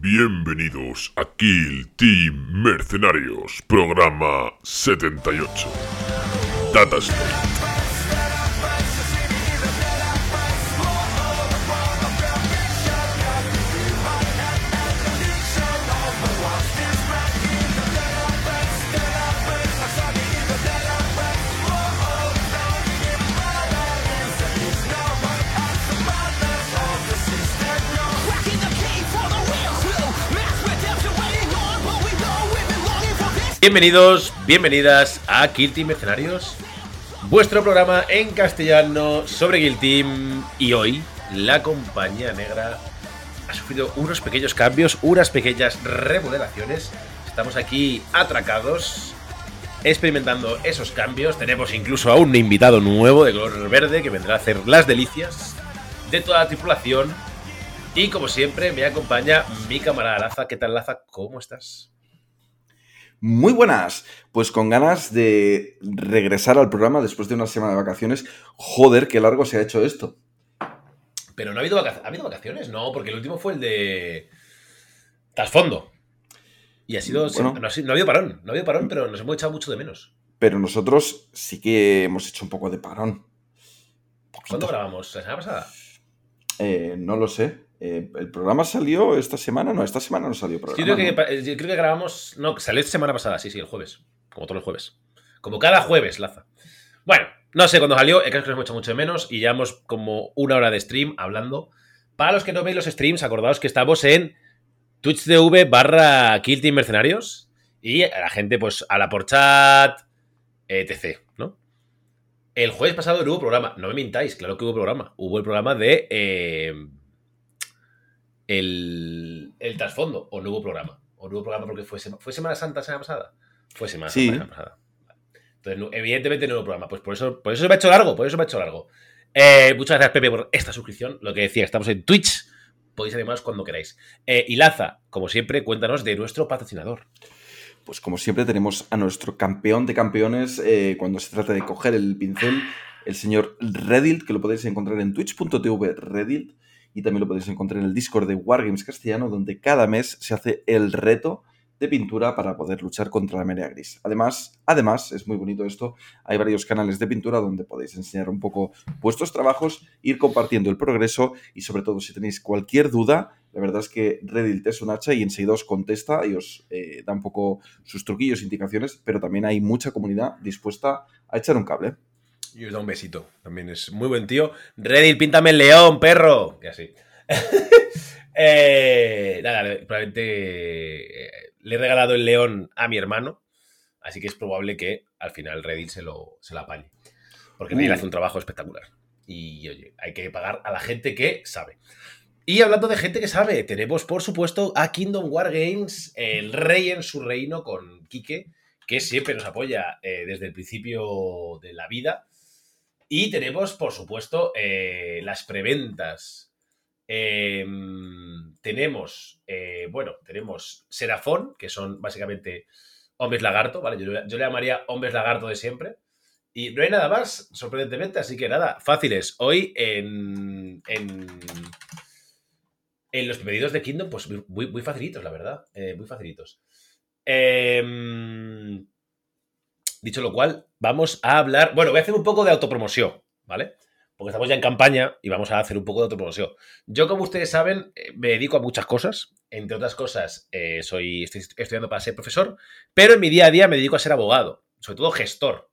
Bienvenidos a Kill Team Mercenarios, programa 78. Data Bienvenidos, bienvenidas a Kill Team Mercenarios, vuestro programa en castellano sobre Kill Team. Y hoy, la compañía negra ha sufrido unos pequeños cambios, unas pequeñas remodelaciones. Estamos aquí atracados, experimentando esos cambios. Tenemos incluso a un invitado nuevo de color verde que vendrá a hacer las delicias de toda la tripulación. Y como siempre, me acompaña mi camarada Laza. ¿Qué tal, Laza? ¿Cómo estás? Muy buenas, pues con ganas de regresar al programa después de una semana de vacaciones. Joder, qué largo se ha hecho esto. Pero no ha habido, vacaciones, ¿ha habido vacaciones, no, porque el último fue el de Trasfondo. Y ha sido. Bueno. no, ha sido- no ha habido parón, no ha habido parón, pero nos hemos echado mucho de menos. Pero nosotros sí que hemos hecho un poco de parón. ¿Cuándo grabamos? ¿La semana pasada? Eh, no lo sé. Eh, ¿El programa salió esta semana? No, esta semana no salió Sí, programa. creo, que, ¿no? pa- yo creo que grabamos. No, salió esta semana pasada, sí, sí, el jueves. Como todos los jueves. Como cada jueves, Laza. Bueno, no sé cuándo salió, el caso es que nos hemos hecho mucho de menos y llevamos como una hora de stream hablando. Para los que no veis los streams, acordaos que estamos en twitch.tv barra Kill Team Mercenarios y a la gente, pues, a la por chat, etc, ¿no? El jueves pasado no hubo programa. No me mintáis, claro que hubo programa. Hubo el programa de. eh, el, el trasfondo. O no hubo programa. O no hubo programa porque fue, sema- fue Semana Santa la semana pasada. Fue Semana Sí. Santa la semana pasada. Entonces, no- evidentemente no hubo programa. Pues por eso, por eso se me ha hecho largo. Por eso se me ha hecho largo. Eh, muchas gracias, Pepe, por esta suscripción. Lo que decía, estamos en Twitch. Podéis animaros cuando queráis. Eh, y Laza, como siempre, cuéntanos de nuestro patrocinador. Pues como siempre tenemos a nuestro campeón de campeones eh, cuando se trata de coger el pincel, el señor Redilt, que lo podéis encontrar en twitch.tv Redilt y también lo podéis encontrar en el Discord de Wargames Castellano, donde cada mes se hace el reto de pintura para poder luchar contra la marea gris. Además, además, es muy bonito esto, hay varios canales de pintura donde podéis enseñar un poco vuestros trabajos, ir compartiendo el progreso y sobre todo si tenéis cualquier duda, la verdad es que Reddit es un hacha y enseguida os contesta y os eh, da un poco sus truquillos, indicaciones, pero también hay mucha comunidad dispuesta a echar un cable. Y os da un besito. También es muy buen tío. Reddit, píntame el león, perro. Y así. Eh, nada, le- probablemente eh, le he regalado el león a mi hermano. Así que es probable que al final Reddit se lo, se lo apañe. Porque Reddit hace un trabajo espectacular. Y oye, hay que pagar a la gente que sabe. Y hablando de gente que sabe, tenemos por supuesto a Kingdom War Games, el rey en su reino con Quique, que siempre nos apoya eh, desde el principio de la vida. Y tenemos, por supuesto, eh, las preventas. Eh, tenemos, eh, bueno, tenemos Serafón, que son básicamente hombres lagarto, ¿vale? Yo, yo le llamaría hombres lagarto de siempre. Y no hay nada más, sorprendentemente, así que nada, fáciles. Hoy en, en, en los pedidos de Kingdom, pues muy, muy facilitos, la verdad, eh, muy facilitos. Em, Dicho lo cual, vamos a hablar. Bueno, voy a hacer un poco de autopromoción, ¿vale? Porque estamos ya en campaña y vamos a hacer un poco de autopromoción. Yo, como ustedes saben, eh, me dedico a muchas cosas. Entre otras cosas, eh, soy, estoy estudiando para ser profesor, pero en mi día a día me dedico a ser abogado, sobre todo gestor.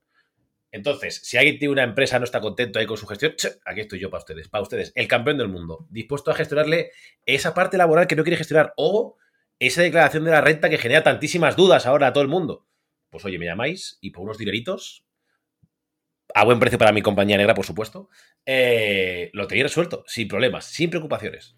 Entonces, si alguien tiene una empresa no está contento ahí con su gestión, aquí estoy yo para ustedes, para ustedes, el campeón del mundo, dispuesto a gestionarle esa parte laboral que no quiere gestionar o esa declaración de la renta que genera tantísimas dudas ahora a todo el mundo. Pues oye, me llamáis y por unos dineritos, a buen precio para mi compañía negra, por supuesto, eh, lo tenéis resuelto, sin problemas, sin preocupaciones.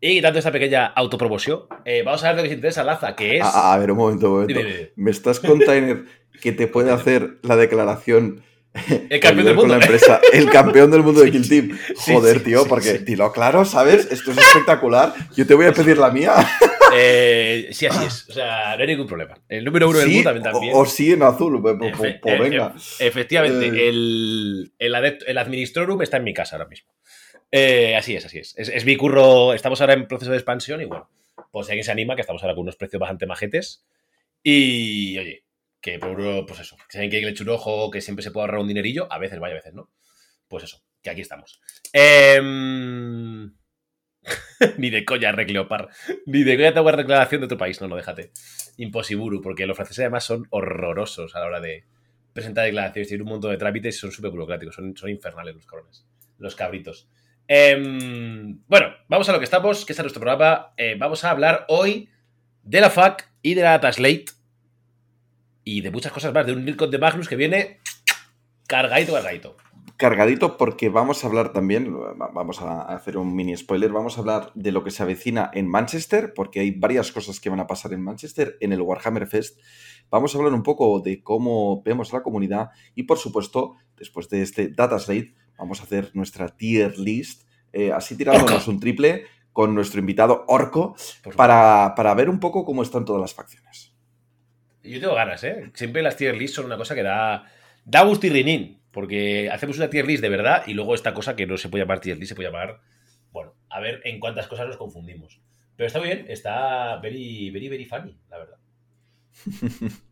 Y quitando esta pequeña autopromoción, eh, vamos a ver lo que os interesa, Laza, que es... A, a ver, un momento, un momento. Dime, dime. ¿Me estás container que te puede hacer la declaración El campeón del con mundo. la empresa, el campeón del mundo de Kill Team? Joder, tío, porque dilo claro, ¿sabes? Esto es espectacular. Yo te voy a pedir la mía. Eh, sí, así es. O sea, no hay ningún problema. El número uno del mundo también. también. O, o sí en azul, pues, pues, Efe- pues venga. efectivamente, Eh. el, el, adepto- el administrorum está en mi casa ahora mismo. Eh, así es, así es. es. es mi curro, estamos ahora en proceso de expansión y bueno, pues si alguien se anima, que estamos ahora con unos precios bastante majetes. Y, oye, que por pues eso, que si alguien quiere que le ojo, que siempre se puede ahorrar un dinerillo, a veces vaya, a veces no. Pues eso, que aquí estamos. Em, Ni de coña, Recleopar. Ni de coña tengo declaración de otro país. No, no, déjate. Imposiburu, porque los franceses además son horrorosos a la hora de presentar declaraciones. Tienen un montón de trámites y son súper burocráticos. Son, son infernales los cabrones. Los cabritos. Em, bueno, vamos a lo que estamos, que es nuestro programa. Eh, vamos a hablar hoy de la FAC y de la Data Slate. Y de muchas cosas más. De un Nilcon de Magnus que viene cargadito, cargadito cargadito porque vamos a hablar también, vamos a hacer un mini spoiler, vamos a hablar de lo que se avecina en Manchester, porque hay varias cosas que van a pasar en Manchester, en el Warhammer Fest. Vamos a hablar un poco de cómo vemos la comunidad y, por supuesto, después de este Data Slate, vamos a hacer nuestra tier list, eh, así tirándonos un triple con nuestro invitado Orco para, para ver un poco cómo están todas las facciones. Yo tengo ganas, ¿eh? Siempre las tier list son una cosa que da, da gusto y rinín. Porque hacemos una tier list de verdad y luego esta cosa que no se puede llamar tier list, se puede llamar. Bueno, a ver en cuántas cosas nos confundimos. Pero está bien, está very, very, very funny, la verdad.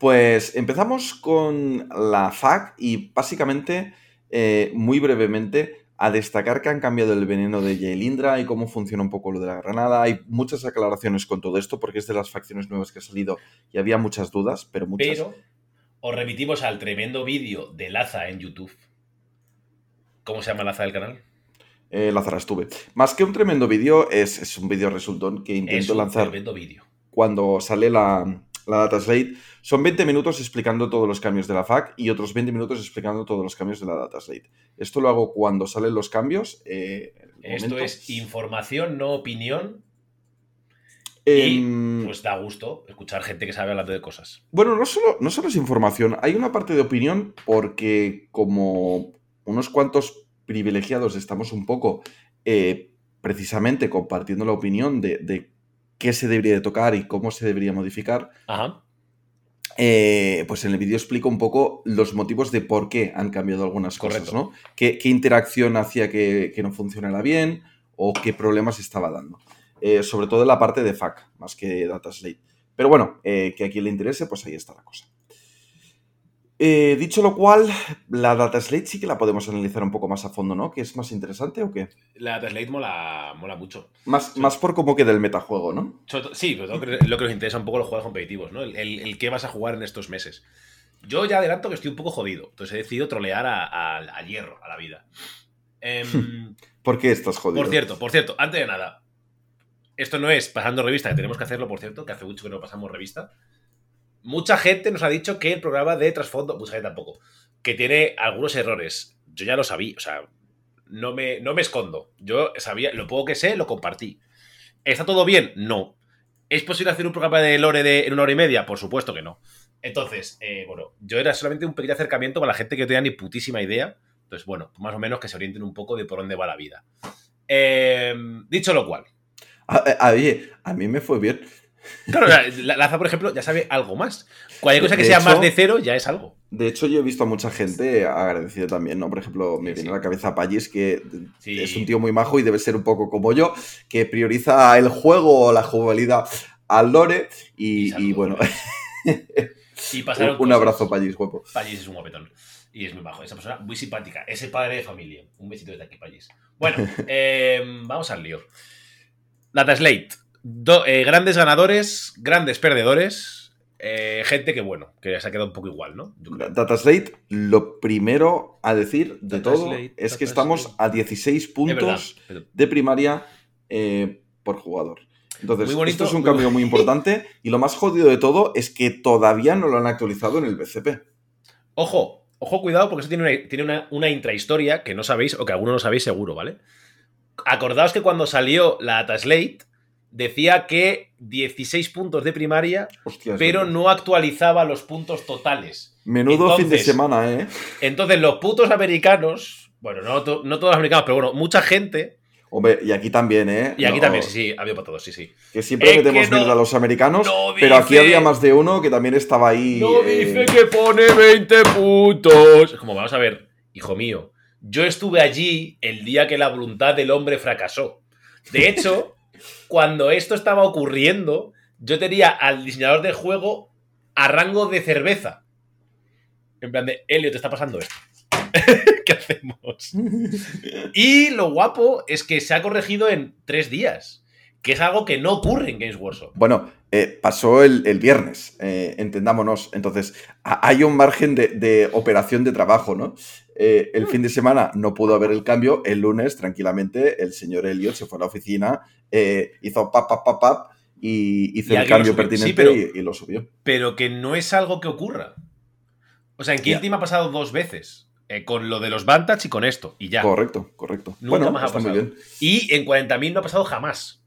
Pues empezamos con la FAC y básicamente, eh, muy brevemente, a destacar que han cambiado el veneno de Yaelindra y cómo funciona un poco lo de la granada. Hay muchas aclaraciones con todo esto porque es de las facciones nuevas que ha salido y había muchas dudas, pero muchas. Pero os remitimos al tremendo vídeo de Laza en YouTube. ¿Cómo se llama Laza del canal? Eh, estuve. Más que un tremendo vídeo, es, un vídeo resultón que intento lanzar. Tremendo vídeo. Cuando sale la, la data slate. Son 20 minutos explicando todos los cambios de la FAC y otros 20 minutos explicando todos los cambios de la data slate. Esto lo hago cuando salen los cambios. Eh, Esto es información, no opinión. Y em, pues da gusto escuchar gente que sabe hablando de cosas. Bueno, no solo, no solo es información, hay una parte de opinión porque como unos cuantos privilegiados estamos un poco eh, precisamente compartiendo la opinión de, qué se debería de tocar y cómo se debería modificar. Eh, pues en el vídeo explico un poco los motivos de por qué han cambiado algunas cosas, ¿no? ¿Qué, interacción hacía que, que no funcionara bien o qué problemas estaba dando. Eh, sobre todo en la parte de FAC, más que Data Slate. Pero bueno, eh, que a quien le interese, pues ahí está la cosa. Eh, dicho lo cual, la Data Slate sí que la podemos analizar un poco más a fondo, ¿no? ¿Que es más interesante o qué? La Data Slate mola, mola mucho. Más, más por cómo queda el metajuego, ¿no? Sí, lo que, nos interesa un poco los juegos competitivos, ¿no? El, qué vas a jugar en estos meses. Yo ya adelanto que estoy un poco jodido, entonces he decidido trolear a, hierro, a la vida. Em, ¿Por qué estás jodido? Por cierto, por cierto, antes de nada, esto no es pasando revista, que tenemos que hacerlo, por cierto, que hace mucho que no pasamos revista. Mucha gente nos ha dicho que el programa de trasfondo, mucha gente tampoco, que tiene algunos errores. Yo ya lo sabía, o sea, no me, no me escondo. Yo sabía, lo poco que sé, lo compartí. ¿Está todo bien? No. ¿Es posible hacer un programa de Lore de, en una hora y media? Por supuesto que no. Entonces, eh, bueno, yo era solamente un pequeño acercamiento con la gente que no tenía ni putísima idea. Entonces, bueno, más o menos que se orienten un poco de por dónde va la vida. Eh, dicho lo cual, a, a mí me fue bien. Claro, la Laza, por ejemplo, ya sabe algo más. Cualquier cosa que sea más de cero ya es algo. De hecho, yo he visto a mucha gente agradecida también, ¿no? Por ejemplo, me viene a la cabeza Pallis, que es un tío muy majo y debe ser un poco como yo, que prioriza el juego o la jugabilidad al lore. Y, bueno. y pasaron un abrazo, Pallis, guapo. Pallis es un guapetón. Y es muy majo. Esa persona muy simpática. Ese padre de familia. Un besito desde aquí, Pallis. Bueno, eh, vamos al lío. Data Slate. Eh, grandes ganadores, grandes perdedores. Eh, gente que, bueno, que se ha quedado un poco igual, ¿no? Data Slate, lo primero a decir de todo es que estamos a 16 puntos de primaria eh, por jugador. Entonces, esto es un cambio muy importante y lo más jodido de todo es que todavía no lo han actualizado en el BCP. Ojo, ojo, cuidado, porque eso tiene una, tiene una, una intrahistoria que no sabéis o que algunos no sabéis seguro, ¿vale? acordaos que cuando salió la Data Slate decía que 16 puntos de primaria, pero no actualizaba los puntos totales. Menudo fin de semana, ¿eh? Entonces los putos americanos, bueno, no, todos los americanos, pero bueno, mucha gente... Hombre, y aquí también, ¿eh? Y aquí también, sí, sí, había para todos, sí, sí. Que siempre metemos mierda a los americanos, pero aquí había más de uno que también estaba ahí. No eh, dice que pone 20 puntos. Como vamos a ver, hijo mío, yo estuve allí el día que la voluntad del hombre fracasó. De hecho, cuando esto estaba ocurriendo, yo tenía al diseñador del juego a rango de cerveza. En plan de, Elio, te está pasando esto. ¿Qué hacemos? Y lo guapo es que se ha corregido en tres días, que es algo que no ocurre en Games Workshop. Bueno, eh, pasó el, el viernes, eh, entendámonos. Entonces, ha- hay un margen de, de operación de trabajo, ¿no? Eh, el fin de semana no pudo haber el cambio. El lunes, tranquilamente, el señor Elliot se fue a la oficina, eh, hizo pap, pap, pap, pap y hizo Y el cambio. Sí, pertinente pero- y, y lo subió. Pero que no es algo que ocurra. O sea, en Kill ha pasado dos veces. eh, con lo de los Vantage y con esto. Y ya. Correcto, correcto. Nunca bueno, más ha muy pasado. bien. Y en 40.000 no ha pasado jamás.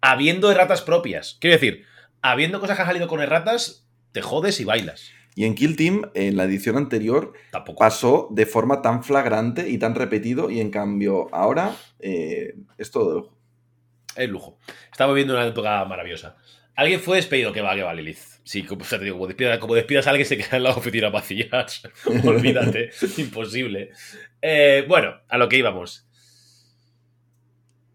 Habiendo erratas propias. Quiero decir, habiendo cosas que han salido con erratas, te jodes y bailas. Y en Kill Team, en la edición anterior, Tampoco. pasó de forma tan flagrante y tan repetido, y en cambio ahora eh, es todo de lujo. Es lujo. Estamos viviendo una época maravillosa. Alguien fue despedido, que va, que va, Lilith. Sí, como, o sea, te digo, como, despidas, como despidas a alguien se queda en la oficina vacías. Olvídate, imposible. Eh, bueno, a lo que íbamos.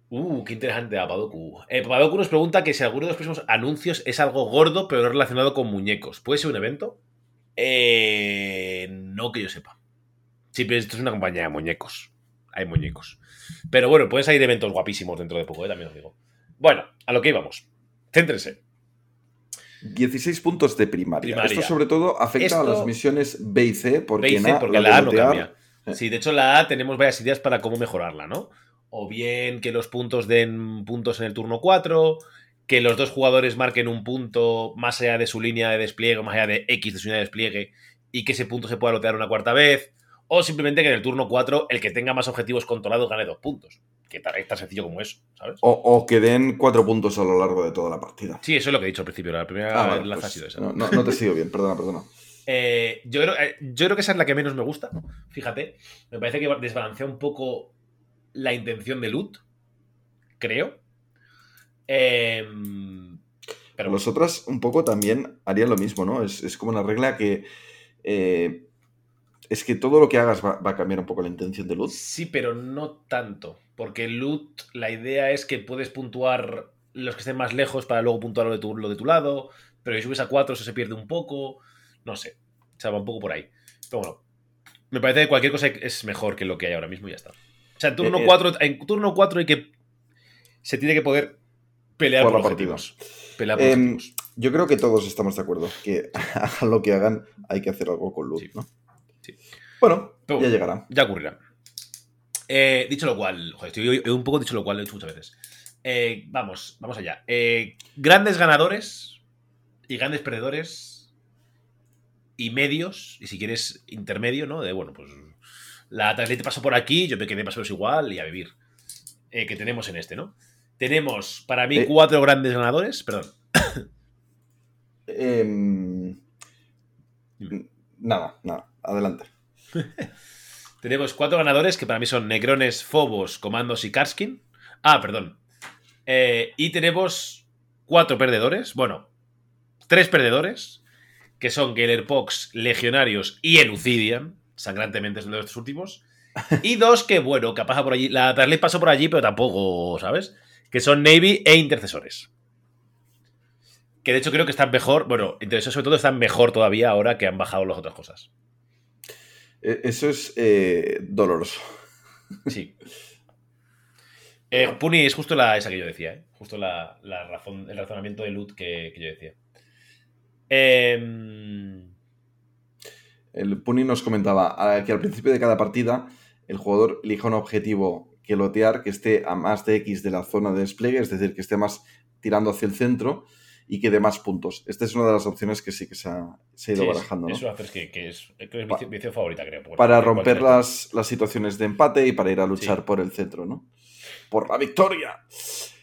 Uh, qué interesante Papadoku. Eh, Papadoku nos pregunta que si alguno de los próximos anuncios es algo gordo, pero no relacionado con muñecos. ¿Puede ser un evento? Eh, no que yo sepa. Sí, pero esto es una compañía de muñecos. Hay muñecos. Pero bueno, pueden salir eventos guapísimos dentro de poco, eh, también os digo. Bueno, a lo que íbamos. Céntrense. 16 puntos de primaria. Primaria. Esto sobre todo afecta a las misiones B y C, porque, B y C, en A, porque la la A no cambia. Eh. Sí, de hecho la A tenemos varias ideas para cómo mejorarla, ¿no? O bien que los puntos den puntos en el turno 4, que los dos jugadores marquen un punto más allá de su línea de despliegue, más allá de X de su línea de despliegue, y que ese punto se pueda lotear una cuarta vez, o simplemente que en el turno 4 el que tenga más objetivos controlados gane dos puntos. Que es tan sencillo como eso, ¿sabes? O, o que den cuatro puntos a lo largo de toda la partida. Sí, eso es lo que he dicho al principio, la primera Ah, vale, enlace pues, ha sido esa. no, no- no te sigo bien, perdona, perdona. Eh, yo, creo, eh, yo creo que esa es la que menos me gusta. Fíjate. Me parece que desbalancea un poco la intención de loot. Creo. Eh, pero otras un poco también harían lo mismo, ¿no? Es, es como una regla que... eh, es que todo lo que hagas va, va a cambiar un poco la intención de luz. sí, pero no tanto. Porque loot, la idea es que puedes puntuar los que estén más lejos para luego puntuar lo de tu, lo de tu lado. Pero si subes a 4 eso se pierde un poco. No sé. O sea, va un poco por ahí. Pero bueno. Me parece que cualquier cosa es mejor que lo que hay ahora mismo y ya está. O sea, en turno Eh, eh. 4, en turno 4 hay que. Se tiene que poder pelear Por por, objetivos. Em, objetivos. Yo creo que todos estamos de acuerdo que hagan lo que hagan, hay que hacer algo con luz, Sí. ¿no? Sí. Bueno, Pero ya llegará. Ya ocurrirá. Eh, dicho lo cual, joder, estoy un poco dicho lo cual, lo he dicho muchas veces. Eh, vamos, vamos allá. Eh, grandes ganadores y grandes perdedores y medios, y si quieres intermedio, ¿no? De bueno, pues la Atleti pasó por aquí, yo me quedé más o menos igual y a vivir. Eh, que tenemos en este, ¿no? Tenemos para mí Eh. cuatro grandes ganadores, perdón. Em, nada, nada. Adelante. Tenemos cuatro ganadores que para mí son Necrones, Phobos, Comandos y Karskin. Ah, perdón. Eh, y tenemos cuatro perdedores. Bueno, tres perdedores. Que son Pox, Legionarios y Elucidian. Sangrantemente son de estos últimos. Y dos que, bueno, que pasa por allí. La Tarlet pasó por allí, pero tampoco, ¿sabes? Que son Navy e Intercesores. Que de hecho creo que están mejor. Bueno, Intercesores sobre todo están mejor todavía ahora que han bajado las otras cosas. E- Eso es eh, doloroso. Sí. Eh, Puni es justo la, esa que yo decía, ¿eh? Justo la, la razón, el razonamiento de loot que, que yo decía. Em, El Puni nos comentaba ah, que al principio de cada partida el jugador elija un objetivo que lotear que esté a más de X de la zona de despliegue, es decir, que esté más tirando hacia el centro y que dé más puntos. Esta es una de las opciones que sí que se ha, se ha ido sí, es- barajando. que es, creo que es mi mi favorita, creo. Para romper las, las situaciones de empate y para ir a luchar Sí. por el centro, ¿no? Por la victoria.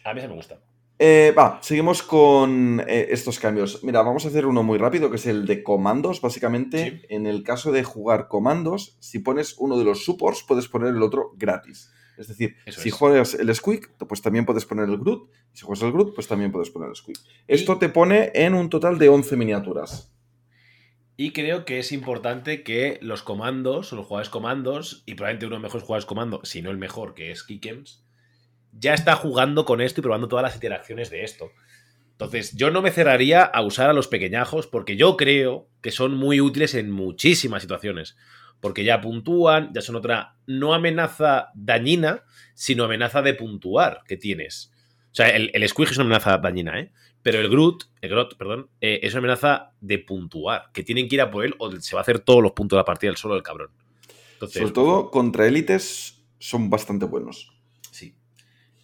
A mí se me gusta. Eh, va, seguimos con eh, estos cambios. Mira, vamos a hacer uno muy rápido, que es el de comandos. Básicamente, Sí. en el caso de jugar comandos, si pones uno de los supports, puedes poner el otro gratis. Es decir, Eso si es. juegas el Squeak, pues también puedes poner el Groot. Y si juegas el Groot, pues también puedes poner el Squeak. Esto te pone en un total de 11 miniaturas. Y creo que es importante que los comandos, o los jugadores comandos, y probablemente uno de los mejores jugadores comando, si no el mejor, que es Kikems, ya está jugando con esto y probando todas las interacciones de esto. Entonces, yo no me cerraría a usar a los pequeñajos porque yo creo que son muy útiles en muchísimas situaciones. Porque ya puntúan, ya son otra no amenaza dañina, sino amenaza de puntuar que tienes. O sea, el, el Squig es una amenaza dañina, ¿eh? Pero el Groot, el Grot, perdón, eh, es una amenaza de puntuar, que tienen que ir a por él o se va a hacer todos los puntos de la partida el solo el cabrón. Entonces, Sobre todo contra élites son bastante buenos. Sí.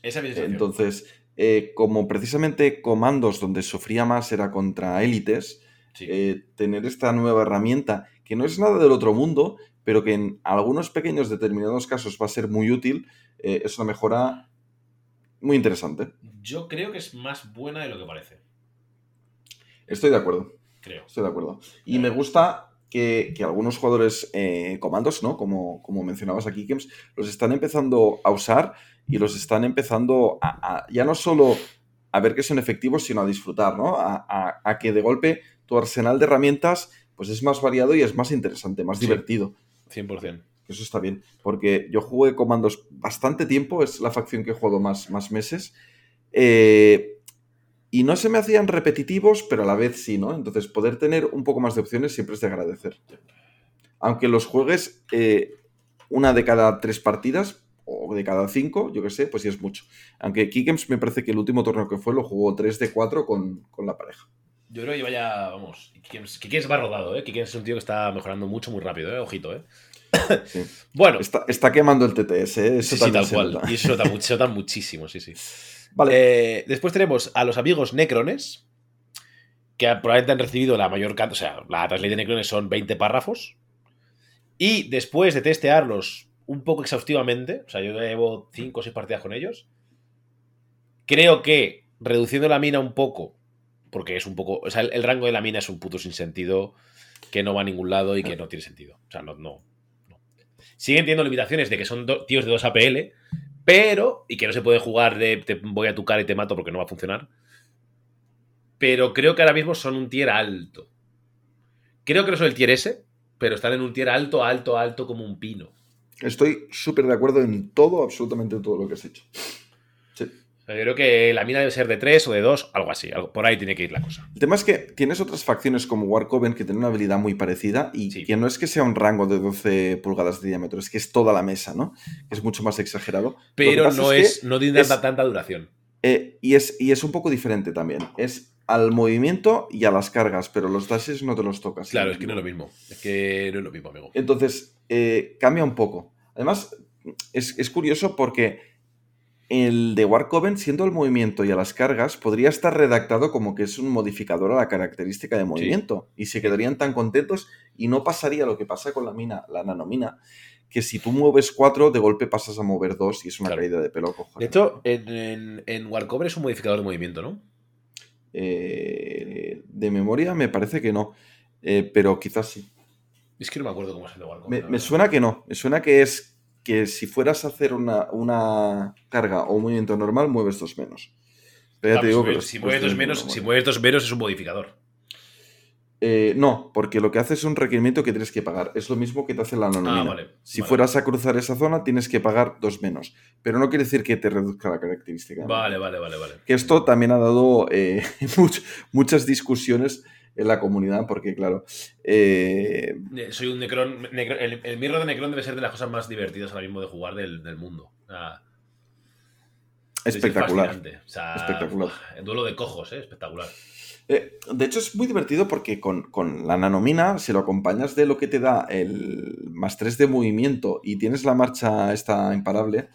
Esa es Entonces, eh, como precisamente comandos donde sufría más era contra élites, eh, tener esta nueva herramienta, que no es nada del otro mundo, pero que en algunos pequeños determinados casos va a ser muy útil, es una mejora muy interesante. Yo creo que es más buena de lo que parece. Estoy de acuerdo. Creo. Estoy de acuerdo. Y me gusta que, algunos jugadores eh, comandos, ¿no? Como, como mencionabas aquí, Kems, los están empezando a usar y los están empezando a, ya no solo a ver que son efectivos, sino a disfrutar, ¿no? A, a, que de golpe tu arsenal de herramientas pues es más variado y es más interesante, más divertido. 100%. Eso está bien, porque yo jugué comandos bastante tiempo, es la facción que he jugado más, más meses, eh, y no se me hacían repetitivos, pero a la vez sí, ¿no? Entonces, poder tener un poco más de opciones siempre es de agradecer. Aunque los juegues eh, una de cada tres partidas, o de cada cinco, yo qué sé, pues sí es mucho. Aunque Kikems me parece que el último torneo que fue lo jugó 3 de 4 con, la pareja. Yo creo que vaya, vamos, Kikems, va rodado, ¿eh? Kikems es un tío que está mejorando mucho, muy rápido, ¿eh? Ojito, ¿eh? Bueno. Está, quemando el TTS, ¿eh? Eso sí, tal cual. Y eso nota, muchísimo, sí, sí. Vale. Eh, después tenemos a los amigos Necrones, que probablemente han recibido la mayor cantidad, o sea, la translate de Necrones son 20 párrafos. Y después de testearlos un poco exhaustivamente, o sea, yo llevo 5 o 6 partidas con ellos, creo que reduciendo la mina un poco, porque es un poco, o sea, el, rango de la mina es un puto sin sentido que no va a ningún lado y que no tiene sentido. O sea, no, no, Siguen teniendo limitaciones de que son tíos de 2 APL, pero. Y que no se puede jugar de te voy a tu cara y te mato porque no va a funcionar. Pero creo que ahora mismo son un tier alto. Creo que no son el tier S, pero están en un tier alto, alto, alto como un pino. Estoy súper de acuerdo en todo, absolutamente todo lo que has hecho. Yo creo que la mina debe ser de 3 o de 2, algo así. por ahí tiene que ir la cosa. El tema es que tienes otras facciones como Warcoven que tienen una habilidad muy parecida y que no es que sea un rango de 12 pulgadas de diámetro, es que es toda la mesa, ¿no? Es mucho más exagerado. Pero no es, no tiene tanta, duración. Eh, y, es, y es un poco diferente también. Es al movimiento y a las cargas, pero los dashes no te los tocas. Claro, es que no es lo mismo. Es que no es lo mismo, amigo. Entonces, eh, cambia un poco. Además, es, es curioso porque el de Warcoven, siendo el movimiento y a las cargas, podría estar redactado como que es un modificador a la característica de movimiento. Y se quedarían tan contentos y no pasaría lo que pasa con la mina, la nanomina, que si tú mueves 4, de golpe pasas a mover 2 y es una caída de pelo. De hecho, en, en, Warcoven es un modificador de movimiento, ¿no? Eh, de memoria me parece que no, eh, pero quizás sí. Es que no me acuerdo cómo es el de Warcoven. me suena que no, me suena que es que si fueras a hacer una, carga o un movimiento normal, mueves dos menos. Pero te digo que si, mueves dos menos, si mueves dos menos es un modificador. Eh, no, porque lo que hace es un requerimiento que tienes que pagar. Es lo mismo que te hace la anonimidad. Ah, si fueras a cruzar esa zona, tienes que pagar dos menos. Pero no quiere decir que te reduzca la característica. Vale, vale, vale, vale. Que esto también ha dado eh, muchas discusiones en la comunidad, porque claro. Eh, eh, soy un Necron. el, mirro de Necron debe ser de las cosas más divertidas ahora mismo de jugar del, mundo. espectacular. espectacular. El duelo de cojos, ¿eh? espectacular. Eh, de hecho, es muy divertido porque con, la nanomina, si lo acompañas de lo que te da el más 3 de movimiento y tienes la marcha esta imparable,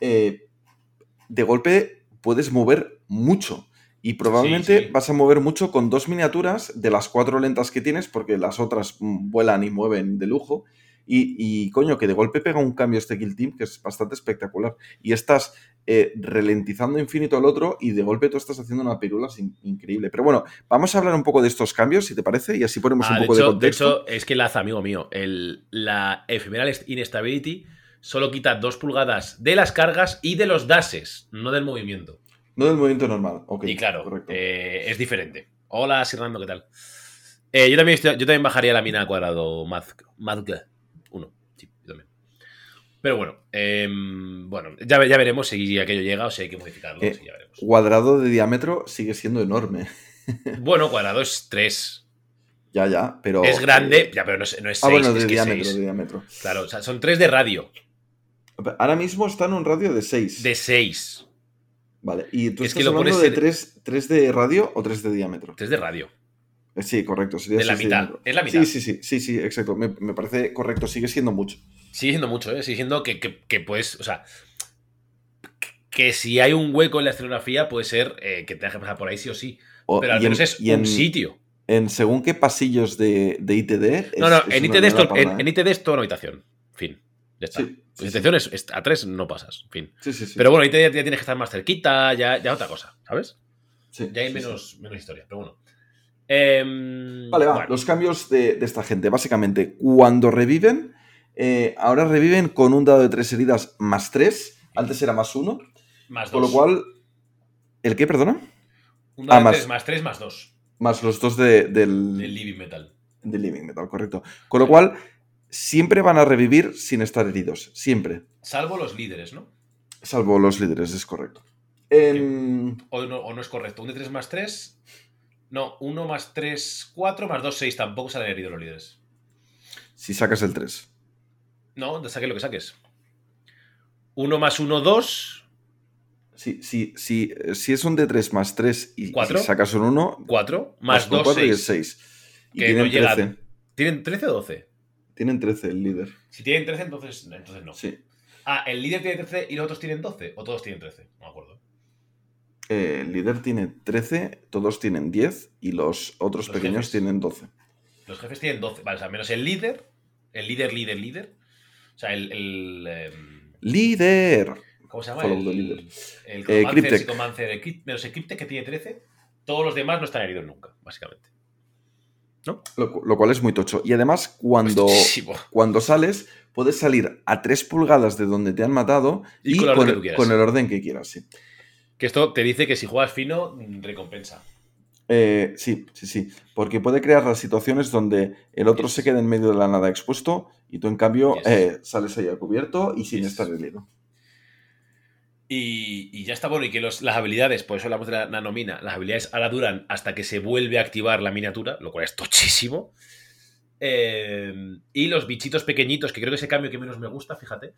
de golpe puedes mover mucho. Y probablemente vas a mover mucho con dos miniaturas de las cuatro lentas que tienes, porque las otras mm, vuelan y mueven de lujo. Y, coño, que de golpe pega un cambio este Kill Team que es bastante espectacular. Y estás eh, ralentizando infinito al otro y de golpe tú estás haciendo una pirula increíble. Pero bueno, vamos a hablar un poco de estos cambios, si te parece, y así ponemos un ah, poco de, contexto. De hecho, es que laza, amigo mío, el, la Ephemeral Instability solo quita dos pulgadas de las cargas y de los dashes, no del movimiento. No del movimiento normal, ok. Y claro, eh, es diferente. Hola, Sirrando, ¿qué tal? Eh, yo, también yo también bajaría la mina al cuadrado Mazg. 1. Sí, yo también. Pero bueno, em, bueno ya, ya veremos si aquello llega o si hay que modificarlo. Eh, sí, ya veremos. Cuadrado de diámetro sigue siendo enorme. Bueno, cuadrado es 3. Ya, ya, pero. es grande, ya, pero no es, no es 6. Ah, bueno, de es diámetro, de diámetro. Claro, o sea, son 3 de radio. Ahora mismo está en un radio de 6. De 6. Vale, y tú Es que lo hablando pones de en- 3, de radio o 3 de diámetro. 3 de radio. Eh, Sí, correcto. Sería De la mitad, diámetro. es la mitad. Sí, sí, sí, sí, sí, exacto. Me, me parece correcto, sigue siendo mucho. Sigue siendo mucho, ¿eh? Sigue siendo que, que, que puedes, o sea, que- que si hay un hueco en la escenografía puede ser eh, que te deje pasar por ahí sí o sí. O- Pero al en- menos es en, un sitio. en según qué pasillos de, de ITD. No, es- no, es en ITD, es en, ¿eh? ITD es toda una habitación. Fin. Ya está. Sí, La sí, intención es, es- a 3 no pasas. Fin. sí, sí, sí. Pero bueno, ITD ya, ya tienes que estar más cerquita, ya, ya otra cosa, ¿sabes? Ya hay menos, menos historia, pero bueno. Em, Vale, va. bueno, Los cambios de, de esta gente. Básicamente, cuando reviven, eh, ahora reviven con un dado de 3 heridas más 3. Antes era más 1. más Con dos. lo cual. ¿El qué, perdona? Un dado ah, de más- tres, más 3 más 2 Más los dos de- del, del Living Metal. del Living Metal, correcto. Con lo cual, siempre van a revivir sin estar heridos. Siempre. Salvo los líderes, ¿no? Salvo los líderes, es correcto. Em, O no, o no es correcto. Un de 3 más 3. No, 1 más 3, 4 más 2, 6. Tampoco salen heridos los líderes. si sacas el 3. No, saque lo que saques. 1 más 1, 2. Si, si, si, si es un de 3 más 3 y, y sacas un 1, 4. Más 2, 4 y es 6. 6. Y Que tienen no llegan. 13. ¿Tienen 13 o 12? Tienen 13 el líder. Si tienen 13, entonces, entonces no. Sí. Ah, ¿el líder tiene 13 y los otros tienen 12? ¿O todos tienen 13? No me acuerdo. Eh, el líder tiene 13, todos tienen 10 y los otros Los pequeños jefes. tienen 12. Los jefes tienen 12. Vale, o sea, menos el líder. El líder, líder, líder. O sea, el. el, em, ¡Líder! ¿Cómo se llama? Follow el, the leader. el Eh, Cryptek. Psychomancer, el menos el Cryptek que tiene 13. Todos los demás no están heridos nunca, básicamente. Lo, cu- lo cual es muy tocho. Y además, cuando, cuando sales, puedes salir a 3 pulgadas de donde te han matado Y y, con el orden con, que el, quieras. con el orden que quieras. Sí. Que esto te dice que si juegas fino, recompensa. Eh, sí, sí, sí. Porque puede crear las situaciones donde el otro Yes. se queda en medio de la nada expuesto y tú, en cambio, Yes. eh, sales ahí a cubierto y sin Yes. estar herido. Y, y ya está bueno, y que los- las habilidades, por eso hablamos de la nanomina, las habilidades ahora duran hasta que se vuelve a activar la miniatura, lo cual es tochísimo. Eh, y los bichitos pequeñitos, que creo que es el cambio que menos me gusta, fíjate,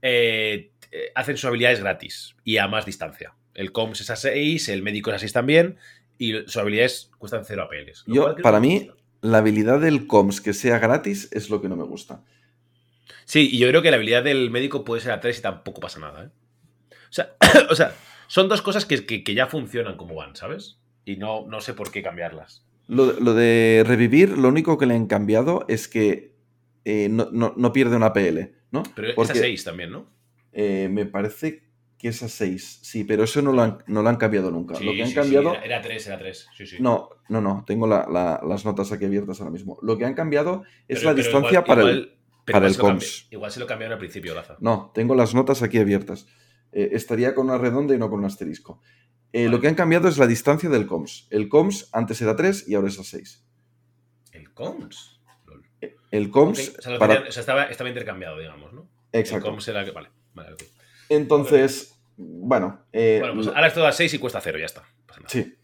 eh, eh, hacen sus habilidades gratis y a más distancia. El COMS es a 6, el médico es a 6 también, y sus habilidades cuestan 0 APLs. Yo, para mí, la habilidad del COMS que sea gratis es lo que no me gusta. Sí, y yo creo que la habilidad del médico puede ser a 3 y tampoco pasa nada, ¿eh? O sea, o sea son dos cosas que, que- que ya funcionan como van, ¿sabes? Y no, no sé por qué cambiarlas. Lo, lo de revivir, lo único que le han cambiado es que eh, no, no- no pierde una PL, ¿no? Pero es Porque, a 6 también, ¿no? eh, me parece que es a 6, sí, pero eso no lo han, no lo han cambiado nunca. Sí, lo que han sí, sí, cambiado... era, 3, era 3. Sí, sí. No, no, no, tengo la- la- las notas aquí abiertas ahora mismo. Lo que han cambiado es Pero- la pero distancia igual- para el... igual- para igual el se lo cambi- COMS. Igual se lo cambiaron al principio, Laza. No, tengo las notas aquí abiertas. Eh, estaría con una redonda y no con un asterisco. Eh, Vale. Lo que han cambiado es la distancia del COMS. El COMS antes era 3 y ahora es a 6. El COMS. Lol. El COMS... O sea, para- tenían- o sea, estaba, estaba intercambiado, digamos, ¿no? Exacto. El COMS era que. Vale, vale, ok. Entonces, bueno... eh, Bueno, pues ahora es todo a 6 y cuesta 0, ya está. Pasa nada. Sí.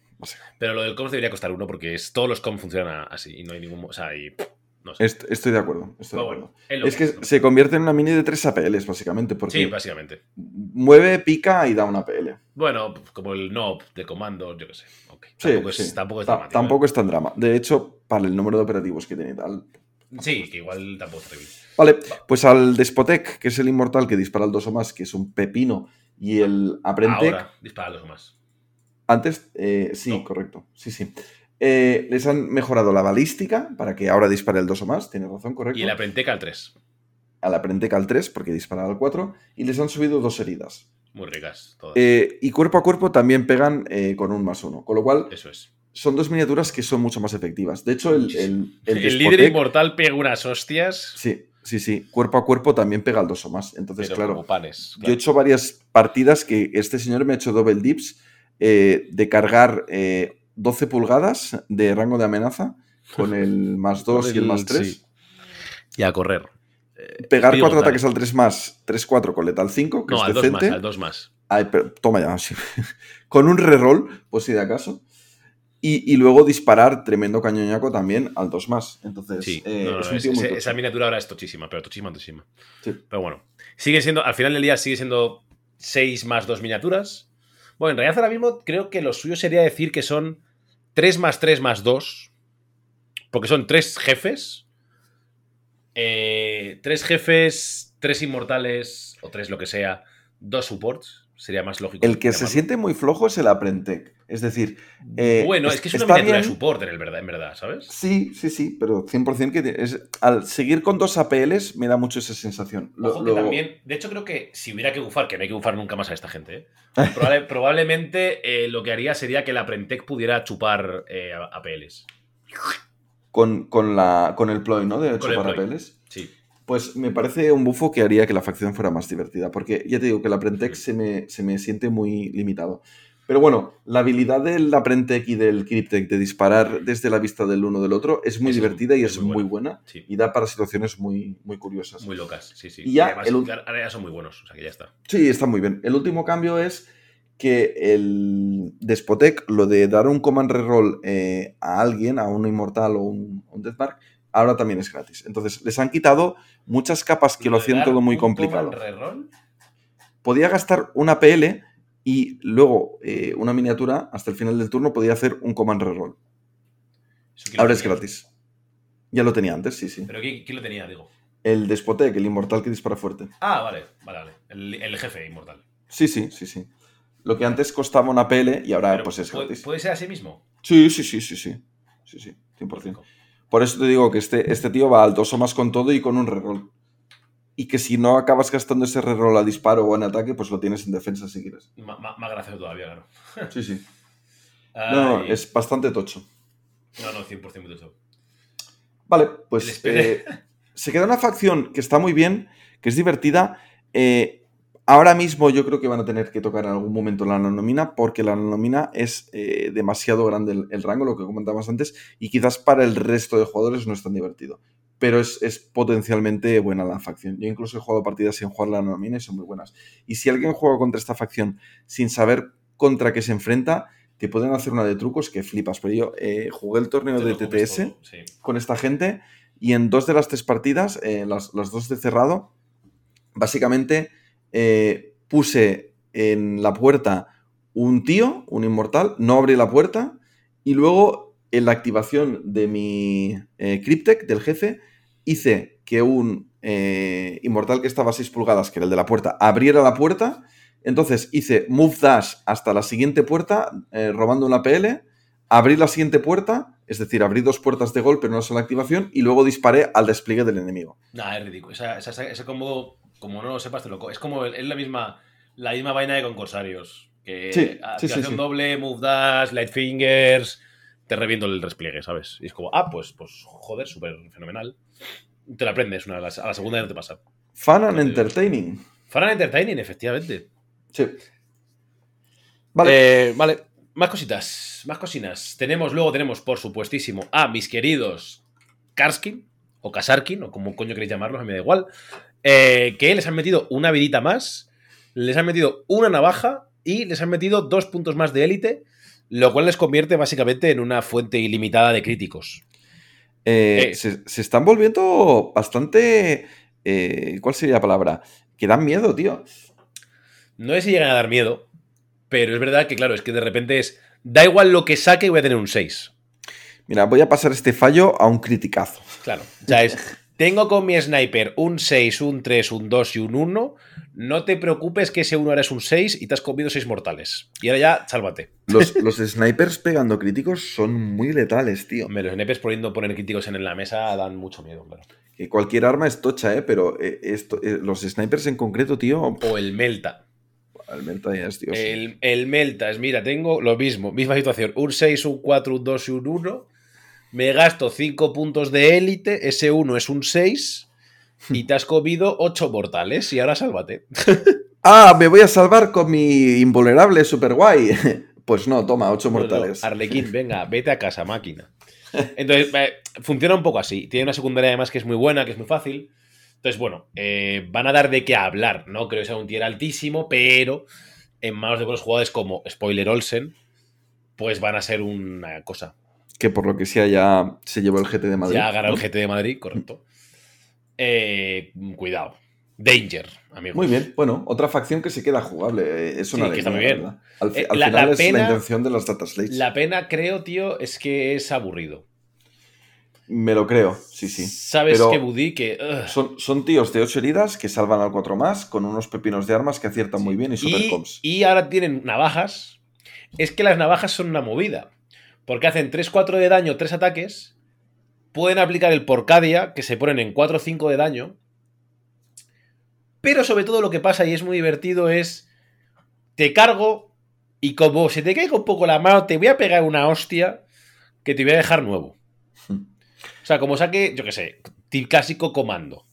Pero lo del COMS debería costar 1 porque es, todos los COMS funcionan así y no hay ningún. O sea, y. No sé. Est- estoy de acuerdo. Estoy de Pero acuerdo. bueno, es que se convierte en una mini de 3 APLs, básicamente, porque Sí, básicamente. mueve, pica y da una PL. Bueno, como el NOB de comandos, yo qué sé. Sí, tampoco, es, sí. tampoco es Ta- dramático, tampoco ¿eh? es tan drama. De hecho, para el número de operativos que tiene y tal. Sí, que igual tampoco es terrible. Vale, pues al Despotec, que es el inmortal que dispara al 2 o más, que es un pepino, y el Aprentec, Ahora, dispararlos más. antes, eh, sí, No. correcto, sí, sí. Eh, les han mejorado la balística para que ahora dispare el 2 o más, tienes razón, correcto. Y el Aprenteca al 3. Al Aprentec al 3, porque dispara al 4, y les han subido dos heridas. Muy ricas todas. Eh, y cuerpo a cuerpo también pegan eh, con un más uno, con lo cual Eso es. son dos miniaturas que son mucho más efectivas. De hecho, el, el, El, el líder inmortal pega unas hostias. Sí, sí, sí. Cuerpo a cuerpo también pega al 2 o más. Entonces, pero claro, como panes. yo he hecho varias partidas que este señor me ha hecho double dips eh, de cargar eh, 12 pulgadas de rango de amenaza con el más 2 y el más 3. Sí. Y a correr. Pegar Speedy cuatro González. ataques al 3 más, 3-4 con letal 5, que No, es al 2 decente. más, al 2 más. Ay, pero toma ya, sí. Con un reroll, pues si de acaso. Y, y luego disparar tremendo cañoñaco también al 2 más. Entonces, Sí, eh, no, no, es un es- tío muy ese- tocho. esa miniatura ahora es tochísima, pero tochísima, tochísima. Sí. Pero bueno, sigue siendo, al final del día sigue siendo 6 más 2 miniaturas. Bueno, en realidad ahora mismo creo que lo suyo sería decir que son 3 más 3 más 2. Porque son 3 jefes. 3 jefes, 3 inmortales, o 3 lo que sea, 2 supports. Sería más lógico. El que se llamarlo. siente muy flojo es el Aprentec. Es decir, eh, bueno, es- que es una miniatura de bien. support en, el verdad, en verdad, ¿sabes? Sí, sí, sí, pero 100% que es, al seguir con dos APLs me da mucho esa sensación. Lo- Ojo que lo- también, de hecho creo que si hubiera que bufar, que no hay que bufar nunca más a esta gente, ¿eh? Probable- probablemente eh, lo que haría sería que la Prentec pudiera chupar eh, APLs. con, con, la, con el ploy, ¿no? De Con chupar. APLs. Sí. Pues me parece un bufo que haría que la facción fuera más divertida, porque ya te digo que la Prentec se me, se me siente muy limitado. Pero bueno, la habilidad del Aprentec y del Cryptec de disparar desde la vista del uno del otro es muy Es- divertida y es es, muy muy buena. buena Sí. y da para situaciones muy, muy curiosas. Muy locas, sí, sí. Y ya además, el ahora ya son muy buenos, o sea que ya está. Sí, está muy bien. El último cambio es que el Despotec, lo de dar un command reroll eh, a alguien, a un inmortal o un, un Deathmark, ahora también es gratis. Entonces, les han quitado muchas capas que lo hacían de todo muy un complicado. command reroll, Podía gastar una PL y luego eh, una miniatura, hasta el final del turno, podía hacer un command reroll. Ahora es gratis. Ya lo tenía antes, sí, sí. Pero ¿quién, quién lo tenía, digo? El Despotec, el inmortal que dispara fuerte. Ah, vale, vale, vale. El, el jefe inmortal. Sí, sí, sí, sí. Lo que antes costaba una PL y ahora Pero pues es ¿puede, gratis. puede ser así mismo? Sí, sí, sí, sí, sí. Sí, sí, 100%. Por eso te digo que este, este tío va al dos o más con todo y con un reroll. Y que si no acabas gastando ese reroll a disparo o en ataque, pues lo tienes en defensa si quieres. Más gracioso todavía, claro. Sí, sí. No, no, es bastante tocho. no, no, 100% muy tocho. Vale, pues eh, se queda una facción que está muy bien, que es divertida. Eh, ahora mismo yo creo que van a tener que tocar en algún momento la nanomina, porque la nanomina es eh, demasiado grande el, el rango, lo que comentabas antes, y quizás para el resto de jugadores no es tan divertido. Pero es, es potencialmente buena la facción. Yo incluso he jugado partidas sin jugar la nanomina y son muy buenas. Y si alguien juega contra esta facción sin saber contra qué se enfrenta, te pueden hacer una de trucos que flipas. Pero yo eh, jugué el torneo Te de TTS sí. con esta gente y en dos de las tres partidas, eh, las, las dos de cerrado, básicamente eh, puse en la puerta un tío, un inmortal, no abrí la puerta y luego en la activación de mi eh, Cryptec, del jefe, hice que un eh, inmortal que estaba a 6 pulgadas, que era el de la puerta, abriera la puerta. Entonces hice Move Dash hasta la siguiente puerta, eh, robando una PL, abrí la siguiente puerta, es decir, abrí dos puertas de golpe en una sola activación y luego disparé al despliegue del enemigo. Nah, es ridículo. Esa, esa- esa- ese combo, como no lo sepas, te lo Es como es la misma, la misma vaina de concursarios. Que Sí, activación sí. doble, move dash, light fingers. Te reviento el despliegue, ¿sabes? Y es como, ah, pues, pues joder, súper fenomenal. Te la aprendes una, a la, a la segunda ya no te pasa. Fun and entertaining. Fan and entertaining, efectivamente. Sí. Vale. Eh, vale. Más cositas, más cocinas. Tenemos, luego tenemos, por supuestísimo, a mis queridos Karskin, o Kasarkin, o como coño queréis llamarlos, a mí me da igual. eh, que les han metido una vidita más, les han metido una navaja y les han metido dos puntos más de élite, lo cual les convierte básicamente en una fuente ilimitada de críticos. Eh, se, se están volviendo bastante. eh, ¿Cuál sería la palabra? Que dan miedo, tío. No sé si llegan a dar miedo, pero es verdad que, claro, es que de repente es. Da igual lo que saque, voy a tener un 6. Mira, voy a pasar este fallo a un criticazo. Claro. Sea, es. Tengo con mi sniper un 6, un 3, un 2 y un 1. No te preocupes que ese 1 ahora es un 6 y te has comido 6 mortales. Y ahora ya, sálvate. Los, los snipers pegando críticos son muy letales, tío. Hombre, los snipers poniendo poner críticos en la mesa dan mucho miedo, claro. Que cualquier arma es tocha, ¿eh? Pero eh, esto, eh, los snipers en concreto, tío. O el Melta. El Melta ya es, tío. sí. El, el Melta es, mira, tengo lo mismo, misma situación. Un 6, un 4, un 2 y un 1. Me gasto 5 puntos de élite. Ese 1 es un 6. Y te has comido 8 mortales. Y ahora sálvate. Ah, me voy a salvar con mi invulnerable super guay. Pues no, toma, ocho mortales. No, no, Arlequín, venga, vete a casa, máquina. Entonces, eh, funciona un poco así. Tiene una secundaria además que es muy buena, que es muy fácil. Entonces, bueno, eh, van a dar de qué hablar. No creo que sea un tier altísimo, pero en manos de buenos jugadores como Spoiler Olsen, pues van a ser una cosa. Que por lo que sea ya se llevó el GT de Madrid. Ya ha ganado el GT de Madrid, correcto. Eh, cuidado. Danger, amigo. Muy bien, bueno, otra facción que se queda jugable. eh, Es una Sí, que está muy bien. ¿verdad? Al, Eh, al la- final la es pena- la intención de las data slates. La pena, creo, tío, es que es aburrido. Me lo creo, sí, sí. Sabes Pero- que Budí, que. Son, son tíos de 8 heridas que salvan al 4 más con unos pepinos de armas que aciertan muy bien y super y, y ahora tienen navajas. Es que las navajas son una movida. Porque hacen 3-4 de daño, 3 ataques. Pueden aplicar el Porcadia, que se ponen en 4-5 de daño. Pero sobre todo lo que pasa, y es muy divertido, es. Te cargo. Y como se te caiga un poco la mano, te voy a pegar una hostia que te voy a dejar nuevo. O sea, como saque, yo qué sé, clásico comando.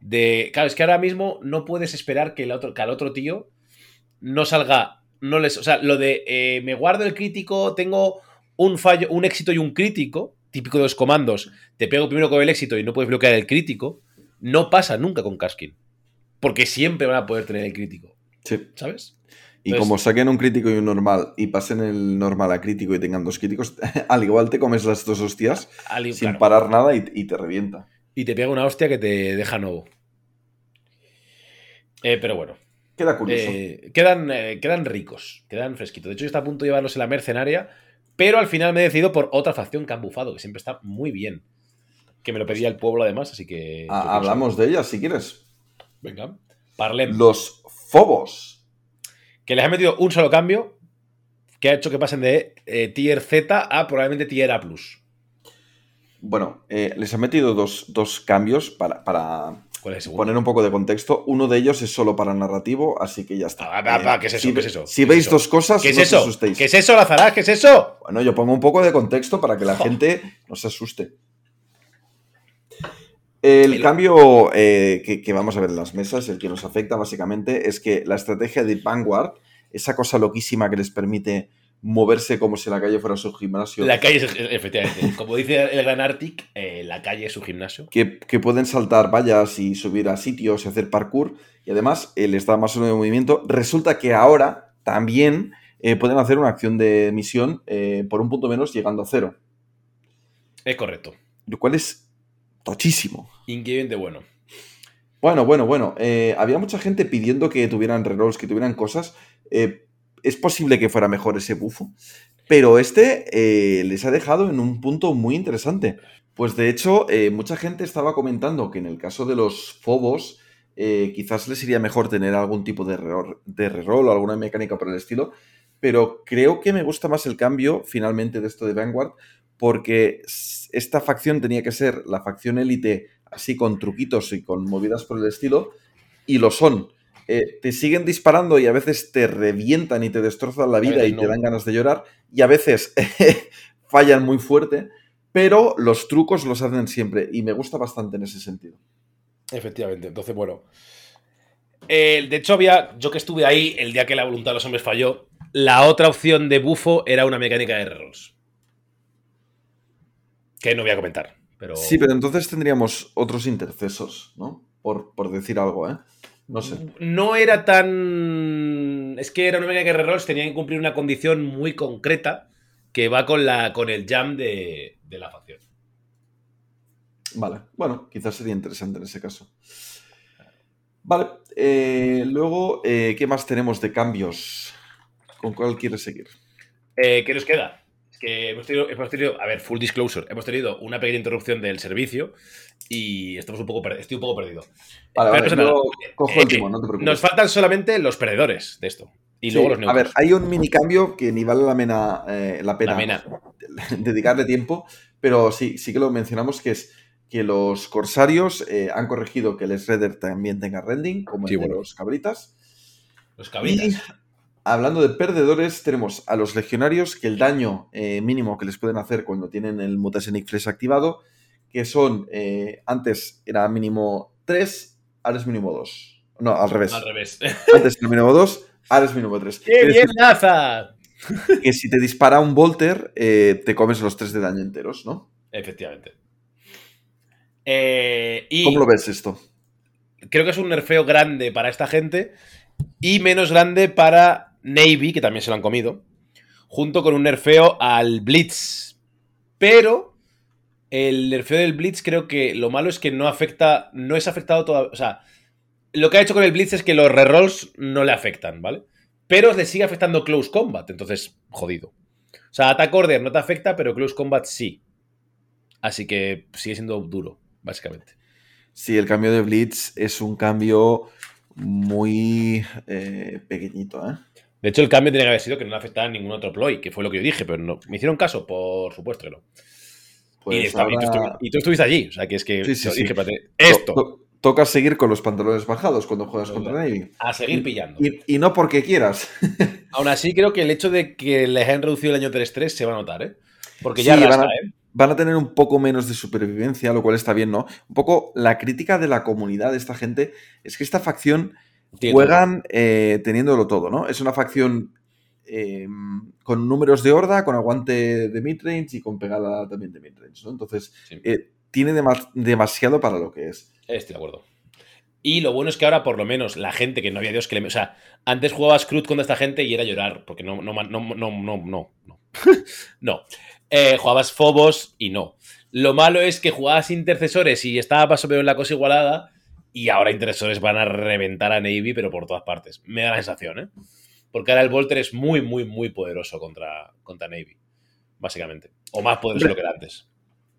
De. Claro, es que ahora mismo no puedes esperar que, el otro, que al otro tío no salga. No les, o sea, lo de eh, me guardo el crítico, tengo un fallo, un éxito y un crítico, típico de los comandos, te pego primero con el éxito y no puedes bloquear el crítico, no pasa nunca con Kaskin. Porque siempre van a poder tener el crítico, Sí. ¿sabes? Y Entonces- como saquen un crítico y un normal y pasen el normal a crítico y tengan dos críticos, al igual te comes las dos hostias Al- sin claro. parar nada y, y te revienta. Y te pega una hostia que te deja nuevo. Eh, pero bueno. Queda curioso. Eh, quedan, eh, quedan ricos, quedan fresquitos. De hecho, yo está a punto de llevarlos en la mercenaria, pero al final me he decidido por otra facción que han bufado, que siempre está muy bien. Que me lo pedía el pueblo además, así que. Ah, hablamos de ellas si quieres. Venga. Parlem. Los Fobos. Que les ha metido un solo cambio que ha hecho que pasen de eh, tier Z a probablemente tier A. Bueno, eh, les han metido dos, dos cambios para, para poner un poco de contexto. Uno de ellos es solo para narrativo, así que ya está. Ah, va, ¿qué es eso? Si, ¿Qué es eso? si ¿Qué es veis eso? dos cosas, ¿Qué es no os eso? asustéis. ¿Qué es eso, Lazarás? ¿Qué es eso? Bueno, yo pongo un poco de contexto para que la gente no se asuste. El cambio eh, que, que vamos a ver en las mesas, el que nos afecta básicamente, es que la estrategia de Vanguard, esa cosa loquísima que les permite moverse como si la calle fuera su gimnasio, La calle es, efectivamente. Como dice el gran Arctic, eh, la calle es su gimnasio. que, que pueden saltar vallas y subir a sitios y hacer parkour, y además les da más uno de movimiento. Resulta que ahora también eh, pueden hacer una acción de misión eh, por un punto menos llegando a cero, Es correcto. lo cual es tochísimo. Increíblemente bueno. Bueno, bueno, bueno. había mucha gente pidiendo que tuvieran rerolls, que tuvieran cosas. Eh, es posible que fuera mejor ese bufo, pero este eh, les ha dejado en un punto muy interesante. Pues de hecho, eh, mucha gente estaba comentando que en el caso de los Fobos, eh, quizás les iría mejor tener algún tipo de reroll, o alguna mecánica por el estilo, pero creo que me gusta más el cambio finalmente de esto de Vanguard, porque esta facción tenía que ser la facción élite así con truquitos y con movidas por el estilo, y lo son. Eh, te siguen disparando y a veces te revientan y te destrozan la vida y no. te dan ganas de llorar, y a veces fallan muy fuerte, pero los trucos los hacen siempre, y me gusta bastante en ese sentido. Efectivamente. Entonces, bueno. Eh, de hecho, había. Yo que estuve ahí el día que la voluntad de los hombres falló. La otra opción de bufo era una mecánica de rerolls. Que no voy a comentar. Pero. Sí, pero entonces tendríamos otros intercesos, ¿no? Por, por decir algo, ¿eh? No sé. No era tan. Es que era una mecánica de rerolls, tenía que cumplir una condición muy concreta que va con, la, con el jam de, de la facción. Vale, bueno, quizás sería interesante en ese caso. Vale, eh, luego, eh, ¿qué más tenemos de cambios? ¿Con cuál quieres seguir? Eh, ¿Qué nos queda? Que hemos tenido, hemos tenido, a ver, full disclosure, hemos tenido una pequeña interrupción del servicio y estamos un poco estoy un poco perdido. Vale, vale, yo nada. cojo el Eh, timón, no te preocupes. Nos faltan solamente los perdedores de esto. Y Sí, luego los a neutros. ver, hay un mini cambio que ni vale la, mena, eh, la pena La mena. dedicarle tiempo, pero sí, sí que lo mencionamos que es que los corsarios eh, han corregido que el Shredder también tenga rending, como Sí, el de bueno. los cabritas. Los Y cabritas. Hablando de perdedores, tenemos a los legionarios que el daño eh, mínimo que les pueden hacer cuando tienen el Mutasenic Flash activado, que son, eh, antes era mínimo 3, ahora es mínimo 2. No, al revés. Al revés. Antes era mínimo 2, ahora es mínimo 3. ¡Qué bien, Laza! que si te dispara un Volter, eh, te comes los 3 de daño enteros, ¿no? Efectivamente. Y ¿Cómo lo ves esto? creo que es un nerfeo grande para esta gente y menos grande para Navy, que también se lo han comido, junto con un nerfeo al Blitz. Pero el nerfeo del Blitz creo que lo malo es que no afecta, no es afectado todavía, o sea, lo que ha hecho con el Blitz es que los rerolls no le afectan, ¿vale? Pero le sigue afectando Close Combat, entonces, jodido. O sea, Attack Order no te afecta, pero Close Combat sí. Así que sigue siendo duro, básicamente. Sí, el cambio de Blitz es un cambio muy eh, pequeñito, ¿eh? De hecho, el cambio tenía que haber sido que no le afectara a ningún otro ploy, que fue lo que yo dije, pero no. ¿Me hicieron caso? Por supuesto que no. Pues y, y tú y estuviste allí, o sea, que es que Sí, sí, sí. dije, espérate, esto, To- to- toca seguir con los pantalones bajados cuando juegas contra Navy. a seguir pillando. Y, y no porque quieras. Aún así, creo que el hecho de que les hayan reducido el año 3-3 se va a notar, ¿eh? Porque ya van a- ¿eh? Van a tener un poco menos de supervivencia, lo cual está bien, ¿no? Un poco la crítica de la comunidad de esta gente es que esta facción Juegan eh, teniéndolo todo, ¿no? Es una facción eh, con números de horda, con aguante de midrange y con pegada también de midrange, ¿no? Entonces, Sí. eh, tiene dema- demasiado para lo que es. Estoy de acuerdo. Y lo bueno es que ahora, por lo menos, la gente que no había Dios que le. O sea, antes jugabas Cruz contra esta gente y era llorar, porque no, no, no, no, no, no, no. no. Eh, jugabas Phobos y no. Lo malo es que jugabas intercesores y estaba más o menos la cosa igualada. Y ahora intercesores van a reventar a Navy, pero por todas partes. Me da la sensación, ¿eh? Porque ahora el Volter es muy, muy, muy poderoso contra, contra Navy. Básicamente. O más poderoso que era antes.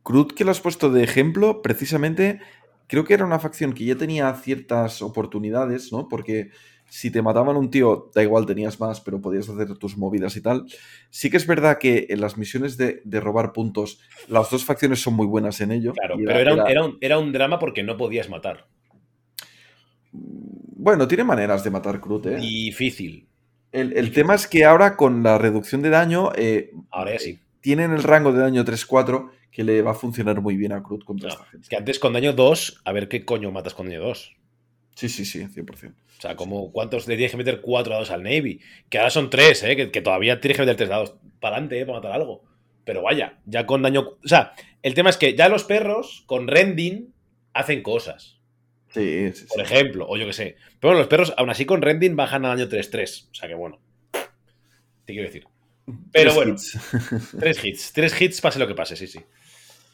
Cruz, que lo has puesto de ejemplo, precisamente, creo que era una facción que ya tenía ciertas oportunidades, ¿no? Porque si te mataban un tío, da igual, tenías más, pero podías hacer tus movidas y tal. Sí que es verdad que en las misiones de, de robar puntos, las dos facciones son muy buenas en ello. Claro, pero era un, era, un, era un drama porque no podías matar. Bueno, tiene maneras de matar Cruz, ¿eh? Difícil. El, el difícil. tema es que ahora con la reducción de daño, eh, Ahora ya sí. tienen el rango de daño 3-4 que le va a funcionar muy bien a Cruz contra No, esta gente. es que antes con daño 2, a ver qué coño matas con daño 2. Sí, sí, sí, 100%. O sea, como cuántos le tienes que meter 4 dados al Navy. Que ahora son 3, ¿eh? Que, que todavía tienes que meter 3 dados para adelante, ¿eh? Para matar algo. Pero vaya, ya con daño. O sea, el tema es que ya los perros con rending hacen cosas. Sí, sí, sí. Por ejemplo, o yo qué sé. Pero bueno, los perros, aún así con rending, bajan a daño 3-3. O sea que bueno. Te quiero decir. Pero Tres bueno. hits. Tres hits, tres hits, pase lo que pase, sí, sí.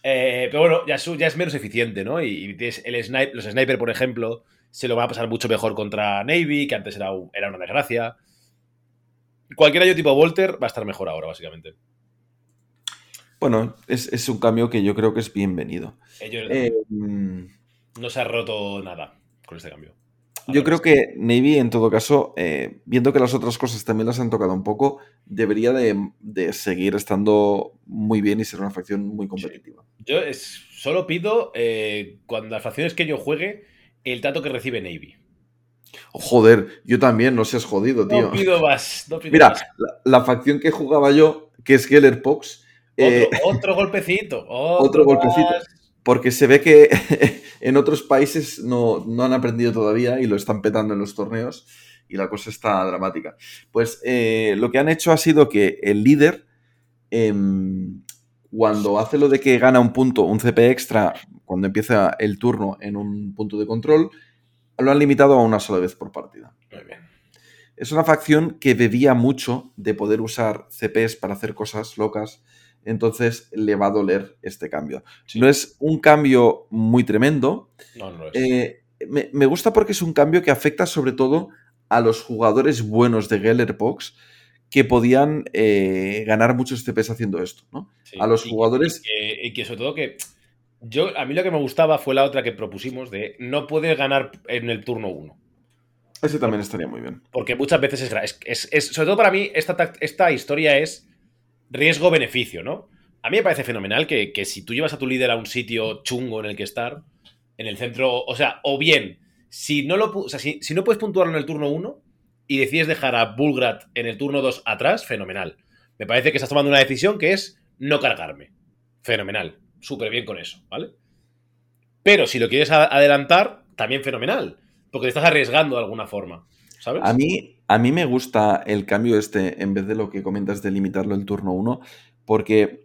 Eh, pero bueno, ya, su- ya es menos eficiente, ¿no? Y, y tienes el snipe, los sniper, por ejemplo, se lo van a pasar mucho mejor contra Navy, que antes era, era una desgracia. Cualquier año tipo Volter va a estar mejor ahora, básicamente. Bueno, es, es un cambio que yo creo que es bienvenido. Eh, no se ha roto nada con este cambio. yo creo que Navy, en todo caso, eh, viendo que las otras cosas también las han tocado un poco, debería de, de seguir estando muy bien y ser una facción muy competitiva. Yo es- solo pido, eh, cuando las facciones que yo juegue, el trato que recibe Navy. Joder, yo también, no seas jodido, tío. No pido más. no pido Mira, más. la, la facción que jugaba yo, que es Geller Pox, eh, Otro, otro golpecito. otro golpecito. más. Porque se ve que en otros países no, no han aprendido todavía y lo están petando en los torneos y la cosa está dramática. Pues eh, lo que han hecho ha sido que el líder, em, cuando hace lo de que gana un punto, un CP extra, cuando empieza el turno en un punto de control, lo han limitado a una sola vez por partida. Muy bien. Es una facción que bebía mucho de poder usar CPs para hacer cosas locas, entonces le va a doler este cambio. Sí. No es un cambio muy tremendo. No, no es. eh, me, me gusta porque es un cambio que afecta sobre todo a los jugadores buenos de Gellerbox que podían eh, ganar muchos CPs haciendo esto, ¿no? Sí. a los Y- jugadores- Y que, y que sobre todo que. Yo, a mí lo que me gustaba fue la otra que propusimos de no puedes ganar en el turno 1. Ese también estaría muy bien. Porque muchas veces es, es, es- Sobre todo para mí, esta, esta historia es riesgo-beneficio, ¿no? A mí me parece fenomenal que, que si tú llevas a tu líder a un sitio chungo en el que estar, en el centro. O sea, o bien, si no, lo, o sea, si, si no puedes puntuarlo en el turno 1 y decides dejar a Bulgrat en el turno 2 atrás, fenomenal. Me parece que estás tomando una decisión que es no cargarme. Fenomenal. Súper bien con eso, ¿vale? Pero si lo quieres adelantar, también fenomenal. Porque te estás arriesgando de alguna forma. ¿Sabes? A mí, a mí me gusta el cambio este en vez de lo que comentas de limitarlo el turno 1, porque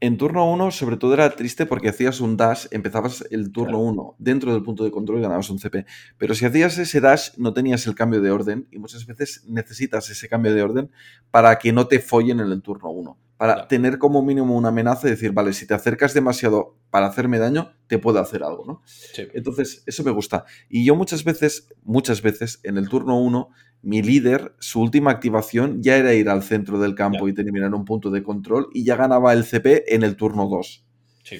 En turno 1, sobre todo era triste porque hacías un dash, empezabas el turno 1 dentro del punto de control y ganabas un CP. Pero si hacías ese dash, no tenías el cambio de orden y muchas veces necesitas ese cambio de orden para que no te follen en el turno 1. Para tener como mínimo una amenaza y decir, vale, si te acercas demasiado para hacerme daño, te puedo hacer algo, ¿no? Entonces, eso me gusta. Y yo muchas veces, muchas veces, en el turno 1 mi líder, su última activación ya era ir al centro del campo y terminar un punto de control y ya ganaba el CP en el turno 2. Sí.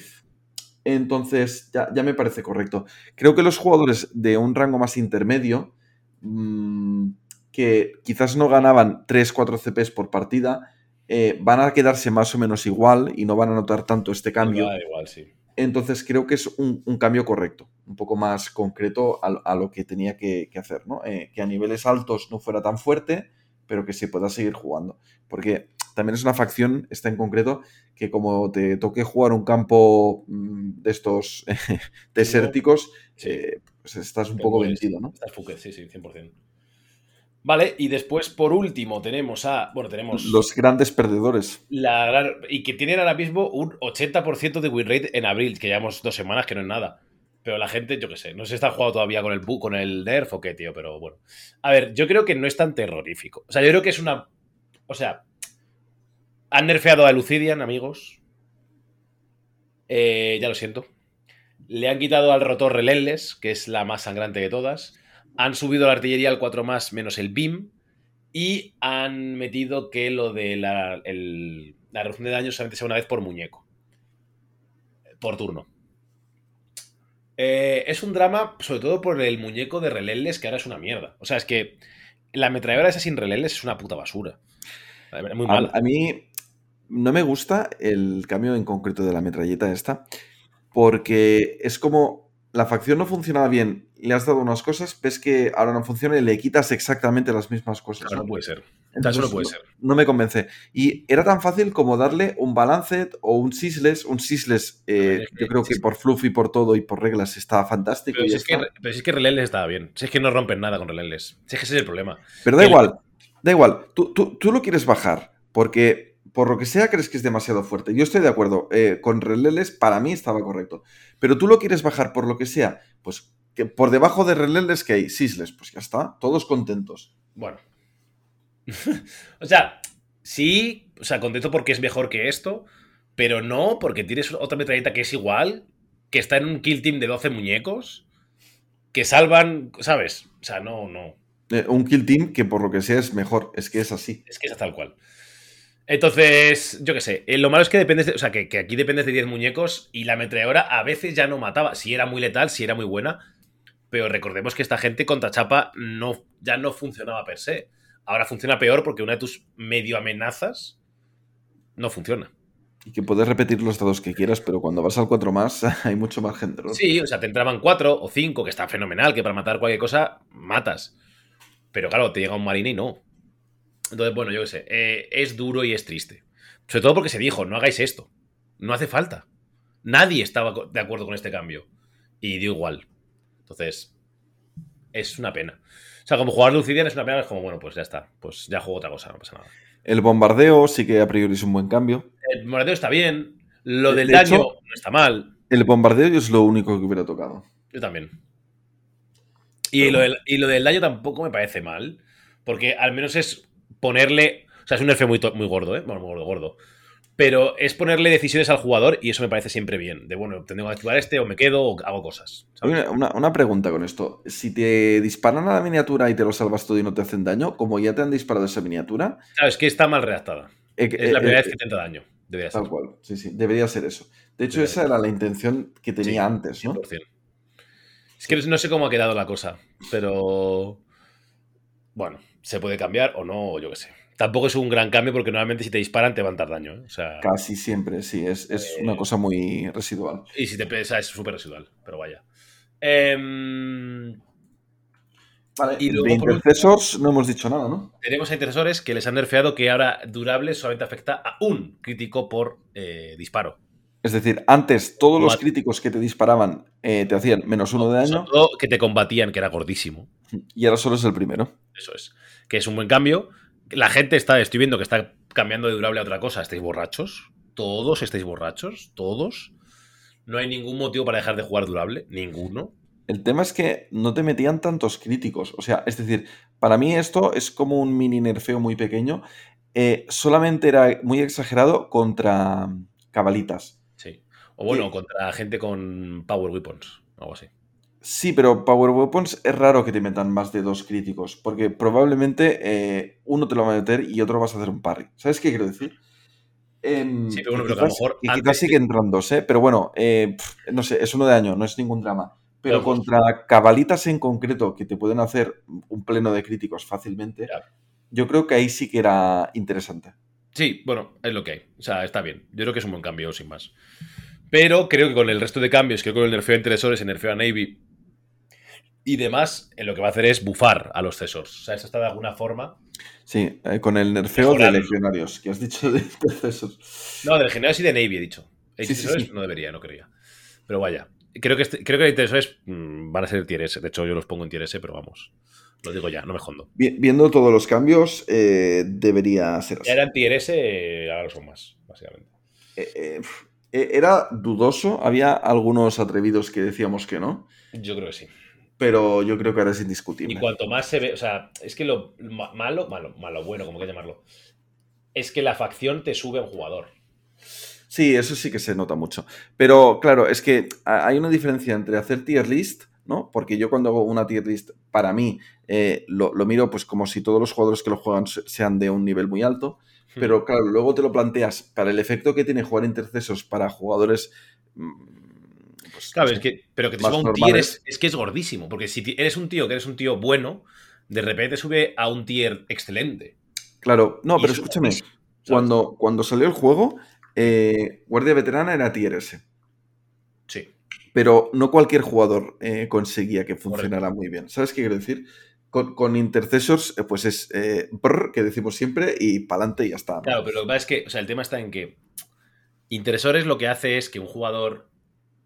Entonces, ya, me parece correcto. Creo que los jugadores de un rango más intermedio, mm, que quizás no ganaban 3-4 CPs por partida, eh, van a quedarse más o menos igual y no van a notar tanto este cambio. igual, sí. Entonces creo que es un, cambio correcto, un poco más concreto a, lo que tenía que, hacer, ¿no? Eh, que a niveles altos no fuera tan fuerte, pero que se pueda seguir jugando. Porque también es una facción, esta en concreto, que como te toque jugar un campo mm, de estos desérticos, eh, pues estás un poco vencido, ¿no? Estás fuque, sí, sí, 100%. Vale, y después, por último, tenemos a. Bueno, tenemos. Los grandes perdedores. La, y que tienen ahora mismo un 80% de win rate en abril, que llevamos dos semanas, que no es nada. Pero la gente, yo qué sé, no se está jugando todavía con el con el Nerf o qué, tío, pero bueno. A ver, yo creo que no es tan terrorífico. O sea, yo creo que es una. O sea. Han nerfeado a Lucidian, amigos. Eh, ya lo siento. Le han quitado al rotor Relentless, que es la más sangrante de todas. Han subido la artillería al 4 más menos el BIM y han metido que lo de la, reducción de daño solamente sea una vez por muñeco. Por turno. Eh, es un drama, sobre todo por el muñeco de releles, que ahora es una mierda. O sea, es que la ametralladora esa sin releles es una puta basura. Muy mal. A, mí no me gusta el cambio en concreto de la metralleta esta, porque es como la facción no funcionaba bien, le has dado unas cosas, ves que ahora no funciona y le quitas exactamente las mismas cosas. no puede ser. Eso no puede ser. No, me convence. Y era tan fácil como darle un Balanced o un Sisless. Un Sisless, eh, yo creo que por fluff y por todo y por reglas estaba fantástico. Pero, si, es Que, pero si es que Relentless estaba bien. Si es que no rompen nada con Relentless. Si es que ese es el problema. Pero da igual, da igual. Tú, tú, tú lo quieres bajar porque por lo que sea, crees que es demasiado fuerte. Yo estoy de acuerdo. Eh, con Releles, para mí estaba correcto. Pero tú lo quieres bajar por lo que sea, pues que por debajo de Releles que hay Sisles, pues ya está, todos contentos. Bueno. o sea, sí, o sea, contento porque es mejor que esto, pero no porque tienes otra metralleta que es igual, que está en un kill team de 12 muñecos, que salvan, ¿sabes? O sea, no, no. Eh, un kill team que por lo que sea es mejor, es que es así. Es que es tal cual. Entonces, yo qué sé, eh, lo malo es que dependes de, o sea, que, aquí dependes de 10 muñecos y la ametralladora a veces ya no mataba. Si era muy letal, si era muy buena, pero recordemos que esta gente contra chapa no, ya no funcionaba per se. Ahora funciona peor porque una de tus medio amenazas no funciona. Y que puedes repetir los dados que quieras, pero cuando vas al 4 más hay mucho margen de Sí, o sea, te entraban 4 o 5, que está fenomenal, que para matar cualquier cosa matas. Pero claro, te llega un marine y no. Entonces, bueno, yo qué sé, eh, es duro y es triste. Sobre todo porque se dijo, no hagáis esto. No hace falta. Nadie estaba de acuerdo con este cambio. Y dio igual. Entonces, es una pena. O sea, como jugar Lucidian es una pena, es como, bueno, pues ya está. Pues ya juego otra cosa, no pasa nada. El bombardeo sí que a priori es un buen cambio. El bombardeo está bien. Lo del daño no está mal. El bombardeo es lo único que hubiera tocado. Yo también. Y lo, del, y lo del daño tampoco me parece mal. Porque al menos es ponerle. O sea, es un nerfeo muy, muy gordo, ¿eh? Bueno, muy gordo, gordo. Pero es ponerle decisiones al jugador y eso me parece siempre bien. De bueno, tengo que activar este o me quedo o hago cosas. Una, pregunta con esto. Si te disparan a la miniatura y te lo salvas todo y no te hacen daño, como ya te han disparado esa miniatura. Claro, es que está mal redactada. Eh, es la primera eh, vez que te entra daño. Debería ser. Tal cual, sí, sí, debería ser eso. De hecho, esa era la intención que tenía antes, ¿no? Es que no sé cómo ha quedado la cosa, pero. Bueno, se puede cambiar o no, yo qué sé. Tampoco es un gran cambio porque normalmente si te disparan te van a dar daño. ¿eh? O sea, Casi siempre, sí, es, una eh, cosa muy residual. Y si te pesa es súper residual, pero vaya. Em, vale, y de intercesores no hemos dicho nada, ¿no? Tenemos a intercesores que les han nerfeado que ahora durable solamente afecta a un crítico por eh, disparo. Es decir, antes todos los críticos que te disparaban te hacían menos uno de daño. Que te combatían, que era gordísimo. Y ahora solo es el primero. Eso es. Que es un buen cambio. La gente está, estoy viendo que está cambiando de durable a otra cosa. Estáis borrachos. todos estáis borrachos, todos. No hay ningún motivo para dejar de jugar durable, ninguno. El tema es que no te metían tantos críticos. O sea, es decir, para mí esto es como un mini nerfeo muy pequeño. Eh, solamente era muy exagerado contra cabalitas. Sí. O bueno, contra gente con Power Weapons, algo así. Sí, pero Power Weapons es raro que te metan más de dos críticos, porque probablemente eh, uno te lo va a meter y otro vas a hacer un parry. ¿Sabes qué quiero decir? Em, sí, pero bueno, pero que a lo mejor. Y quizás sigue entrando, ¿eh? Pero bueno, eh, no sé, es uno de año, no es ningún drama. Pero, contra cabalitas en concreto, que te pueden hacer un pleno de críticos fácilmente, yo creo que ahí sí que era interesante. Sí, bueno, es lo que hay. O sea, está bien. Yo creo que es un buen cambio, sin más. Pero creo que con el resto de cambios, creo que con el nerfeo de interesores, el nerfeo a Navy y demás, en lo que va a hacer es bufar a los Cesors. O sea, esto está de alguna forma. Sí, eh, con el nerfeo de legionarios, que has dicho de, Cesors. No, de legionarios y de Navy he dicho. Sí, sí, no debería, no quería. Pero vaya. Creo que, este, creo que interesores mm, van a ser tier S. De hecho, yo los pongo en tier S, pero vamos. Lo digo ya, no me jondo. Viendo todos los cambios, eh, debería ser así. Eran tier S, ahora son más, básicamente. Eh, era dudoso. Había algunos atrevidos que decíamos que no. Yo creo que sí pero yo creo que ahora es indiscutible. Y cuanto más se ve, o sea, es que lo malo, malo, malo, bueno, como que llamarlo, es que la facción te sube a un jugador. Sí, eso sí que se nota mucho. Pero claro, es que hay una diferencia entre hacer tier list, ¿no? Porque yo cuando hago una tier list, para mí, eh, lo, miro pues como si todos los jugadores que lo juegan sean de un nivel muy alto. Hmm. Pero claro, luego te lo planteas para el efecto que tiene jugar intercesos para jugadores mm, pues, claro, es que, pero que te suba un tier es, que es gordísimo. Porque si eres un tío que eres un tío bueno, de repente sube a un tier excelente. Claro, no, pero escúchame. Cuando, cuando salió el juego, eh, Guardia Veterana era tier S. Sí. Pero no cualquier jugador eh, conseguía que funcionara muy bien. ¿Sabes qué quiero decir? Con, Intercessors, eh, pues es que decimos siempre y pa'lante y ya está. Claro, pero lo que es que, o sea, el tema está en que Intercessores lo que hace es que un jugador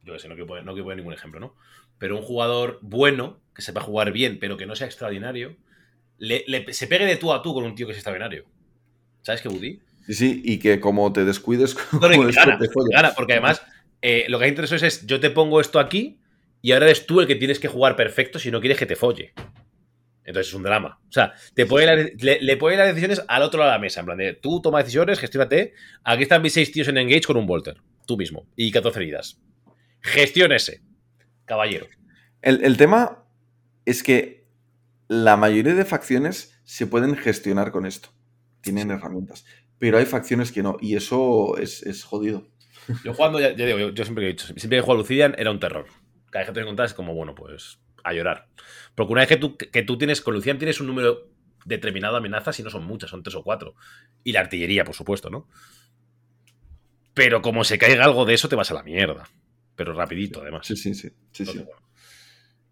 yo sé, no quiero, poner, no quiero poner ningún ejemplo, ¿no? Pero un jugador bueno, que sepa jugar bien, pero que no sea extraordinario, se pegue de tú a tú con un tío que es extraordinario. ¿Sabes qué, Buddy? Sí, sí, y que como te descuides, como gana, porque además eh, lo que hay interesante es yo te pongo esto aquí y ahora eres tú el que tienes que jugar perfecto si no quieres que te folle. Entonces es un drama. O sea, te puede le, le puede dar decisiones al otro lado de la mesa. En plan de, tú toma decisiones, gestiónate. Aquí están mis seis tíos en Engage con un Volter. Tú mismo. Y 14 heridas. Gestiónese, caballero. El, tema es que la mayoría de facciones se pueden gestionar con esto. Tienen herramientas. Pero hay facciones que no. Y eso es, jodido. Yo jugando, ya, digo, yo, siempre he dicho, siempre he jugado Lucidian era un terror. Cada vez que te encontrás es como, bueno, pues a llorar. Porque una vez que tú, que tú tienes con Lucidian tienes un número determinado de amenazas y no son muchas, son tres o cuatro. Y la artillería, por supuesto, ¿no? Pero como se caiga algo de eso, te vas a la mierda pero rapidito además. Sí, sí, sí. sí,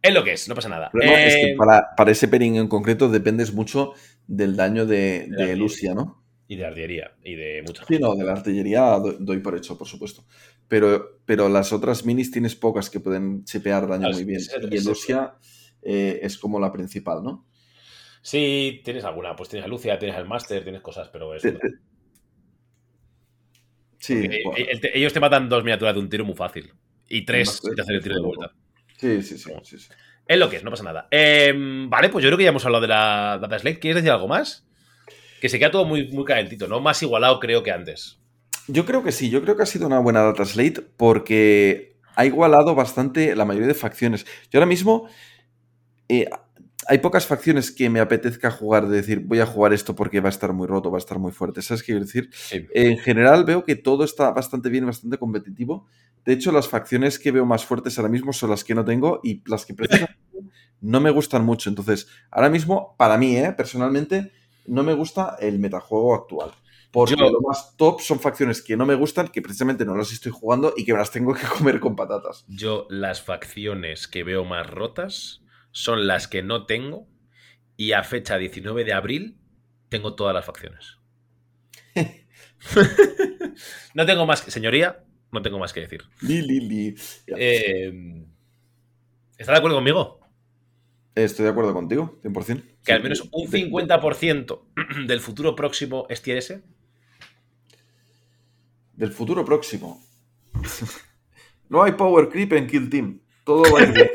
Es lo que es, no pasa nada. es que eh, para, ese pering en concreto dependes mucho del daño de, de, Lucia, ¿no? Y de artillería, y de muchas Sí, no, de la artillería doy, por hecho, por supuesto. Pero, pero las otras minis tienes pocas que pueden chipear daño muy bien. y Lucia eh, es como la principal, ¿no? Sí, tienes alguna. Pues tienes a Lucia, tienes al Master, tienes cosas, pero es. Sí. ellos te matan dos miniaturas de un tiro muy fácil. Y tres si te hacen el tiro de vuelta. Sí, sí, sí, Es lo que es, no pasa nada. Em, vale, pues yo creo que ya hemos hablado de la Data Slate. ¿Quieres decir algo más? Que se queda todo muy, muy calentito, ¿no? Más igualado creo que antes. Yo creo que sí, yo creo que ha sido una buena Data Slate porque ha igualado bastante la mayoría de facciones. Yo ahora mismo eh, hay pocas facciones que me apetezca jugar, de decir, voy a jugar esto porque va a estar muy roto, va a estar muy fuerte. ¿Sabes qué quiero decir? En general veo que todo está bastante bien, bastante competitivo. De hecho, las facciones que veo más fuertes ahora mismo son las que no tengo y las que precisamente no me gustan mucho. Entonces, ahora mismo, para mí, ¿eh? personalmente, no me gusta el metajuego actual. Porque lo más top son facciones que no me gustan, que precisamente no las estoy jugando y que me las tengo que comer con patatas. Yo, las facciones que veo más rotas son las que no tengo y a fecha 19 de abril tengo todas las facciones. no tengo más que, señoría, no tengo más que decir. Eh, ¿Está de acuerdo conmigo? Estoy de acuerdo contigo, 100%. Que al menos un 50% del futuro próximo es TRS. del futuro próximo. no hay power creep en Kill Team. Todo va a ir bien.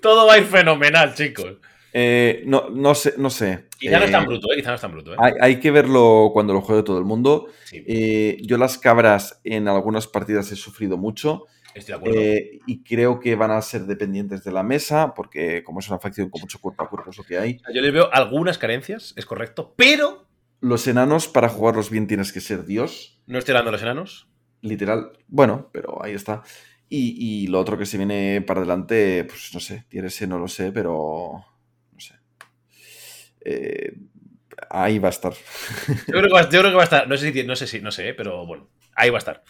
Todo va a ir fenomenal, chicos. Eh, no, no sé, no sé. Quizá no es tan Eh, bruto, ¿eh? Quizá no es tan bruto, ¿eh? Hay, hay que verlo cuando lo juegue todo el mundo. Sí, Eh, yo las cabras en algunas partidas he sufrido mucho estoy de acuerdo. eh, y creo que van a ser dependientes de la mesa porque como es una facción con mucho cuerpo a cuerpo es lo que hay. Yo le veo algunas carencias, es correcto, pero Los enanos para jugarlos bien tienes que ser Dios, no estoy dando a los enanos. literal. Bueno, pero ahí está. Y, lo otro que se viene para adelante, pues no sé, tiene ese no lo sé, pero no sé. Eh, ahí va a estar. Yo creo, que va, a estar, no sé si, no sé si, no sé, ¿eh? pero bueno, ahí va a estar.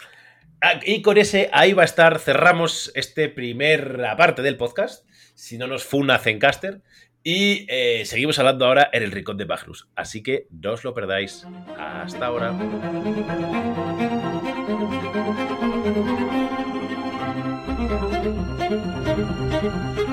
Ah, Y con ese, ahí va a estar, cerramos este primera parte del podcast, si no nos funa Zencaster, y eh, seguimos hablando ahora en el rincón de Magnus. Así que no os lo perdáis. Hasta ahora. Thank you.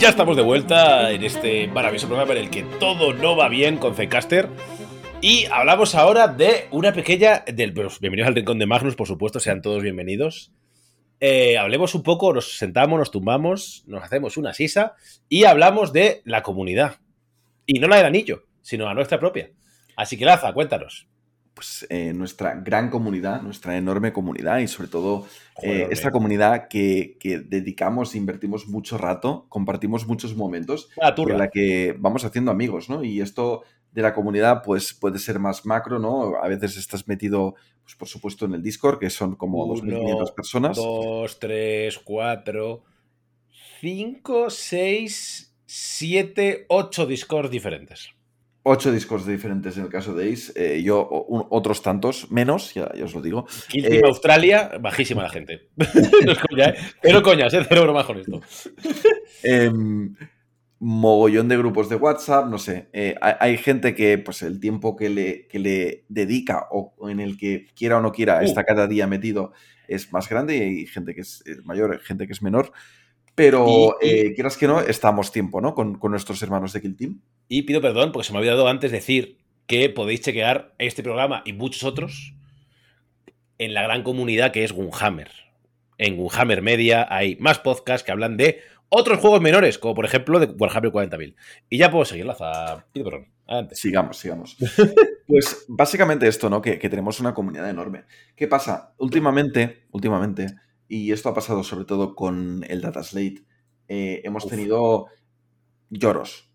Ya estamos de vuelta en este maravilloso programa en el que todo no va bien con Zencaster. Y hablamos ahora de una pequeña. Del, bienvenidos al Rincón de Magnus, por supuesto, sean todos bienvenidos. Eh, hablemos un poco, nos sentamos, nos tumbamos, nos hacemos una sisa y hablamos de la comunidad. Y no la del anillo, sino la nuestra propia. Así que, Laza, cuéntanos. Pues eh, nuestra gran comunidad, nuestra enorme comunidad y sobre todo eh, esta comunidad que, que dedicamos, invertimos mucho rato, compartimos muchos momentos en la que vamos haciendo amigos, ¿no? Y esto de la comunidad, pues puede ser más macro, ¿no? A veces estás metido, pues por supuesto, en el Discord, que son como Uno, 2.500 personas. Dos, tres, cuatro, cinco, seis, siete, ocho Discords diferentes. Ocho Discords diferentes en el caso de Ace. eh, yo, un- otros tantos, menos, ya, ya os lo digo. Kill Eh, Team Australia, bajísima la gente. no es coña, ¿eh? Cero coñas, ¿eh? Cero bromas con esto. Em, mogollón de grupos de WhatsApp, no sé. eh, hay, hay gente que, pues, el tiempo que le, que le dedica o en el que quiera o no quiera Uh. está cada día metido es más grande y hay gente que es eh, mayor, hay gente que es menor. Pero, Y- y- eh, quieras que no, estamos tiempo, ¿no? Con, con nuestros hermanos de Kill Team. Y pido perdón porque se me ha olvidado antes decir que podéis chequear este programa y muchos otros en la gran comunidad que es Gunhammer. En Gunhammer Media hay más podcasts que hablan de otros juegos menores, como por ejemplo de Warhammer 40.000. Y ya puedo seguir, Laza. Pido perdón. Adelante. Sigamos, sigamos. Pues básicamente esto, ¿no? Que, que tenemos una comunidad enorme. ¿Qué pasa? Últimamente, últimamente, y esto ha pasado sobre todo con el Data Slate, eh, hemos Uf. tenido lloros.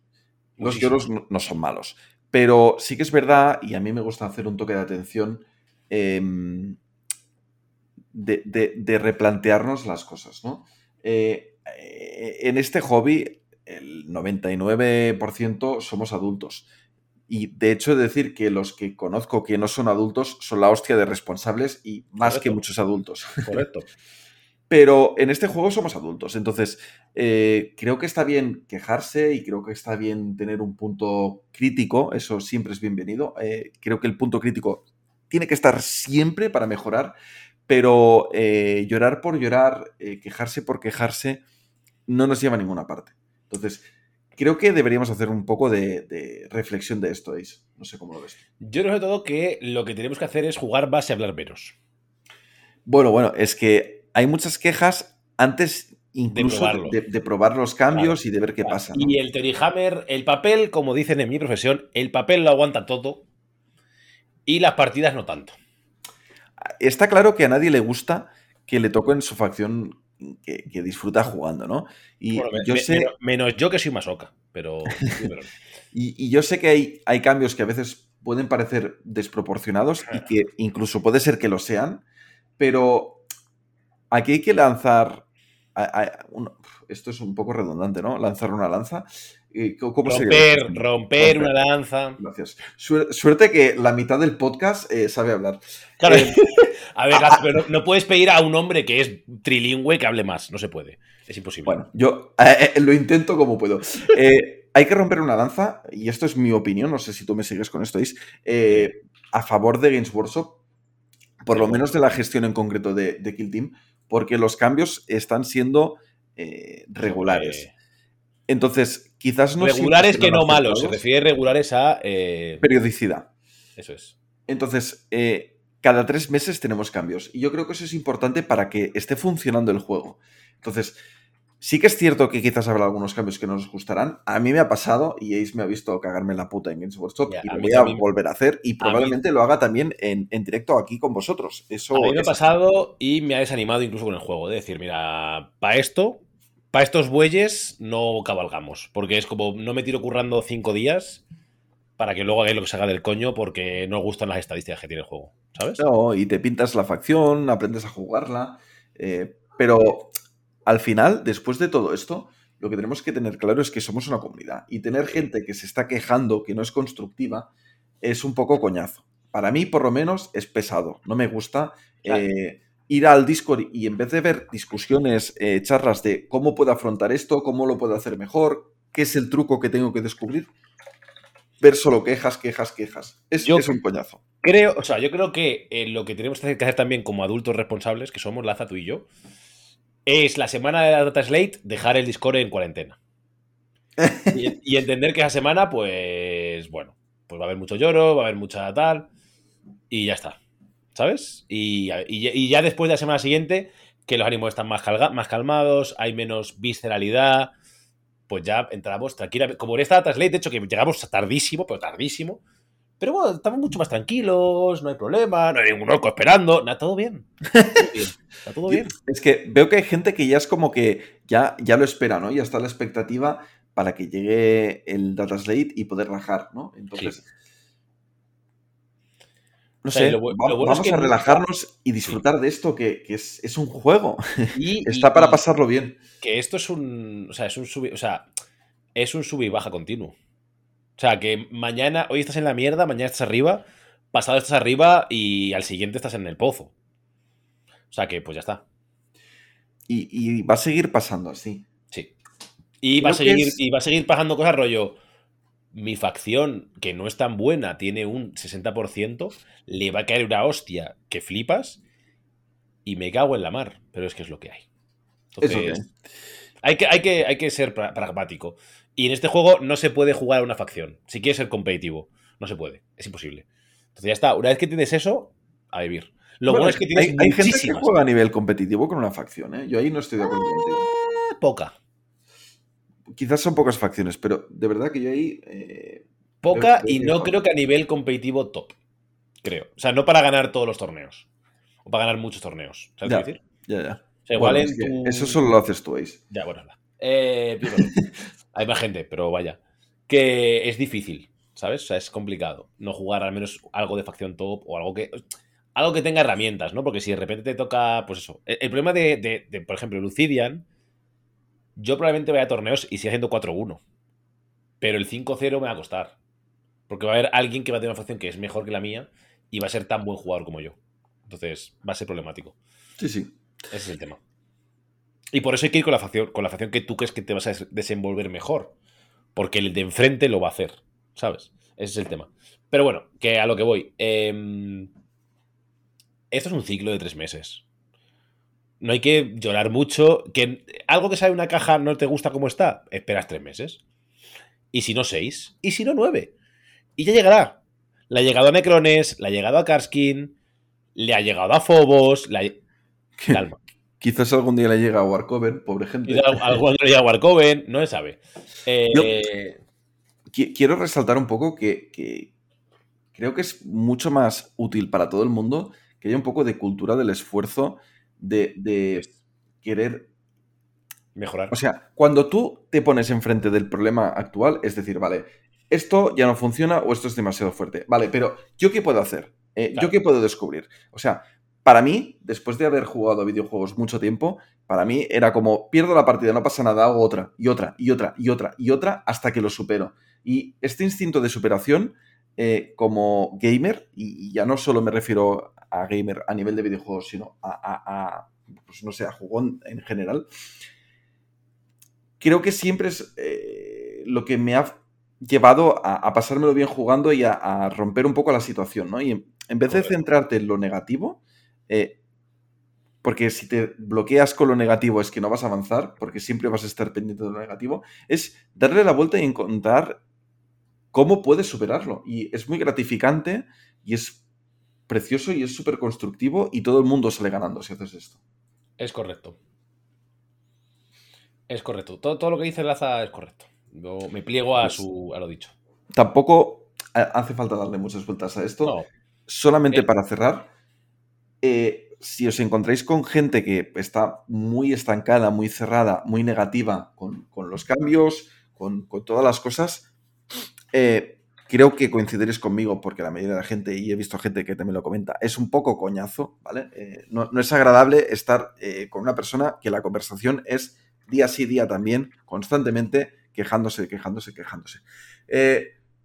Los Muchísimo. lloros no, no son malos. Pero sí que es verdad, y a mí me gusta hacer un toque de atención, em, de, de- de replantearnos las cosas, ¿no? Eh, eh, en este hobby, el 99% somos adultos. Y de hecho, he de decir que los que conozco que no son adultos son la hostia de responsables y más que muchos adultos. Correcto. Pero en este juego somos adultos. Entonces, eh, creo que está bien quejarse y creo que está bien tener un punto crítico. Eso siempre es bienvenido. Eh, creo que el punto crítico tiene que estar siempre para mejorar. Pero eh, llorar por llorar, quejarse por quejarse, no nos lleva a ninguna parte. Entonces, creo que deberíamos hacer un poco de, de reflexión de esto, Ace. No sé cómo lo ves. Yo creo sobre todo que lo que tenemos que hacer es jugar más y hablar menos. Bueno, bueno, es que hay muchas quejas antes incluso de probarlo. de- de probar los cambios y de ver qué Claro. pasa. ¿no? Y el Terry Hammer, el papel, como dicen en mi profesión, el papel lo aguanta todo y las partidas no tanto. Está claro que a nadie le gusta que le toquen su facción que, que disfruta jugando, ¿no? Y Bueno, yo me- sé, menos, menos yo que soy masoca, pero... y, y yo sé que hay, hay cambios que a veces pueden parecer desproporcionados y que incluso puede ser que lo sean, pero aquí hay que lanzar. a- a- un- esto es un poco redundante, ¿no? Lanzar una lanza. ¿Cómo romper, romper, una lanza. Gracias. Suer- Suerte que la mitad del podcast eh, sabe hablar. Claro, Eh, a ver, pero no, puedes pedir a un hombre que es trilingüe que hable más. No se puede. Es imposible. Bueno, yo eh, lo intento como puedo. Hay que romper una lanza, y esto es mi opinión, no sé si tú me sigues con esto, Is, a favor de Games Workshop, por lo menos de la gestión en concreto de, de Kill Team, porque los cambios están siendo eh, regulares. Entonces, quizás no regulares que no malos. Se refiere regulares a. eh, Periodicidad. eso es. Entonces, eh, cada tres meses tenemos cambios. Y yo creo que eso es importante para que esté funcionando el juego. Entonces, sí que es cierto que quizás habrá algunos cambios que no nos gustarán. A mí me ha pasado y Ace me ha visto cagarme la puta en Games Workshop Ya, y lo voy a volver a hacer y probablemente lo haga también en, en directo aquí con vosotros. Eso A mí me ha pasado y me ha desanimado incluso con el juego. De decir, mira, para esto, para estos bueyes no cabalgamos. Porque es como, no me tiro currando cinco días para que luego hagáis lo que se haga del coño porque no gustan las estadísticas que tiene el juego. ¿Sabes? No, y te pintas la facción, aprendes a jugarla. eh, pero al final, después de todo esto, lo que tenemos que tener claro es que somos una comunidad. Y tener gente que se está quejando, que no es constructiva, es un poco coñazo. Para mí, por lo menos, es pesado. No me gusta eh, ir al Discord y en vez de ver discusiones, eh, charlas de cómo puedo afrontar esto, cómo lo puedo hacer mejor, qué es el truco que tengo que descubrir, ver solo quejas, quejas, quejas. Es, Yo- es un coñazo. Creo, o sea, yo creo que eh, lo que tenemos que hacer también como adultos responsables, que somos Laza, tú y yo, es la semana de la Data Slate dejar el Discord en cuarentena. Y, y entender que esa semana, pues, bueno, pues va a haber mucho lloro, va a haber mucha tal, y ya está. ¿Sabes? Y, y- y ya después de la semana siguiente, que los ánimos están más, calga- más calmados, hay menos visceralidad, pues ya entramos tranquilamente. Como en esta Data Slate, de hecho, que llegamos tardísimo, pero tardísimo. Pero bueno, estamos mucho más tranquilos, no hay problema, no hay ningún orco esperando, nada, todo bien. Todo bien, Está todo bien. Es que veo que hay gente que ya es como que ya, ya lo espera, ¿no? Ya está la expectativa para que llegue el Data Slate y poder rajar, ¿no? Entonces. No O sea, sé, lo bueno es vamos que a relajarnos y disfrutar de esto que, que es, es un juego. Y, Está y- para pasarlo bien. que esto es un. O sea, es un sub, o sea, es un sub y baja continuo. O sea, que mañana, hoy estás en la mierda, mañana estás arriba, pasado estás arriba y al siguiente estás en el pozo. O sea que, pues ya está. Y, y va a seguir pasando así. Sí. Y va, a seguir, es- y va a seguir pasando cosas rollo. Mi facción, que no es tan buena, tiene un 60%, le va a caer una hostia que flipas y me cago en la mar. Pero es que es lo que hay. Eso que- hay, que, hay, que, hay que ser pra- pragmático. Y en este juego no se puede jugar a una facción. Si quieres ser competitivo, no se puede. Es imposible. Entonces ya está. Una vez que tienes eso, a vivir. Lo bueno, Bueno, es que tienes hay, hay gente que juega a nivel competitivo con una facción, ¿eh? Yo ahí no estoy de acuerdo contigo. Poca. Quizás son pocas facciones, pero de verdad que yo ahí. eh, Poca y no creo que a nivel competitivo top. Creo. O sea, no para ganar todos los torneos. O para ganar muchos torneos. ¿Sabes Ya. qué decir? ya, ya. O sea, igual Bueno, en es que tu- Eso solo lo haces tú, Ace. Ya, bueno. Eh, hay más gente, pero vaya. Que es difícil, ¿sabes? O sea, es complicado no jugar al menos algo de facción top o algo que. Algo que tenga herramientas, ¿no? Porque si de repente te toca, pues eso. El, el problema de, de- de, por ejemplo, Lucidian, yo probablemente vaya a torneos y siga haciendo 4-1. Pero el 5-0 me va a costar. Porque va a haber alguien que va a tener una facción que es mejor que la mía y va a ser tan buen jugador como yo. Entonces, va a ser problemático. Sí, sí. Ese es el tema. Y por eso hay que ir con la facción, con la facción que tú crees que te vas a des- desenvolver mejor. Porque el de enfrente lo va a hacer. ¿Sabes? Ese es el tema. Pero bueno, que a lo que voy. Em, esto es un ciclo de tres meses. No hay que llorar mucho. Que algo que sale una caja no te gusta como está, esperas tres meses. Y si no, seis. Y si no, nueve. Y ya llegará. Le ha llegado a Necrones, le ha llegado a Karskin, le ha llegado a Phobos, le ha- Calma. Quizás algún día le llega a Warcover, pobre gente. Quizá Algún le llega a Warcoven, no se sabe. Eh, Qui- Quiero resaltar un poco que, que creo que es mucho más útil para todo el mundo que haya un poco de cultura del esfuerzo, de, de querer... mejorar. O sea, cuando tú te pones enfrente del problema actual, es decir, vale, esto ya no funciona o esto es demasiado fuerte. Vale, pero ¿yo qué puedo hacer? Eh, Claro. ¿Yo qué puedo descubrir? O sea, para mí, después de haber jugado a videojuegos mucho tiempo, para mí era como, pierdo la partida, no pasa nada, hago otra, y otra, y otra, y otra, y otra, hasta que lo supero. Y este instinto de superación, eh, como gamer, y, ya no solo me refiero a gamer a nivel de videojuegos, sino a, pues no sé, a jugón en general, creo que siempre es eh, lo que me ha llevado a, pasármelo bien jugando y a, romper un poco la situación, ¿no? Y en, vez de centrarte en lo negativo, eh, porque si te bloqueas con lo negativo es que no vas a avanzar, porque siempre vas a estar pendiente de lo negativo, es darle la vuelta y encontrar cómo puedes superarlo. Y es muy gratificante y es precioso y es súper constructivo y todo el mundo sale ganando si haces esto. Es correcto. Es correcto. Todo, todo lo que dice Laza es correcto. Yo me pliego a, pues su, a lo dicho. Tampoco hace falta darle muchas vueltas a esto. Solamente eh, para cerrar, eh, si os encontráis con gente que está muy estancada, muy cerrada, muy negativa con, los cambios, con, todas las cosas, eh, creo que coincidiréis conmigo, porque la mayoría de la gente, y he visto gente que también lo comenta, es un poco coñazo, ¿vale? Eh, no, es agradable estar con una persona que la conversación es día sí, día también, constantemente quejándose, quejándose, quejándose.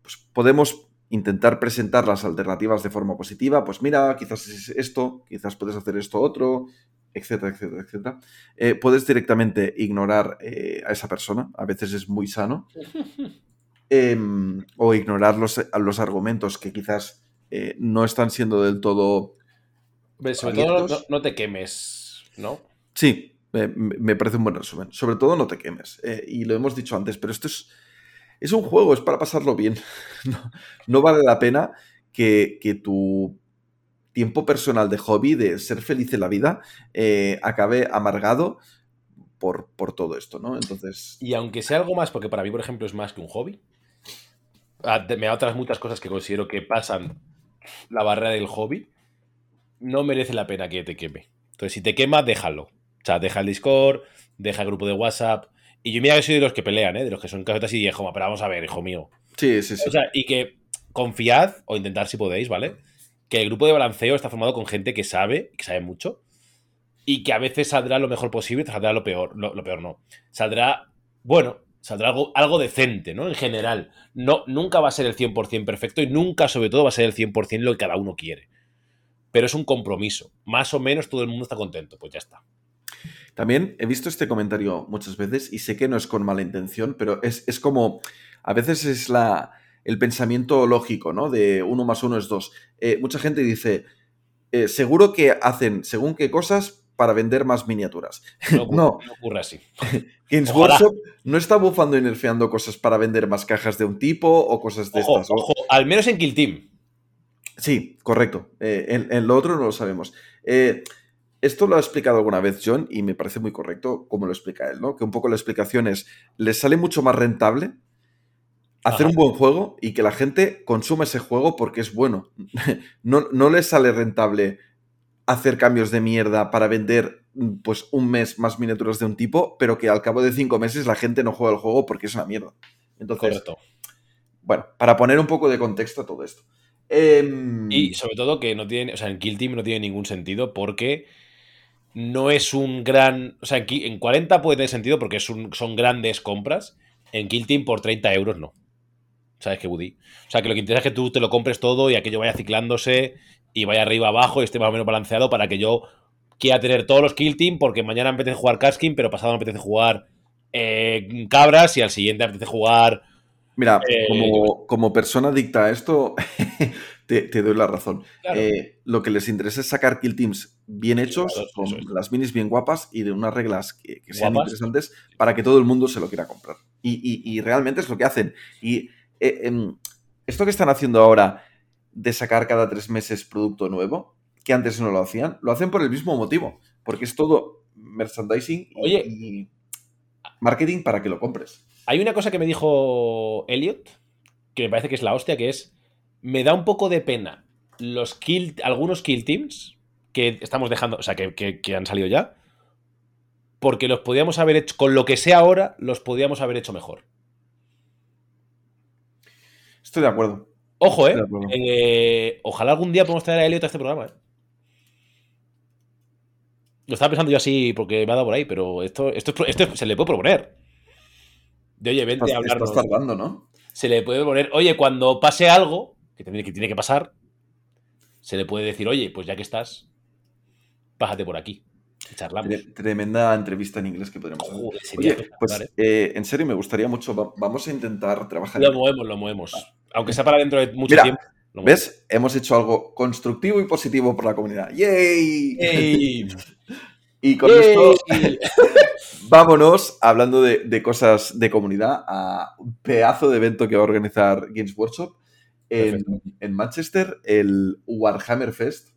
pues podemos intentar presentar las alternativas de forma positiva, pues mira, quizás es esto, quizás puedes hacer esto otro, etcétera, etcétera, etcétera. Eh, puedes directamente ignorar eh, a esa persona, a veces es muy sano, em, o ignorar los, los, argumentos que quizás eh, no están siendo del todo... Sobre todo no, te quemes, ¿no? Sí, me parece un buen resumen. Sobre todo no te quemes. y lo hemos dicho antes, pero esto es es un juego, es para pasarlo bien. No, vale la pena que, tu tiempo personal de hobby, de ser feliz en la vida, eh, acabe amargado por, por, todo esto, ¿no? Entonces. Y aunque sea algo más, porque para mí, por ejemplo, es más que un hobby, ah, me da otras muchas cosas que considero que pasan la barrera del hobby, no merece la pena que te queme. Entonces, si te quema, déjalo. O sea, deja el Discord, deja el grupo de WhatsApp, y yo mira que soy de los que pelean, ¿eh? de los que son casetas y viejo, pero vamos a ver, hijo mío. Sí, sí, sí. O sea, y que confiad, o intentar si podéis, ¿vale? Que el grupo de balanceo está formado con gente que sabe, que sabe mucho, y que a veces saldrá lo mejor posible y saldrá lo peor. Lo, peor no. Saldrá, bueno, saldrá algo, algo decente, ¿no? En general. No, nunca va a ser el 100% perfecto y nunca, sobre todo, va a ser el 100% lo que cada uno quiere. Pero es un compromiso. Más o menos todo el mundo está contento. Pues ya está. También he visto este comentario muchas veces y sé que no es con mala intención, pero es, como, a veces es la, el pensamiento lógico, ¿no? De uno más uno es dos. Eh, mucha gente dice, eh, seguro que hacen según qué cosas para vender más miniaturas. No, no. ocurre así. Games Workshop no está bufando y nerfeando cosas para vender más cajas de un tipo o cosas de estas. Ojo, al menos en Kill Team. Sí, correcto. Eh, en, en, lo otro no lo sabemos. Esto lo ha explicado alguna vez John y me parece muy correcto como lo explica él, ¿no? Que un poco la explicación es, les sale mucho más rentable hacer un buen juego y que la gente consuma ese juego porque es bueno. no, no les sale rentable hacer cambios de mierda para vender pues un mes más miniaturas de un tipo, pero que al cabo de cinco meses la gente no juega el juego porque es una mierda. Entonces, Correcto. bueno, para poner un poco de contexto a todo esto. Em, y sobre todo que no tiene, o sea, en Kill Team no tiene ningún sentido porque no es un gran. O sea, en 40 puede tener sentido porque son grandes compras. En Kill Team por 30 euros no. ¿Sabes qué, Woody? O sea, que lo que interesa es que tú te lo compres todo y aquello vaya ciclándose y vaya arriba abajo y esté más o menos balanceado para que yo quiera tener todos los Kill Team porque mañana me apetece jugar Kaskin, pero pasado me apetece jugar eh, Cabras y al siguiente me apetece jugar. Mira, eh, como, como persona dicta a esto, te, doy la razón. Eh, lo que les interesa es sacar kill teams bien hechos, con las minis bien guapas y de unas reglas que, sean interesantes para que todo el mundo se lo quiera comprar. Y, realmente es lo que hacen. Y eh, em, esto que están haciendo ahora de sacar cada tres meses producto nuevo, que antes no lo hacían, lo hacen por el mismo motivo, porque es todo merchandising y marketing para que lo compres. Hay una cosa que me dijo Elliot, que me parece que es la hostia, que es me da un poco de pena los kill, algunos kill teams que estamos dejando, o sea, que, han salido ya, porque los podíamos haber hecho, con lo que sea ahora, los podíamos haber hecho mejor. Estoy de acuerdo. Ojo, ¿eh? eh ojalá algún día podamos traer a Elliot a este programa, ¿eh? Lo estaba pensando yo así porque me ha dado por ahí, pero esto, esto, esto se le puede proponer. De oye, vente a hablarnos. Estás tardando, ¿no? Se le puede poner, oye, cuando pase algo, que tiene, que tiene que pasar, se le puede decir, oye, pues ya que estás, bájate por aquí. Charlamos. Tre- Tremenda entrevista en inglés que podríamos hacer. Joder, sería Oye, pues ¿eh? eh, en serio me gustaría mucho. va- Vamos a intentar trabajar. Lo en- movemos, lo movemos. Aunque sea para dentro de mucho Mira, tiempo. lo movemos. ¿Ves? Hemos hecho algo constructivo y positivo por la comunidad. ¡Yay! Y con esto vámonos, hablando de, de cosas de comunidad, a un pedazo de evento que va a organizar Games Workshop en, en Manchester, el Warhammer Fest,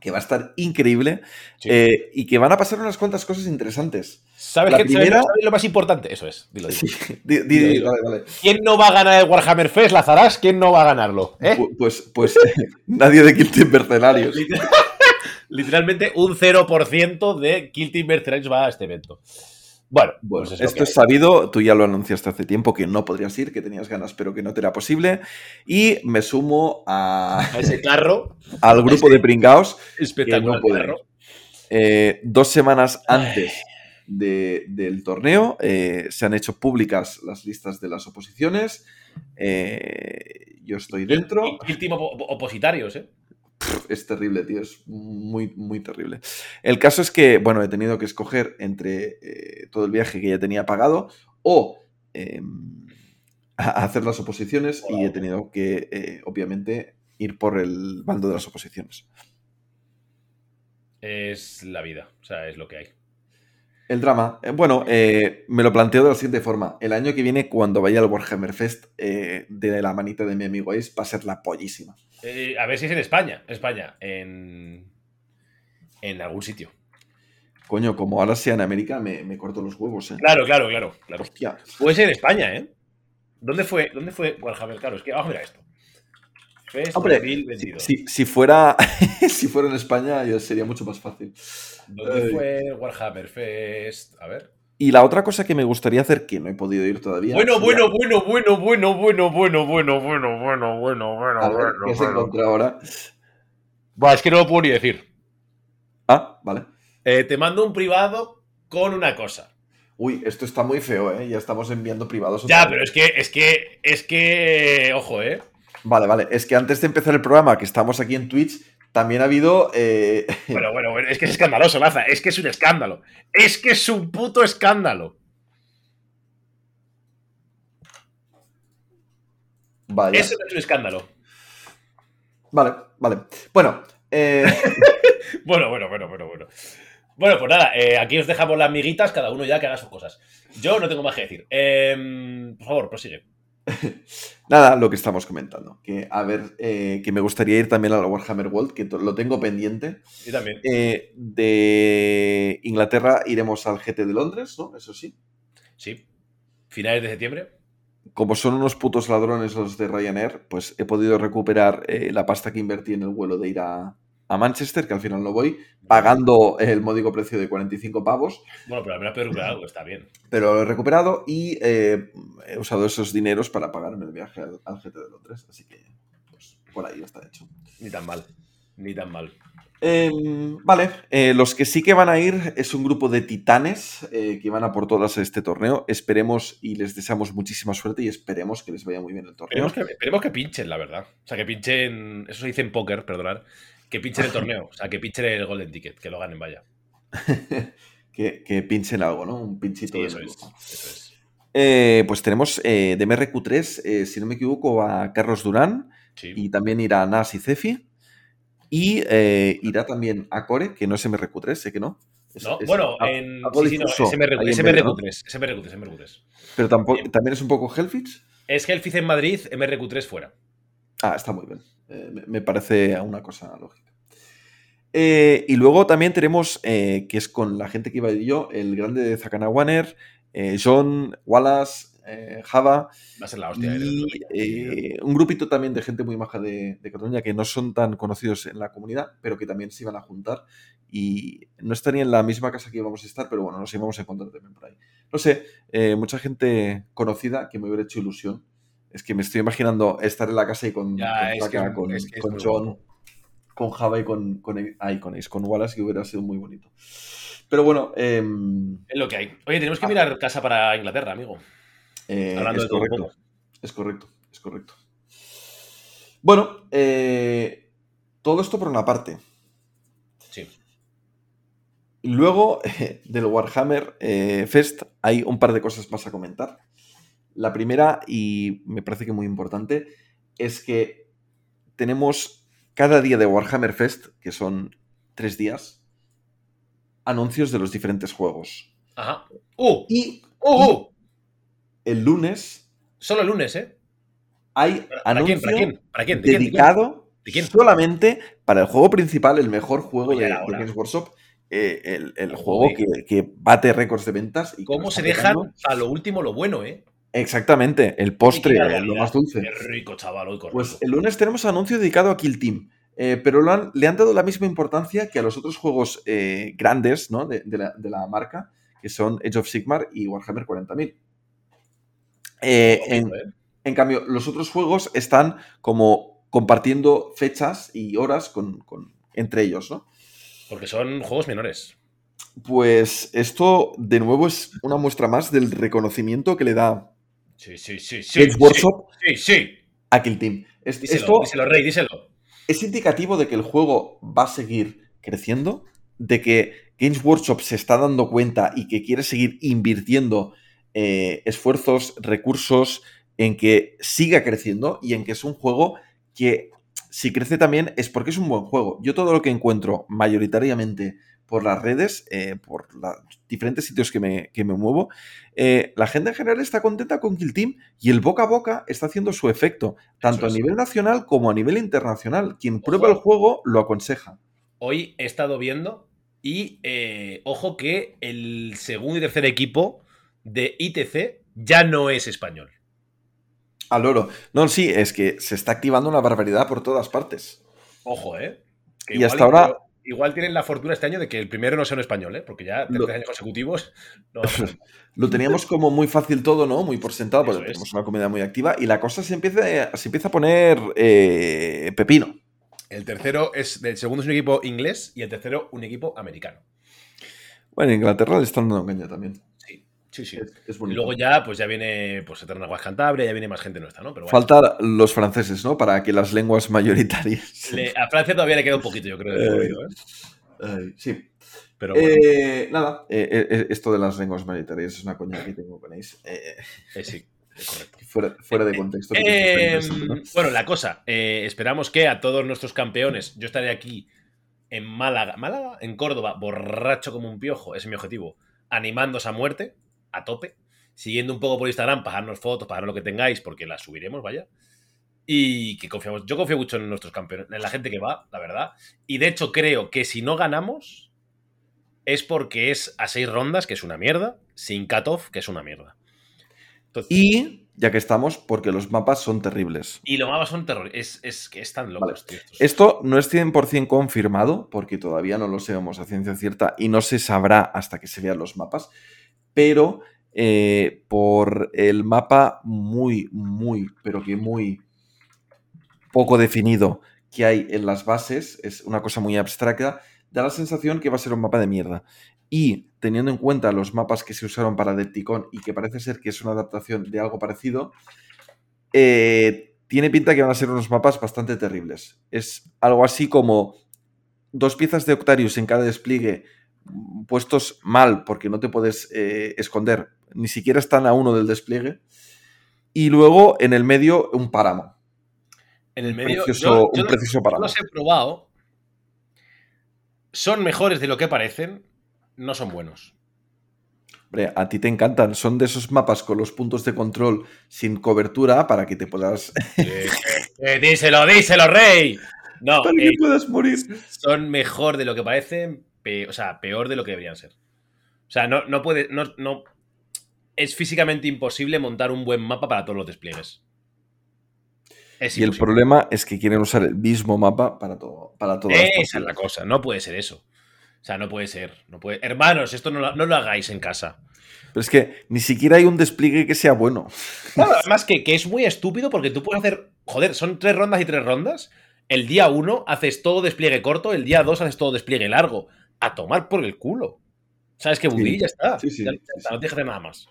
que va a estar increíble Sí. eh, y que van a pasar unas cuantas cosas intereses. ¿Sabes, qué- sabes- primera- sabes lo más importante? Eso es. Dilo, dilo. Sí, di- di- Dilo, dale. ¿Quién no va a ganar el Warhammer Fest, Lazarás? ¿Quién no va a ganarlo? ¿Eh? Pu- Pues, pues nadie de Kill Team Mercenarios. Literal- Literalmente un 0% de Kill Team Mercenaries va a este evento. Bueno, Bueno, pues es esto que es sabido, tú ya lo anunciaste hace tiempo que no podrías ir, que tenías ganas, pero que no te era posible. Y me sumo a- ese carro al grupo de pringaos espectacular. puede carro. eh, dos semanas antes de- del torneo. eh, se han hecho públicas las listas de las oposiciones. eh, yo estoy dentro. Opo- opositarios, ¿eh? Es terrible, tío. Es muy, muy terrible. El caso es que, bueno, he tenido que escoger entre eh, todo el viaje que ya tenía pagado o a hacer las oposiciones y he tenido que, eh, obviamente, ir por el bando de las oposiciones. Es la vida. O sea, es lo que hay. El drama. eh, bueno, eh, me lo planteo de la siguiente forma. El año que viene, cuando vaya al Warhammer Fest eh, de la manita de mi amigo Ace, va a ser la pollísima. Eh, a ver si es en España. España. En. En algún sitio. Coño, como ahora sea en América, me, me corto los huevos, ¿eh? Claro, claro, claro. claro. Hostia. Puede ser en España, ¿eh? ¿Dónde fue? ¿Dónde fue Warhammer? Claro, es que vamos a mirar esto. Fest Hombre, 2022. Si, si fuera, si fuera en España, sería mucho más fácil. ¿Dónde fue Warhammer Fest? A ver. Y la otra cosa que me gustaría hacer, que no he podido ir todavía. Bueno, bueno, bueno, bueno, bueno, bueno, bueno, bueno, bueno, bueno, bueno, bueno, A ver, bueno, ¿qué se bueno. encuentra ahora? Va, es que no lo puedo ni decir. Ah, vale. Eh, te mando un privado con una cosa. Uy, esto está muy feo, ¿eh? Ya estamos enviando privados. Ya, pero es que, es que, es que, ojo, ¿eh? Vale, vale. Es que antes de empezar el programa, que estamos aquí en Twitch, también ha habido. eh, Bueno, bueno, bueno, es que es escandaloso, Laza, es que es un escándalo. Es que es un puto escándalo. Vaya. Eso no es un escándalo. Vale, vale. Bueno, eh, Bueno, bueno, bueno, bueno, bueno. Bueno, pues nada, eh, aquí os dejamos las miguitas, cada uno ya que haga sus cosas. Yo no tengo más que decir. Em, por favor, prosigue. nada, lo que estamos comentando. Que a ver, eh, que me gustaría ir también a la Warhammer World, que lo tengo pendiente. Y también. Eh, de Inglaterra iremos al GT de Londres, ¿no? Eso sí. Sí. Finales de septiembre. Como son unos putos ladrones los de Ryanair, pues he podido recuperar eh, la pasta que invertí en el vuelo de ir a, a Manchester, que al final no voy, pagando el módico precio de 45 pavos, Bueno, pero recuperar algo, está bien. pero lo he recuperado y eh, he usado esos dineros para pagarme el viaje al, al GT de Londres, así que pues, por ahí está hecho. Ni tan mal. Ni tan mal. Eh, vale, eh, los que sí que van a ir es un grupo de titanes eh, que van a por todas a este torneo. Esperemos y les deseamos muchísima suerte y esperemos que les vaya muy bien el torneo. Esperemos que, esperemos que pinchen, la verdad. O sea, que pinchen. Eso se dice en póker, perdonad. Que pinchen el torneo. O sea, que pinchen el Golden Ticket. Que lo ganen, vaya. que, que pinchen algo, ¿no? Un pinchito Sí, de eso es. lujo. Eso es. Eh, pues tenemos eh, de MRQ3, eh, si no me equivoco, a Carlos Durán Sí. y también irá Nas y Cefi. Y eh, irá también a Core, que no es MRQ3, sé que no. Es- No, es bueno, a- en. Sí, sí, no, es MRQ, ahí es en medio, ¿no? MRQ3. Es MRQ3, es MRQ3. Pero tampoco, también es un poco Hellfits. Es Hellfish en Madrid, MRQ3 fuera. Ah, está muy bien. Eh, me, parece una cosa lógica. Eh, y luego también tenemos, eh, que es con la gente que iba yo, el grande de Zakana Warner, John, Wallace, Java, Va a ser la hostia. y un grupito también de gente muy maja de, de Cataluña que no son tan conocidos en la comunidad, pero que también se iban a juntar y no estarían en la misma casa que íbamos a estar, pero bueno, nos íbamos a encontrar también por ahí. No sé, mucha gente conocida que me hubiera hecho ilusión. Es que me estoy imaginando estar en la casa y con, Ya, con que que John. con Java y con, con, ay, con Ace, con Wallace, que hubiera sido muy bonito. Pero bueno. em, Es lo que hay. Oye, tenemos que mirar casa para Inglaterra, amigo. eh, Hablando es de todo correcto. poco. Es correcto, es correcto. Bueno, eh, todo esto por una parte. Sí. Luego, del Warhammer eh, Fest, hay un par de cosas más a comentar. La primera, y me parece que muy importante, es que tenemos cada día de Warhammer Fest, que son tres días, anuncios de los diferentes juegos. Ajá. ¡Uh! Y ¡Uh! uh! el lunes Solo el lunes, ¿eh? hay ¿Para, para anuncio quién? ¿Para quién? ¿Para quién? ¿De quién? ¿De quién? dedicado solamente para el juego principal, el mejor juego Oye, de, Games Workshop, eh, el, el juego que, que bate récords de ventas. Y ¿Cómo se dejan a lo último lo bueno, eh? Exactamente, el postre, barbaridad. lo más dulce. Qué rico, chaval, hoy. Pues el lunes tenemos anuncio dedicado a Kill Team, eh, pero lo han- le han dado la misma importancia que a los otros juegos eh, grandes ¿no? de, de la, de la marca, que son Age of Sigmar y Warhammer 40.000. Eh, en, ¿eh? en cambio, los otros juegos están como compartiendo fechas y horas con, con- entre ellos, ¿no? Porque son juegos menores. Pues esto, de nuevo, es una muestra más del reconocimiento que le da Sí, sí, sí, sí. Games Workshop Sí, sí. a Kill Team. Es- Díselo, esto díselo, Rey, díselo. es indicativo de que el juego va a seguir creciendo, de que Games Workshop se está dando cuenta y que quiere seguir invirtiendo eh, esfuerzos, recursos en que siga creciendo y en que es un juego que si crece también es porque es un buen juego. Yo todo lo que encuentro mayoritariamente por las redes, eh, por los diferentes sitios que me, que me muevo, eh, la gente en general está contenta con Kill Team y el boca a boca está haciendo su efecto, tanto a nivel nacional como a nivel internacional. Quien prueba el juego lo aconseja. Hoy he estado viendo y eh, ojo que el segundo y tercer equipo de ITC ya no es español. Al oro. No, sí, es que se está activando una barbaridad por todas partes. Ojo, ¿eh? Que Y hasta ahora- Igual tienen la fortuna este año de que el primero no sea un español, ¿eh? Porque ya tres años consecutivos. No. Lo teníamos como muy fácil todo, ¿no? Muy por sentado, porque tenemos una comunidad muy activa y la cosa se empieza, se empieza a poner eh, pepino. el tercero es. El segundo es un equipo inglés y el tercero un equipo americano. Bueno, en Inglaterra le están dando caña también. Sí, sí. Es, Y luego ya, pues ya viene pues Eterna Cantabria, ya viene más gente nuestra, ¿no? Pero bueno. Faltan los franceses, ¿no? Para que las lenguas mayoritarias. Le- a Francia todavía le queda un poquito, yo creo, de Eh, ¿eh? Ay, sí. Pero bueno, Eh, nada, eh, eh, esto de las lenguas mayoritarias es una coña que tengo con. Eh, eh, sí, correcto. fuera, fuera de contexto. Eh, ¿no? bueno, la cosa, eh, esperamos que a todos nuestros campeones, yo estaré aquí en Málaga, Málaga, en Córdoba, borracho como un piojo, ese es mi objetivo, animándose a muerte, a tope, siguiendo un poco por Instagram, pagarnos fotos, pagarnos lo que tengáis, porque las subiremos, vaya. Y que confiamos, yo confío mucho en nuestros campeones, en la gente que va, la verdad. Y de hecho creo que si no ganamos es porque es a seis rondas, que es una mierda, sin cutoff, que es una mierda. Entonces, Y, ya que estamos, porque los mapas son terribles. Y los mapas son terror. Es, es que están locos, Vale. tío. estos. Esto no es 100% confirmado, porque todavía no lo sabemos a ciencia cierta y no se sabrá hasta que se vean los mapas, pero eh, por el mapa muy, muy, pero que muy poco definido que hay en las bases, es una cosa muy abstracta, da la sensación que va a ser un mapa de mierda. Y teniendo en cuenta los mapas que se usaron para Depticon y que parece ser que es una adaptación de algo parecido, eh, tiene pinta que van a ser unos mapas bastante terribles. Es algo así como dos piezas de Octarius en cada despliegue puestos mal porque no te puedes eh, esconder, ni siquiera están a uno del despliegue. Y luego en el medio un páramo. en el medio. precioso- yo- yo un precioso páramo. los he probado. Son mejores de lo que parecen. No son buenos. Hombre, a ti te encantan. Son de esos mapas con los puntos de control sin cobertura para que te puedas, Eh, eh, díselo, díselo, rey. No, para eh, que puedas morir. son mejor de lo que parecen. O sea, peor de lo que deberían ser. O sea, no, no puede. No, no, es físicamente imposible montar un buen mapa para todos los despliegues. Es Y el problema es que quieren usar el mismo mapa para todo. Para todas Esa es la cosa, no puede ser eso. O sea, no puede ser. No puede... Hermanos, esto no lo, no lo hagáis en casa. Pero es que ni siquiera hay un despliegue que sea bueno. Claro, además que, que es muy estúpido porque tú puedes hacer. Joder, son tres rondas y tres rondas. El día 1 haces todo despliegue corto, el día 2 haces todo despliegue largo. A tomar por el culo. ¿Sabes qué, Buddy? Sí. Ya está. Sí, sí, Ya sí, está, sí. No tienes que hacer nada más.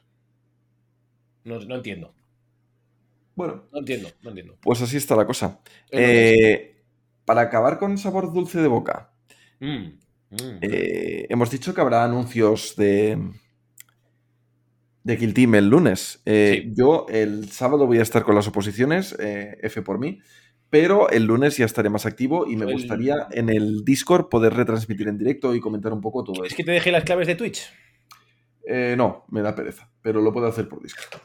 No, no entiendo. Bueno, No entiendo. No entiendo. pues así está la cosa. Que Eh, para acabar con sabor dulce de boca. Mm, mm. eh, hemos dicho que habrá anuncios de, de Kill Team el lunes. Eh. Yo el sábado voy a estar con las oposiciones, F por mí, pero el lunes ya estaré más activo y me El- gustaría en el Discord poder retransmitir en directo y comentar un poco todo ¿Quieres eso. que te deje las claves de Twitch? Eh, no, me da pereza, pero lo puedo hacer por Discord.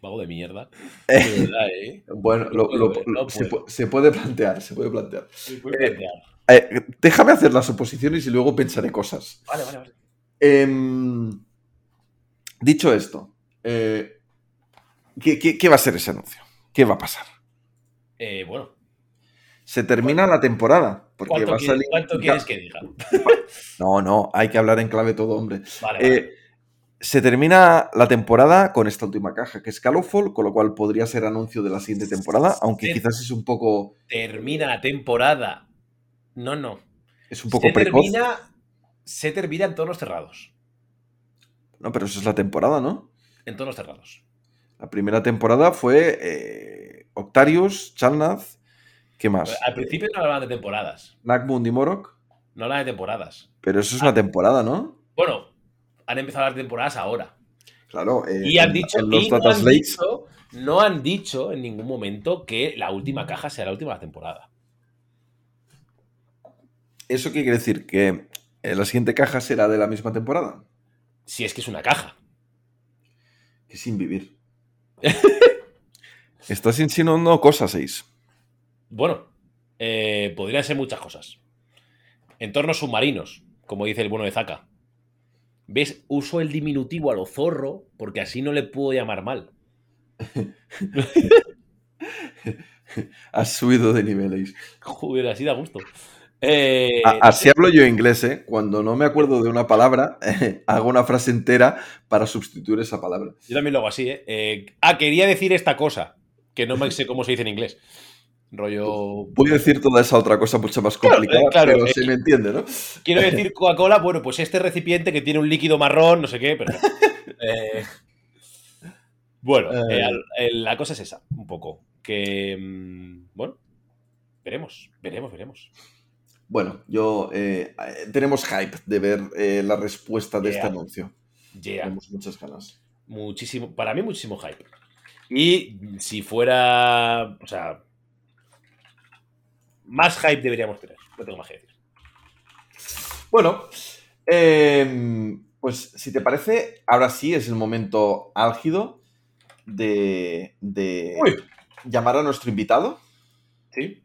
Vago de mierda. De verdad, ¿eh? Bueno, lo- lo- se, puede plantear, se puede plantear. Eh, plantear. Eh, déjame hacer las oposiciones y luego pensaré cosas. Vale, vale, vale. Em, dicho esto, ¿qué, qué, qué va a ser ese anuncio? ¿Qué va a pasar? Eh, bueno, Se termina la temporada. Porque ¿cuánto, va a quieres, salir. cuánto quieres que diga? No, no, hay que hablar en clave todo, hombre. Vale, vale. Eh, se termina la temporada con esta última caja, que es Calofall, con lo cual podría ser anuncio de la siguiente temporada, aunque quizás es un poco, Termina la temporada. No, no. es un poco se precoz. termina, se termina en tonos cerrados. No, pero eso es la temporada, ¿no? En tonos cerrados. La primera temporada fue eh, Octarius, Chalnath, ¿qué más? Al principio no hablaban de temporadas. Nagmund y Morok, No hablaban de temporadas. pero eso es una temporada, ¿no? Bueno, han empezado a hablar de temporadas ahora. Claro. eh, Y han dicho, en los y no, han dicho, no han dicho en ningún momento que la última caja sea la última temporada. ¿Eso qué quiere decir? ¿Que eh, la siguiente caja será de la misma temporada? Si es que es una caja. Que sin vivir. Estás insinuando cosas, seis. Bueno, eh, podrían ser muchas cosas. Entornos submarinos, como dice el bueno de Zaka. ¿Ves? Uso el diminutivo a lo zorro porque así no le puedo llamar mal. Has subido de niveles. Joder, así da gusto. Eh, Así hablo yo inglés, ¿eh? Cuando no me acuerdo de una palabra, hago una frase entera para sustituir esa palabra. yo también lo hago así, ¿eh? Eh, Ah, quería decir esta cosa, que no me sé cómo se dice en inglés. Rollo. Voy a decir toda esa otra cosa mucho más complicada, eh, claro, pero eh. se me entiende, ¿no? Quiero decir Coca-Cola, bueno, pues este recipiente que tiene un líquido marrón, no sé qué, pero. Eh, bueno, Eh. la cosa es esa, un poco. Que. mm, Bueno, veremos, veremos, veremos. Bueno, yo tenemos hype de ver la respuesta de este anuncio. Yeah, Tenemos muchas ganas. muchísimo, para mí muchísimo hype. Y si fuera, o sea, más hype deberíamos tener, no tengo más que decir. Bueno, em, pues si te parece, ahora sí es el momento álgido de, de Uy. llamar a nuestro invitado ¿Sí?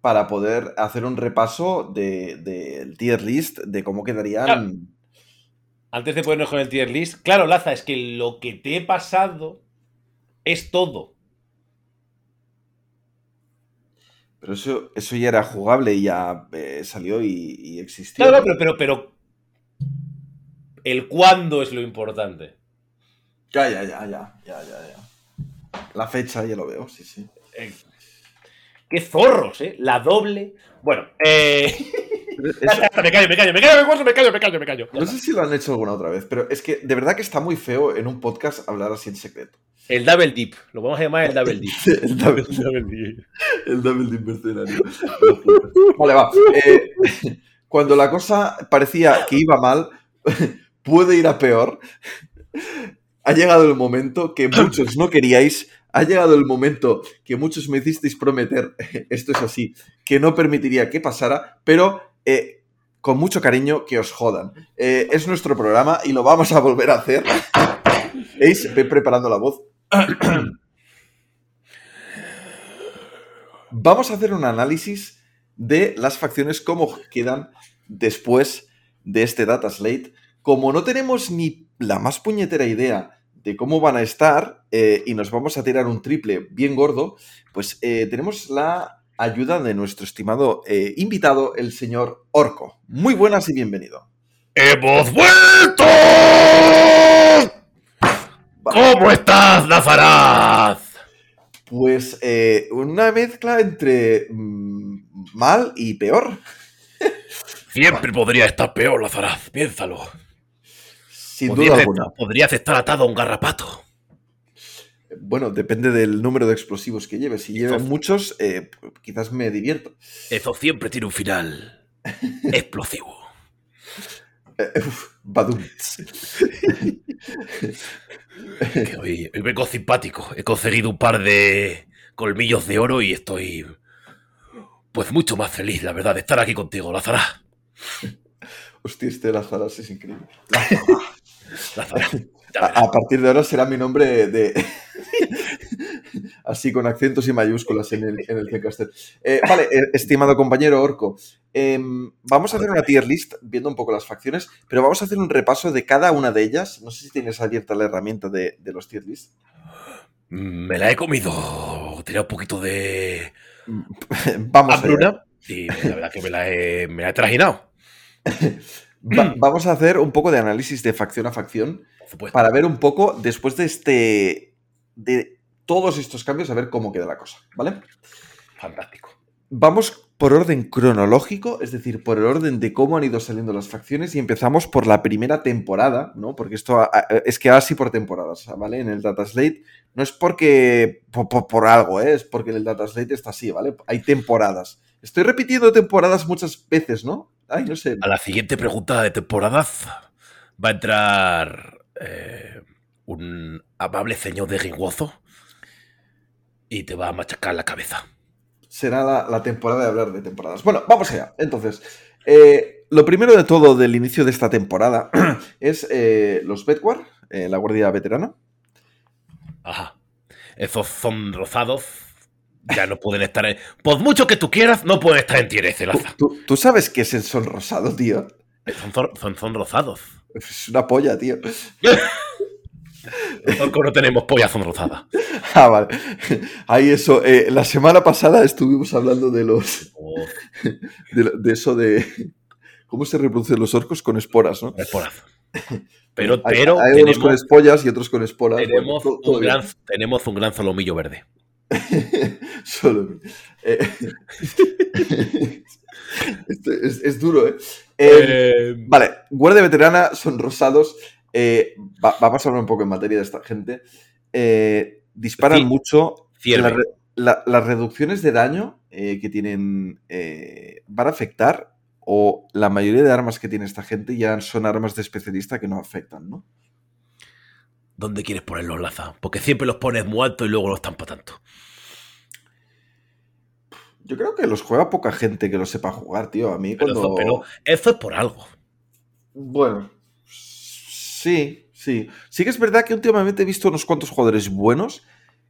para poder hacer un repaso del de, tier list de cómo quedarían. Claro. Antes de ponernos con el tier list, claro, Laza, es que lo que te he pasado es todo. Pero eso, eso ya era jugable y ya eh, salió y, y existió. Claro, ¿no? no, pero, pero, pero. El cuándo es lo importante. Ya, ya, ya, ya, ya, ya, ya. La fecha ya lo veo, sí, sí. Eh, ¡Qué zorros, eh! La doble. Bueno, eh. Me callo, me callo, me callo, me callo, me callo, me callo, me callo. no sé si lo han hecho alguna otra vez, pero es que de verdad que está muy feo en un podcast hablar así en secreto. El double dip. Lo vamos a llamar el double dip. El double, double dip. el double de mercenario. Vale, va. Eh, cuando la cosa parecía que iba mal, puede ir a peor. Ha llegado el momento que muchos no queríais. Ha llegado el momento que muchos me hicisteis prometer, esto es así, que no permitiría que pasara, pero eh, con mucho cariño que os jodan. Eh, es nuestro programa y lo vamos a volver a hacer. Ace, ve preparando la voz. Vamos a hacer un análisis de las facciones, cómo quedan después de este data slate. Como no tenemos ni la más puñetera idea de cómo van a estar eh, y nos vamos a tirar un triple bien gordo, pues tenemos la ayuda de nuestro estimado eh, invitado, el señor Orco. Muy buenas y bienvenido. ¡Hemos vuelto! ¿Cómo estás, Nazaraz? Pues eh, una mezcla entre mm, mal y peor. Siempre podría estar peor, Lazaraz, piénsalo. Sin Podrías, duda estar, alguna. podrías estar atado a un garrapato. Bueno, depende del número de explosivos que lleves. Si llevas Eso- muchos, eh, quizás me divierto. Eso siempre tiene un final explosivo. Eh, uf, badum. Que hoy, hoy vengo simpático. He conseguido un par de colmillos de oro y estoy. Pues mucho más feliz, la verdad, de estar aquí contigo, Lazará. Hostia, este Lazaras es increíble. Lazará. ya A, a partir de ahora será mi nombre de. Así con acentos y mayúsculas en el, en el. Eh, vale, eh, estimado compañero Orco, em, vamos a hacer una tier list viendo un poco las facciones, pero vamos a hacer un repaso de cada una de ellas. No sé si tienes abierta la herramienta de, de los tier list. Me la he comido. Tenía un poquito de Vamos hambruna. Y la verdad que me la he, me la he trajinado. Va- vamos a hacer un poco de análisis de facción a facción. Para ver un poco, después de este. de todos estos cambios, a ver cómo queda la cosa, ¿vale? Fantástico. Vamos por orden cronológico, es decir, por el orden de cómo han ido saliendo las facciones y empezamos por la primera temporada, ¿no? Porque esto a- a- es que así por temporadas, ¿vale? En el Data Slate no es porque por, por- por algo, ¿eh? Es porque en el Data Slate está así, ¿vale? Hay temporadas. Estoy repitiendo temporadas muchas veces, ¿no? Ay, no sé. A la siguiente pregunta de temporada va a entrar eh, un amable señor de Ringozo y te va a machacar la cabeza. será la, la temporada de hablar de temporadas. Bueno, vamos allá. Entonces, eh, lo primero de todo del inicio de esta temporada es eh, los Bedwar, la Guardia Veterana. Ajá. Esos son rosados. Ya no pueden estar en. Por mucho que tú quieras, no pueden estar en tier S, ¿Tú, tú- tú sabes qué es el sol rosado, tío? Son, son, son, son rosados. Es una polla, tío. Nosotros no tenemos polla son rosadas. Ah, vale. Ahí eso. eh, la semana pasada estuvimos hablando de los. Oh, De, eso de. ¿Cómo se reproducen los orcos con esporas, no? esporas. Pero, hay, pero hay unos con espollas y otros con esporas. tenemos, todo un gran, tenemos un gran solomillo verde. Solo. eh, esto es, es duro, ¿eh? Eh, Vale, guardia veterana son rosados. eh, va- vamos a hablar un poco en materia de esta gente. Eh, disparan mucho. La la- las reducciones de daño que tienen van a afectar. O la mayoría de armas que tiene esta gente ya son armas de especialista que no afectan, ¿no? ¿Dónde quieres ponerlos, Laza? Porque siempre los pones muy alto y luego los tampa tanto. Yo creo que los juega poca gente que lo sepa jugar, tío. A mí Pero, cuando. eso, pero eso es por algo. Bueno, sí, sí. Sí que es verdad que últimamente he visto unos cuantos jugadores buenos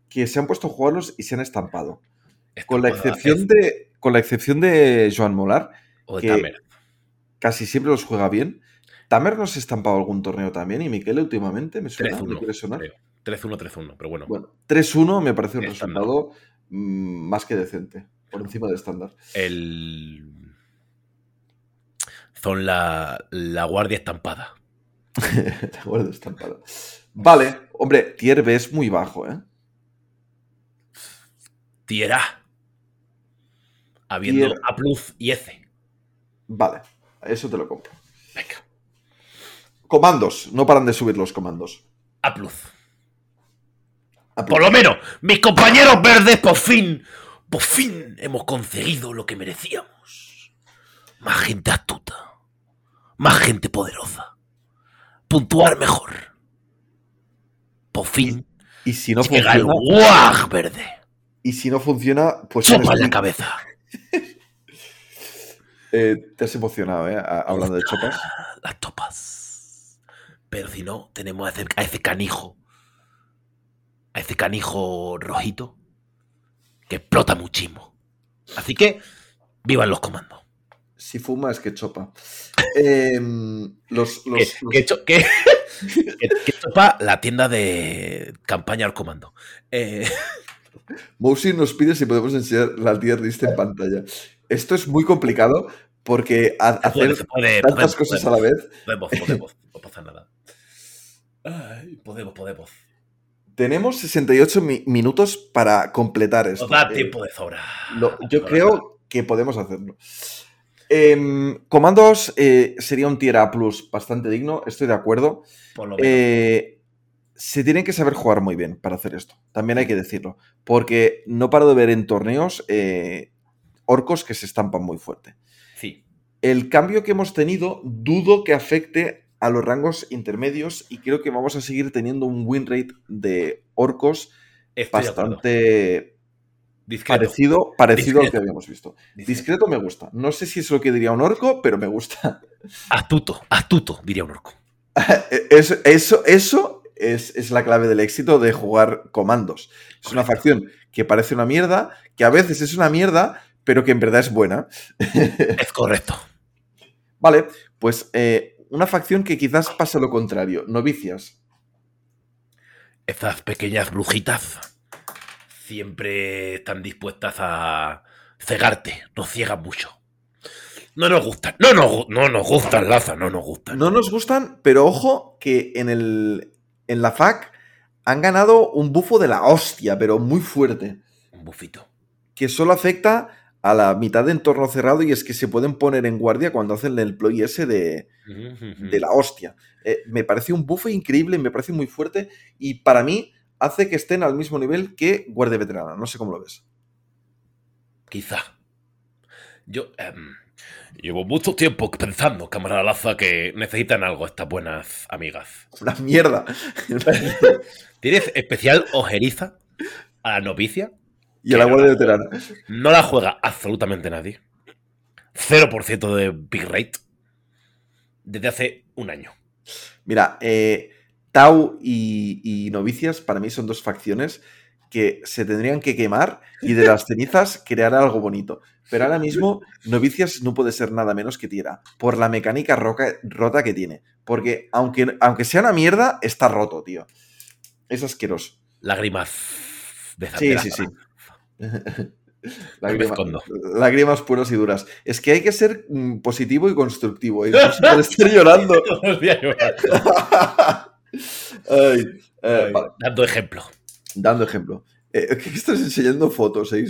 que se han puesto a jugarlos y se han estampado. Con la excepción de, con la excepción de Joan Molar, O de que- Tamer. casi siempre los juega bien. Tamer nos ha estampado algún torneo también y Miquele últimamente me suena, me 3-1. quiere sonar. creo. 3-1, 3-1, pero bueno. Bueno, 3-1 me parece un Estándar. resultado mm, más que decente, por encima del estándar. El... Son la, la guardia estampada. De acuerdo, estampado. Vale, hombre, tier B es muy bajo, ¿eh? Tierra. Habiendo Tier- A plus y F. Vale, eso te lo compro. Venga. Comandos, no paran de subir los comandos. A plus. A Por lo menos, mis compañeros verdes, por fin, por fin hemos conseguido lo que merecíamos. Más gente astuta. Más gente poderosa. Puntuar mejor. Por fin Y si no llega el funciona, guaj verde. y si no funciona, pues Chopa en la cabeza. Eh, te has emocionado, ¿eh? Hablando de chopas. Las topas. Pero si no, tenemos a ese, a ese canijo. A ese canijo rojito. Que explota muchísimo. Así que, vivan los comandos. Si fuma es que chopa. Em, los, los- que, los- que cho- que- que- que chopa la tienda de campaña al comando. Eh, Mousy nos pide si podemos enseñar la tier list en pantalla. Esto es muy complicado porque se puede, hacer se puede, tantas podemos, cosas a la vez. Podemos, podemos, no pasa nada. Ay, podemos, podemos. Tenemos 68 mi- minutos para completar esto. Nos da Eh, tiempo de sobra. lo- yo creo que podemos hacerlo. Em, comandos eh, sería un tier A plus bastante digno, estoy de acuerdo. Por lo menos. Eh, se tienen que saber jugar muy bien para hacer esto. También hay que decirlo. Porque no paro de ver en torneos orcos que se estampan muy fuerte. sí. El cambio que hemos tenido dudo que afecte a los rangos intermedios y creo que vamos a seguir teniendo un win rate de orcos Estoy bastante Discreto. parecido, parecido al que habíamos visto. Discreto. Discreto me gusta. No sé si es lo que diría un orco, pero me gusta. Astuto, astuto, diría un orco. Eso, eso, eso es, es la clave del éxito de jugar comandos. Es una facción que parece una mierda, que a veces es una mierda, pero que en verdad es buena. Es correcto. Vale, pues eh, una facción que quizás pasa lo contrario. Novicias. Esas pequeñas brujitas siempre están dispuestas a cegarte, nos ciegan mucho. No nos gustan, no nos, no nos gustan, Laza, no nos gustan. No nos gustan, pero ojo que en, el, en la FAC han ganado un bufo de la hostia, pero muy fuerte. Un bufito. que solo afecta a la mitad de entorno cerrado y es que se pueden poner en guardia cuando hacen el ploy ese de, de la hostia. Eh, me parece un buffo increíble, me parece muy fuerte y para mí hace que estén al mismo nivel que Guardia Veterana. No sé cómo lo ves. Quizá. Yo em, llevo mucho tiempo pensando, camarada Laza, que necesitan algo estas buenas amigas. Una mierda. ¿Tienes especial ojeriza a la novicia? Y a la Guardia Veterana. No la juega absolutamente nadie. 0% de big rate. Desde hace un año. Mira, eh, Tau y, y Novicias para mí son dos facciones que se tendrían que quemar y de las cenizas crear algo bonito. Pero ahora mismo Novicias no puede ser nada menos que Tierra, por la mecánica roca- rota que tiene. Porque aunque, aunque sea una mierda, está roto, tío. Es asqueroso. Lágrimas de Sí, de sí, sí. lágrimas puras y duras. Es que hay que ser mm, positivo y constructivo. ¿eh? No se puede estar llorando. Ay, eh, vale. Dando ejemplo. Dando ejemplo. Eh, ¿Qué estás enseñando fotos, eh?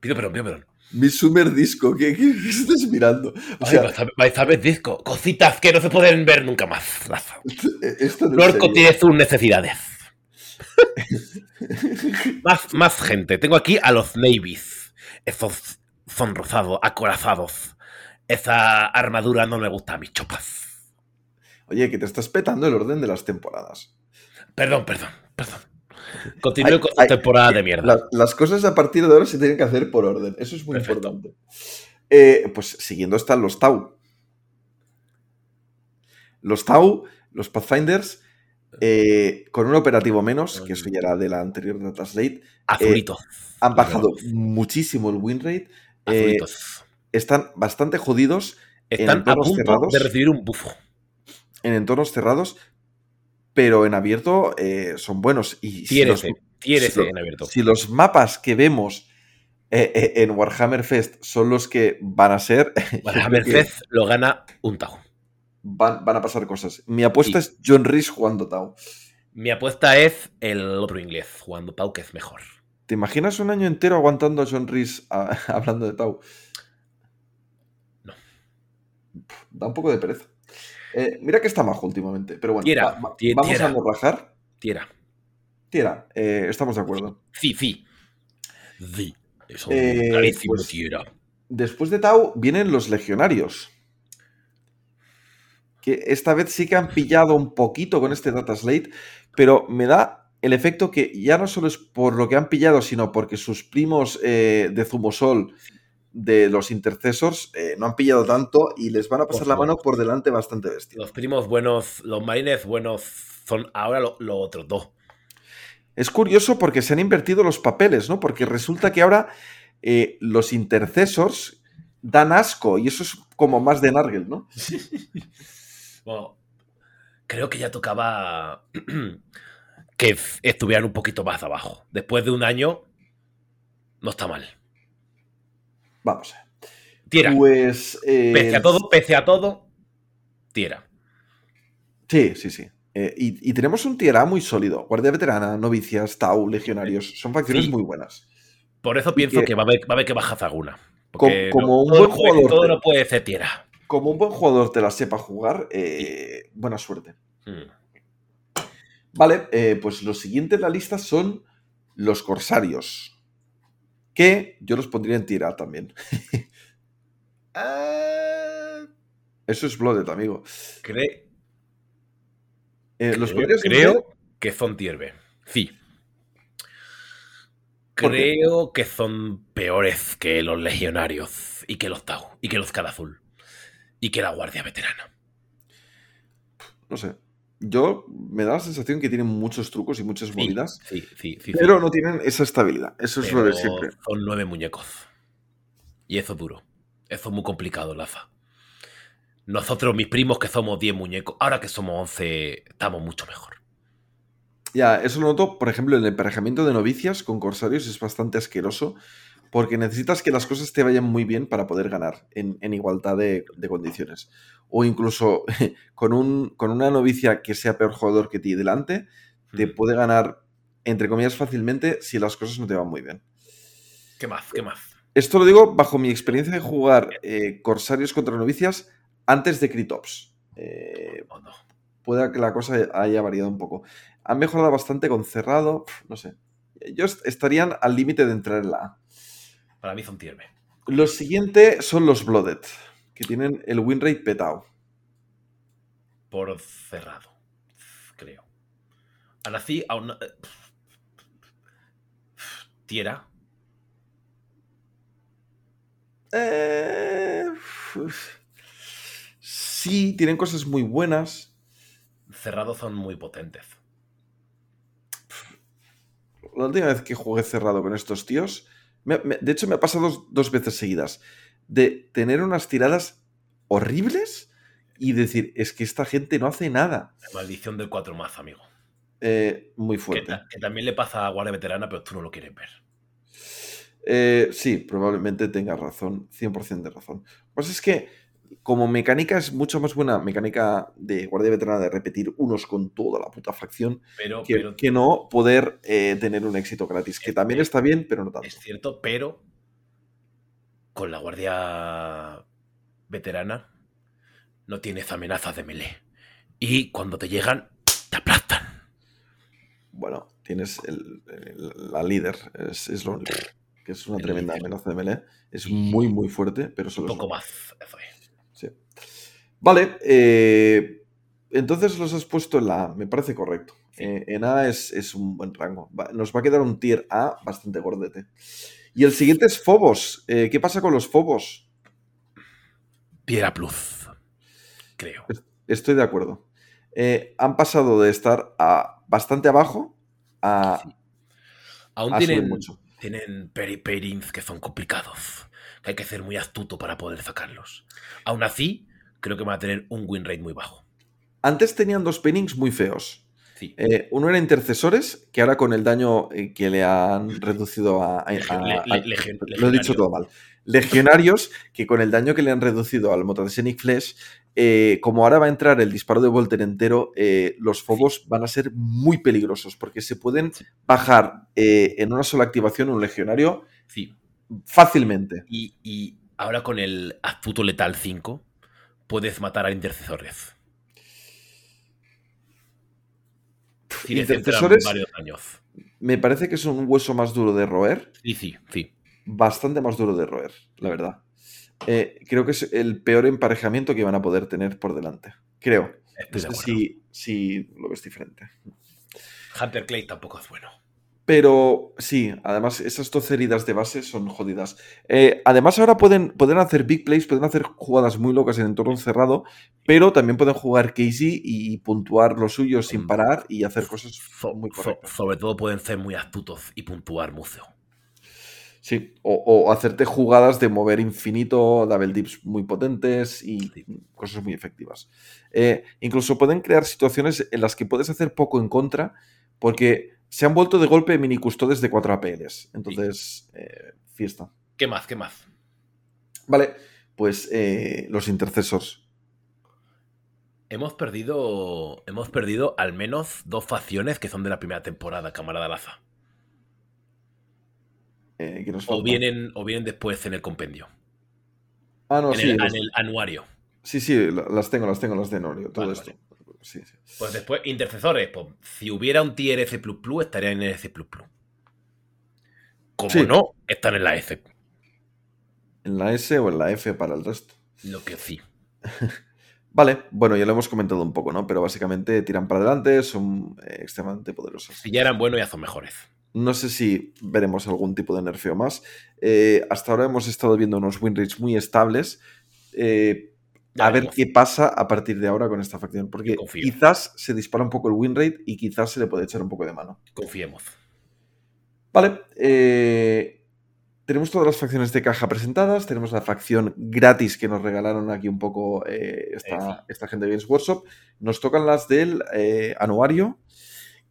Pido perdón, pido perdón. Mi Summer Disco, ¿qué, qué- qué estás mirando? O sea, ver disco. Cositas que no se pueden ver nunca más. Laza. esto no Un es orco serio. tiene sus necesidades. más, más gente. Tengo aquí a los navies. Esos son rosados, acorazados. Esa armadura no me gusta a mis chopas. Oye, que te estás petando el orden de las temporadas. Perdón, perdón, perdón. Continúo con tu temporada de mierda. La- las cosas a partir de ahora se tienen que hacer por orden. Eso es muy Perfecto. importante. Eh, pues siguiendo están los Tau. Los Tau, los Pathfinders, eh, con un operativo menos, que eso ya era de la anterior Data Slate, Azulitos. han bajado muchísimo el win rate. eh, están bastante jodidos Están a entornos punto cerrados. de recibir un bufo. en entornos cerrados, pero en abierto eh, son buenos. Y si los, si en abierto. si los mapas que vemos eh, eh, en Warhammer Fest son los que van a ser, Warhammer Fest lo gana un Tau. Van, van a pasar cosas. Mi apuesta Sí. es John Reese jugando Tau. Mi apuesta es el otro inglés, jugando Tau, que es mejor. ¿Te imaginas un año entero aguantando a John Reese a- hablando de Tau? No. Pff, Da un poco de pereza. Eh, mira que está majo últimamente, pero bueno, Tiera, va- va- tie- vamos tiera. a no rajar. Tiera. Tira, eh, estamos de acuerdo. Sí, sí. Sí. Es un Eh, pues- Tiera. Después de Tau vienen los legionarios. Que esta vez sí que han pillado un poquito con este Data Slate, pero me da el efecto que ya no solo es por lo que han pillado, sino porque sus primos eh, de Zumosol de los Intercessors eh, no han pillado tanto y les van a pasar la mano por delante bastante bestia. Los primos buenos, los marines buenos son ahora lo- los otros dos. Es curioso porque se han invertido los papeles, ¿no? Porque resulta que ahora eh, los Intercessors dan asco y eso es como más de Nargel, ¿no? Bueno, creo que ya tocaba que estuvieran un poquito más abajo. Después de un año, no está mal. Vamos a. Tiera. Pues. eh, Pese a todo, pese a todo, Tiera. Sí, sí, sí. Eh, y, y tenemos un tier A muy sólido. Guardia veterana, novicias, Tau, legionarios. Son facciones Sí. muy buenas. Por eso pienso que- que, va, a haber, va a haber que bajar Porque como no- un todo, buen jugador todo no puede ser tierra. Como un buen jugador te la sepa jugar, eh, buena suerte. Mm. Vale, eh, pues los siguientes en la lista son los corsarios. Que yo los pondría en tier A también. Ah, Eso es Blooded, amigo. cre- Eh, ¿Los creo, que son tier B. Sí. Creo que son peores que los legionarios y que los Tau y que los Cara Azul y que la Guardia Veterana. No sé. Yo me da la sensación que tienen muchos trucos y muchas movidas, Sí, sí, sí. pero no tienen esa estabilidad. Eso es lo de siempre. Son nueve muñecos. Y eso es duro. Eso es muy complicado, Laza. Nosotros, mis primos, que somos 10 muñecos, ahora que somos 11, estamos mucho mejor. Ya, eso lo noto, por ejemplo, en el emparejamiento de novicias con corsarios es bastante asqueroso porque necesitas que las cosas te vayan muy bien para poder ganar en, en igualdad de, de condiciones. O incluso con, un, con una novicia que sea peor jugador que ti delante, te puede ganar, entre comillas, fácilmente si las cosas no te van muy bien. ¿Qué más? ¿Qué más? Esto lo digo bajo mi experiencia de jugar eh, corsarios contra novicias antes de Critops. Eh, Oh, no. pueda que la cosa haya variado un poco. Han mejorado bastante con cerrado, no sé. Ellos estarían al límite de entrar en la A. Para mí son tier B. Lo siguiente son los Blooded, que tienen el win rate petado. Por cerrado, creo. Aún así, aún... eh, Tiera. Eh, sí, tienen cosas muy buenas. Cerrados son muy potentes. La última vez que jugué cerrado con estos tíos, me- me- de hecho me ha pasado dos, dos veces seguidas, de tener unas tiradas horribles y decir, es que esta gente no hace nada. La maldición del 4 más, amigo. Eh, muy Que, fuerte. ta- que también le pasa a Guardia Veterana, pero tú no lo quieres ver. Eh, sí, probablemente tenga razón, 100% de razón. Lo que pasa es que como mecánica es mucho más buena mecánica de guardia veterana de repetir unos con toda la puta facción Pero, que, pero que no poder eh, tener un éxito gratis, que también está bien, pero no tanto. es cierto, pero con la Guardia Veterana no tienes amenazas de melee. Y cuando te llegan, te aplastan. Bueno, tienes el- el- la líder, es, es lo único, que es una El tremenda líder. amenaza de melee. Es muy, muy fuerte, pero Un solo es poco más. Eso es. Vale, eh, entonces los has puesto en la A, me parece correcto. Sí. Eh, en A es, es un buen rango. Va- nos va a quedar un tier A bastante gordete. Y el siguiente es Fobos. Eh, ¿Qué pasa con los Fobos? Piedra Plus. Creo. Estoy de acuerdo. Eh, han pasado de estar a bastante abajo a, Sí. Aún a subir tienen, mucho. tienen peri que son complicados. Que hay que ser muy astuto para poder sacarlos. Aún así, creo que van a tener un win rate muy bajo. Antes tenían dos pairings muy feos. Sí. Eh, uno era intercesores, que ahora con el daño eh, que le han reducido a... a- lo he dicho todo mal. Legionarios, que con el daño que le han reducido al Motadesenic Flesh, eh, como ahora va a entrar el disparo de Volter entero, eh, los fobos van a ser muy peligrosos, porque se pueden bajar en una sola activación un legionario Sí. fácilmente. Y, y ahora con el astuto letal 5, puedes matar a intercesores. Si Intercesores varios me parece que es un hueso más duro de roer, Sí, sí, sí. bastante más duro de roer, la verdad. Eh, creo que es el peor emparejamiento que van a poder tener por delante. Creo. No Estoy de sé si, si lo ves diferente. Hunter Clay tampoco es bueno. Pero sí, además esas dos heridas de base son jodidas. Eh, además ahora pueden, pueden hacer big plays, pueden hacer jugadas muy locas en entorno cerrado, pero también pueden jugar Casey y puntuar lo suyo sin Mm. parar y hacer cosas muy so- correctas. sobre todo pueden ser muy astutos y puntuar museo. Sí, o, o hacerte jugadas de mover infinito, double dips muy potentes y cosas muy efectivas. Eh, incluso pueden crear situaciones en las que puedes hacer poco en contra porque se han vuelto de golpe mini custodes de 4 APLs. Entonces, eh, fiesta. ¿Qué más? ¿Qué más? Vale, pues eh, los intercesores. Hemos perdido. Hemos perdido al menos dos facciones que son de la primera temporada, camarada Laza. Eh, ¿qué nos O vienen, o vienen después en el compendio. Ah, no, en, sí. el, los- en el anuario. Sí, sí, la- las tengo, las tengo, las de Norio, todo Vale, esto. Sí, sí. Pues después, intercesores. Pues, si hubiera un tier S, estaría en S. Como Sí. no, están en la F. En la S o en la F para el resto. Lo que sí. Vale, bueno, ya lo hemos comentado un poco, ¿no? Pero básicamente tiran para adelante, son eh, extremadamente poderosos. Si ya eran buenos, ya son mejores. No sé si veremos algún tipo de nerfeo más. Eh, hasta ahora hemos estado viendo unos win rates muy estables. Eh, Ya a ver qué pasa a partir de ahora con esta facción. Porque confío. quizás se dispara un poco el win rate y quizás se le puede echar un poco de mano. Confiemos. Vale. eh, tenemos todas las facciones de caja presentadas. Tenemos la facción gratis que nos regalaron aquí un poco eh, esta, esta gente de Games Workshop. Nos tocan las del eh, anuario.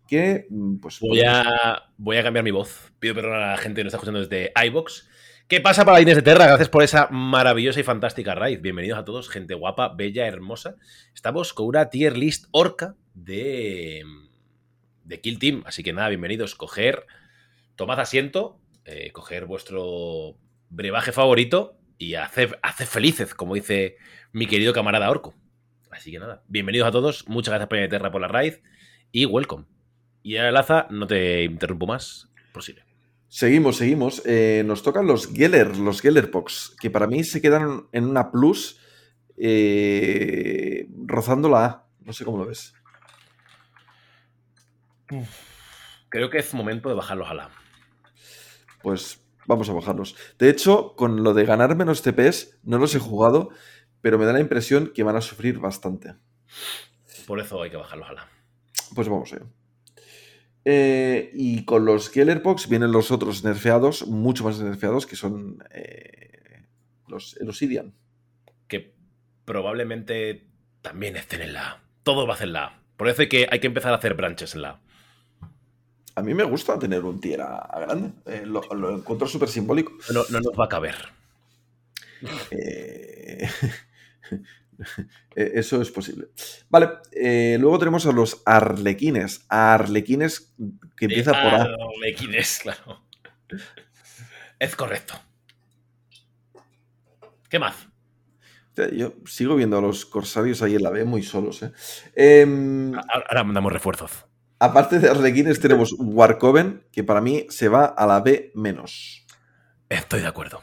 Que, mm, pues. Voy a, voy a cambiar mi voz. Pido perdón a la gente que nos está escuchando desde iBox. ¿Qué pasa para Inés de Terra? Gracias por esa maravillosa y fantástica raid. Bienvenidos a todos, gente guapa, bella, hermosa. Estamos con una tier list orca de, de Kill Team. Así que nada, bienvenidos. Coger, tomad asiento, eh, coger vuestro brebaje favorito y hacer, hacer felices, como dice mi querido camarada Orco. Así que nada, bienvenidos a todos. Muchas gracias, Peña de Terra, por la raid y welcome. Y ahora, Laza, no te interrumpo más. Prosigue. Seguimos, seguimos. Eh, nos tocan los Geller, los Gellerpox, que para mí se quedaron en una plus eh, rozando la A. No sé cómo lo ves. Creo que es momento de bajarlos a la. Pues vamos a bajarlos. De hecho, con lo de ganar menos TPs, no los he jugado, pero me da la impresión que van a sufrir bastante. Por eso hay que bajarlos a la. Pues vamos allá. Eh, y con los Gellerpox vienen los otros nerfeados, mucho más nerfeados, que son eh, los Elusidian. Que probablemente también estén en la A. Todo va a ser la A. Por eso hay que, hay que empezar a hacer branches en la A. A mí me gusta tener un tier a, a grande. Eh, lo, lo encuentro súper simbólico. No, no nos va a caber. Eh, Eso es posible. Vale, eh, luego tenemos a los arlequines. Arlequines que empieza por A. Arlequines, claro. Es correcto. ¿Qué más? Yo sigo viendo a los corsarios ahí en la B muy solos. ¿eh? Em, Ahora mandamos refuerzos. aparte de arlequines tenemos Warcoven, que para mí se va a la B menos. Estoy de acuerdo.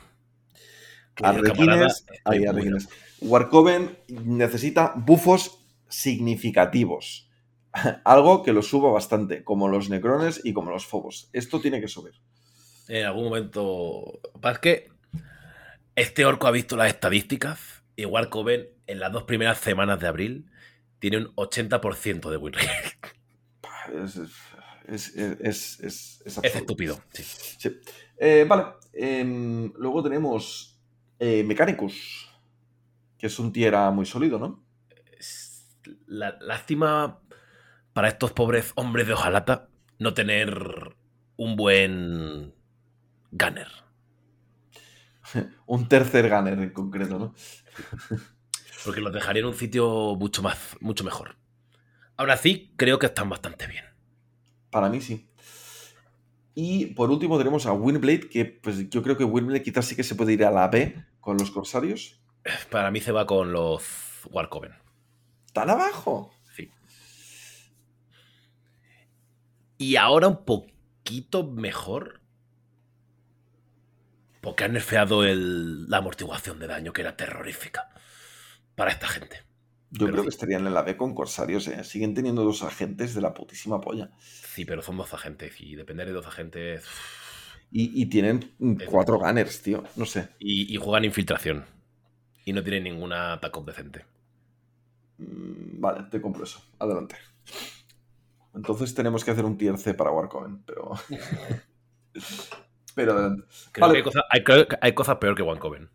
Arlequines, estoy Warcoven necesita bufos significativos. Algo que lo suba bastante, como los necrones y como los fobos. Esto tiene que subir. en algún momento. Es que este orco ha visto las estadísticas. Igual Coven en las dos primeras semanas de abril tiene un 80% de win rate. Es, es, estúpido. sí. Sí. Eh, vale. em, luego tenemos eh, Mechanicus, que es un tiera muy sólido, ¿no? La- lástima para estos pobres hombres de hojalata no tener un buen gunner. Un tercer gunner en concreto, ¿no? Porque los dejaría en un sitio mucho más, mucho mejor. Aún así, creo que están bastante bien. Para mí sí. Y por último tenemos a Windblade, que pues yo creo que Windblade quizás sí que se puede ir a la B con los corsarios. Para mí se va con los Warcoven. ¿Tan abajo? Sí. Y ahora un poquito mejor. Porque han nerfeado el- la amortiguación de daño, que era terrorífica para esta gente. Yo Pero creo sí. que estarían en la B con corsarios, ¿eh? Siguen teniendo dos agentes de la putísima polla. Sí, pero son dos agentes y depender de dos agentes. Y, y tienen Es- cuatro gunners, tío. No sé. Y, y juegan infiltración. Y no tienen ninguna ataque decente. Mm, Vale, te compro eso. Adelante. Entonces tenemos que hacer un tier C para Warcoven, pero. pero adelante. Creo Vale. que hay, cosa- hay cosas peor que Wancoven.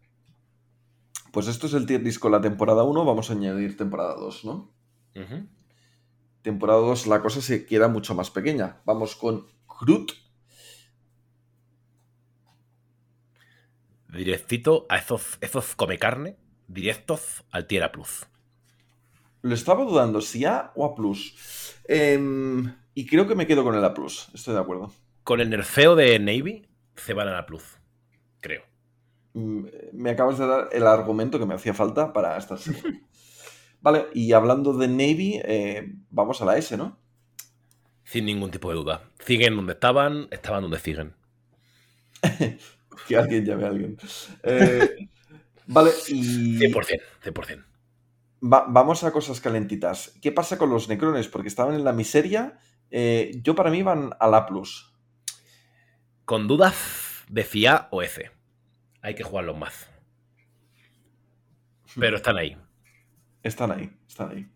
Pues esto es el tier list con la temporada 1. Vamos a añadir temporada 2, ¿no? Temporada 2 la cosa se queda mucho más pequeña. Vamos con Groot. Directito a esos, esos come carne, directos al Tiera Plus. Lo estaba dudando, si A o A. Em, y creo que me quedo con el A. Estoy de acuerdo. Con el nerfeo de Navy, se van a la Plus. Creo. Mm, me acabas de dar el argumento que me hacía falta para esta serie. vale, y hablando de Navy, eh, vamos a la S, ¿no? Sin ningún tipo de duda. Siguen donde estaban, estaban donde siguen. que alguien llame a alguien. Eh, vale, y. 100%, 100%. vamos a cosas calentitas. ¿Qué pasa con los necrones? Porque estaban en la miseria. Eh, yo para mí van a la plus. Con dudas decía o F. Hay que jugarlos más. Pero están ahí. Están ahí, están ahí.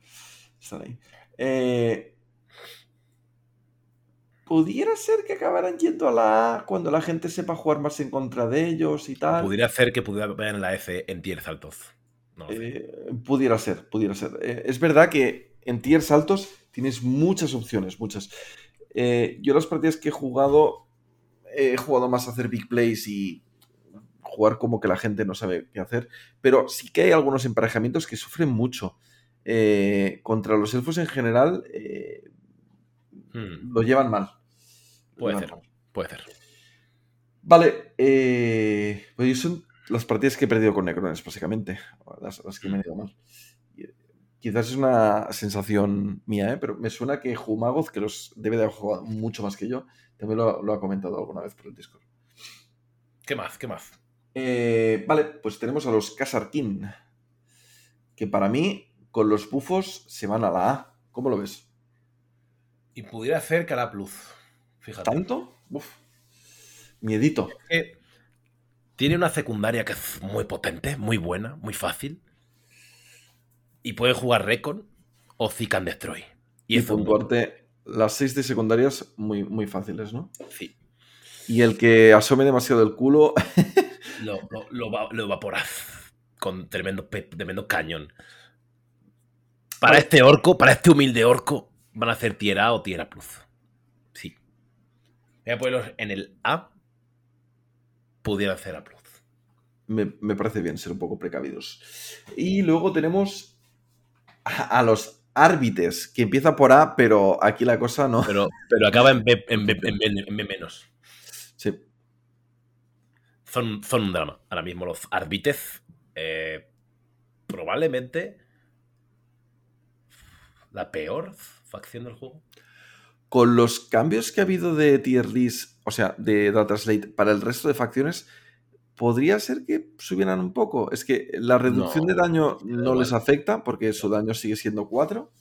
Están ahí. Eh, pudiera ser que acabaran yendo a la A cuando la gente sepa jugar más en contra de ellos y tal. Pudiera ser que pudiera en la F en tiers altos. Eh, pudiera ser, pudiera ser. Eh, es verdad que en tiers altos tienes muchas opciones, muchas. Eh, yo las partidas que he jugado, he jugado más a hacer big plays y jugar como que la gente no sabe qué hacer, pero sí que hay algunos emparejamientos que sufren mucho. contra los elfos en general, hmm. lo llevan mal. Puede ser, puede ser. Vale, eh, pues son las partidas que he perdido con Necrones, básicamente. Las, que me han ido mal. Quizás es una sensación mía, ¿eh? pero me suena que Jumagoz, que los debe de haber jugado mucho más que yo, también lo, ha comentado alguna vez por el Discord. ¿Qué más? ¿Qué más? Eh, vale, pues tenemos a los Kasarkin, que para mí, con los bufos, se van a la A. ¿Cómo lo ves? Y pudiera hacer que Plus. ¿Tanto? Uf. Miedito. tiene una secundaria que es muy potente, muy buena, muy fácil. Y puede jugar Recon o Seek and Destroy. Y, puntuarte las seis de secundarias muy, muy fáciles, ¿no? Sí. Y el que asome demasiado el culo. lo, lo, lo, con tremendo, tremendo cañón. Para este orco, para este humilde orco, van a hacer Tierra o Tierra Plus. Voy a ponerlos en el A. Pudiera hacer A plus. Me, parece bien ser un poco precavidos. Y luego tenemos a, los árbitres, que empieza por A, pero aquí la cosa no. Pero, pero acaba en B, en B, menos. Sí. Son, son, un drama. Ahora mismo los árbitres, eh, probablemente la peor facción del juego con los cambios que ha habido de tier list, o sea, de data slate para el resto de facciones, podría ser que subieran un poco. Es que la reducción de daño no les afecta porque su daño sigue siendo 4.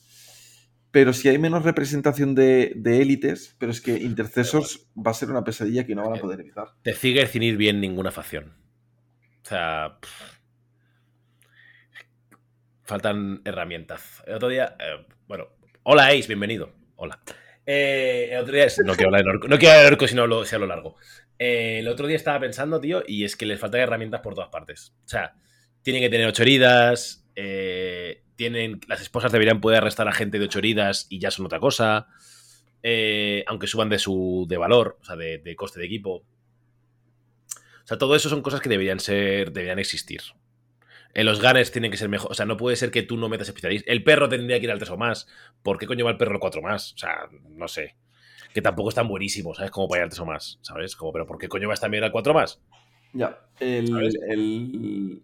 Pero si hay menos representación de, élites, pero es que intercesos va a ser una pesadilla que no van a poder evitar. Te sigue sin ir bien ninguna facción. O sea. Faltan herramientas. El otro día. Eh, bueno. Hola, Ace, bienvenido. Hola. Eh, el otro día, no quiero hablar de orco, no quiero hablar si no lo, sea lo largo. Eh, el otro día estaba pensando, tío, y es que les faltan herramientas por todas partes. O sea, tienen que tener ocho heridas, eh, tienen, las esposas deberían poder arrestar a gente de ocho heridas y ya son otra cosa, aunque suban de su de valor, o sea, de, de, coste de equipo. O sea, todo eso son cosas que deberían ser, deberían existir. En los gunners tienen que ser mejor. O sea, no puede ser que tú no metas especialistas. El perro tendría que ir al 3 o más. ¿Por qué coño va el perro al 4 más? O sea, no sé. Que tampoco es tan buenísimo, ¿sabes? Como para ir al 3 o más, ¿sabes? Como, pero ¿por qué coño va a estar bien al 4 más? Ya. El,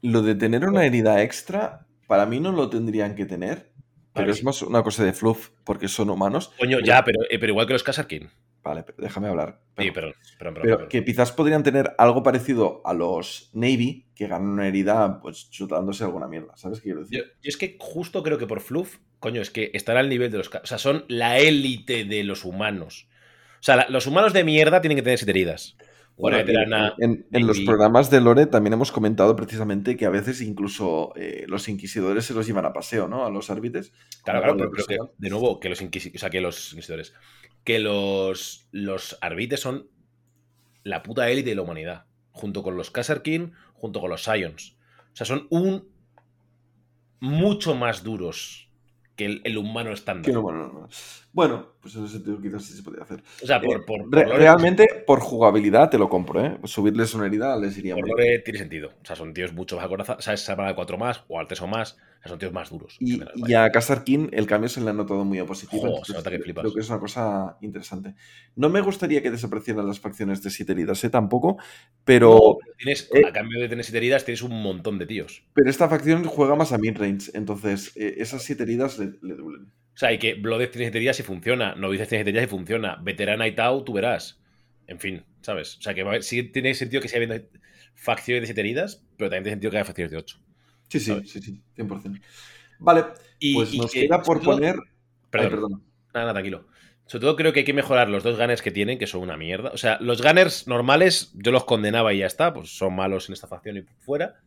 Lo de tener una herida extra, para mí no lo tendrían que tener. Pero es más una cosa de fluff, porque son humanos. Coño, ya, pero, eh, pero igual que los Kasarkin. Vale, déjame hablar. sí, perdón, pero que quizás podrían tener algo parecido a los Navy, que ganan una herida pues chutándose alguna mierda. ¿Sabes qué quiero decir? Yo, es que justo creo que por fluff, coño, es que están al nivel de los... O sea, son la élite de los humanos. O sea, los humanos de mierda tienen que tener siete heridas. en, los programas de Lore también hemos comentado precisamente que a veces incluso eh, los inquisidores se los llevan a paseo, ¿no? A los árbitres. Claro, claro, pero, que, de nuevo, que los inquisidores, o sea, que los inquisidores, que los, los arbites son la puta élite de la humanidad, junto con los Kasarkin, junto con los Scions. O sea, son un mucho más duros que el, humano estándar. Bueno, pues en ese sentido quizás sí se podría hacer. O sea, por, eh, realmente por jugabilidad te lo compro, ¿eh? Subirles una herida les iría por bien. tiene sentido. O sea, son tíos mucho más acorazados. ¿Sabes? Se van al 4 más o al 3 o más. Son tíos más duros. Y, y a Casar King el cambio se le ha notado muy a positivo. Se nota que creo- flipas. Creo que es una cosa interesante. No me gustaría que desaparecieran las facciones de siete heridas, ¿eh? Tampoco, pero, No, pero tienes, eh, a cambio de tener siete heridas, tienes un montón de tíos. pero esta facción juega más a mid-range, entonces eh, esas siete heridas le, le duelen. O sea, y que Blooded tiene siete heridas y funciona. Novices tiene siete heridas y funciona. Veterana y Tau, tú verás. En fin, ¿sabes? O sea, que sí tiene sentido que siga habiendo facciones de siete heridas, pero también tiene sentido que haya facciones de ocho. Sí, sí, sí, sí, 100%. Vale, Y, pues y nos que, queda por todo- poner... Perdón, Ay, perdón. Nada, nada, tranquilo. Sobre todo creo que hay que mejorar los dos gunners que tienen, que son una mierda. O sea, los gunners normales yo los condenaba y ya está, pues son malos en esta facción y fuera.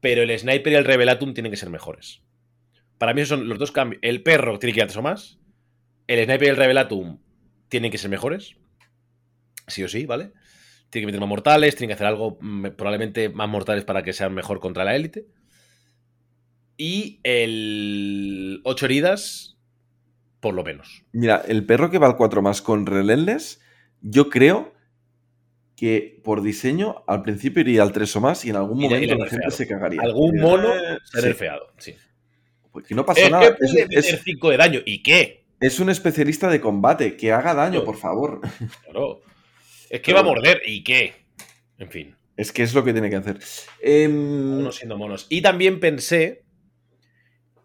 Pero el sniper y el revelatum tienen que ser mejores. Para mí esos son los dos cambios. El perro tiene que ir más. El sniper y el revelatum tienen que ser mejores. Sí o sí, ¿vale? Tienen que meter más mortales, tienen que hacer algo mm, probablemente más mortales para que sean mejor contra la élite. Y el 8 heridas, por lo menos. Mira, el perro que va al 4 más con Relentless, yo creo que por diseño al principio iría al 3 o más y en algún Y momento la gente se cagaría. Algún Eh, mono se ha sí. nerfeado, sí. Pues que no pasa Es nada. que puede es- meter 5 de daño. ¿Y qué? es un especialista de combate. Que haga daño, No. por favor. Claro. Es que Pero va a morder. ¿Y qué? En fin, Es que es lo que tiene que hacer. Monos siendo monos. Y también pensé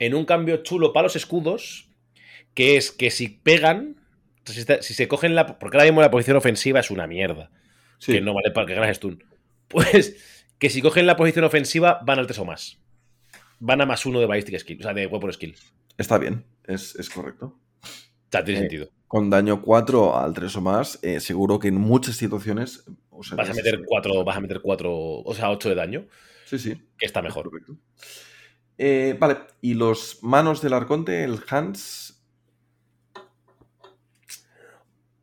en un cambio chulo para los escudos, que es que si pegan, si, está- si se cogen la... Porque ahora mismo la posición ofensiva es una mierda. sí, Que no vale para que ganas stun. Pues que si cogen la posición ofensiva van al 3 o más. Van a más uno de ballistic skill, o sea, de weapon skill. está bien. Es, es correcto. O sea, tiene Eh, sentido. Con daño 4 al 3 o más, eh, seguro que en muchas situaciones. usarías Vas a meter ese- 4, vas a meter 4, o sea, 8 de daño, Sí, sí. que está es mejor. correcto. Eh, vale, y los manos del arconte, el Hans.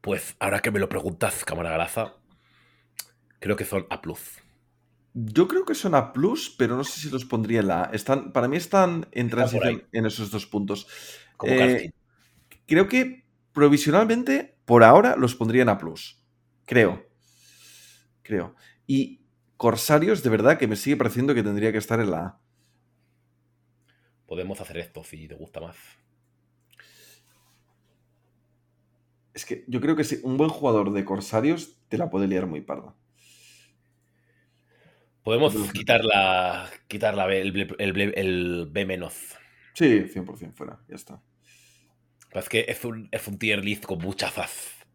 Pues ahora que me lo preguntas, cámara galaza, creo que son A. Yo creo que son A, pero no sé si los pondría en la A. Están, para mí están en transición en esos dos puntos. Como Eh. Creo que provisionalmente, por ahora, los pondría en A. Creo. Creo. Y Corsarios, de verdad, que me sigue pareciendo que tendría que estar en la A. Podemos hacer esto si te gusta más. Es que yo creo que sí, un buen jugador de Corsarios te la puede liar muy parda. Podemos quitar la, quitar la B- el, B menos. Sí, 100% fuera, ya está. Es que es un, es un tier list con mucha faz.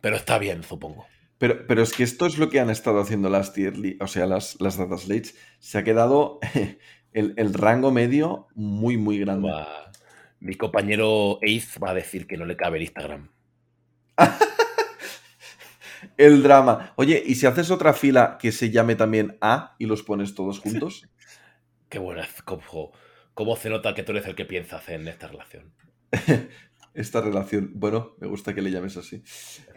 Pero está bien, supongo. Pero, pero es que esto es lo que han estado haciendo las tier li- o sea, las, las data slates. Se ha quedado el, el rango medio muy, muy grande. Va- Mi compañero Ace va a decir que no le cabe el Instagram. El drama. Oye, ¿y si haces otra fila que se llame también A y los pones todos juntos? Qué buena. Cómo, cómo se nota que tú eres el que piensas en esta relación. Esta relación. Bueno, me gusta que le llames así.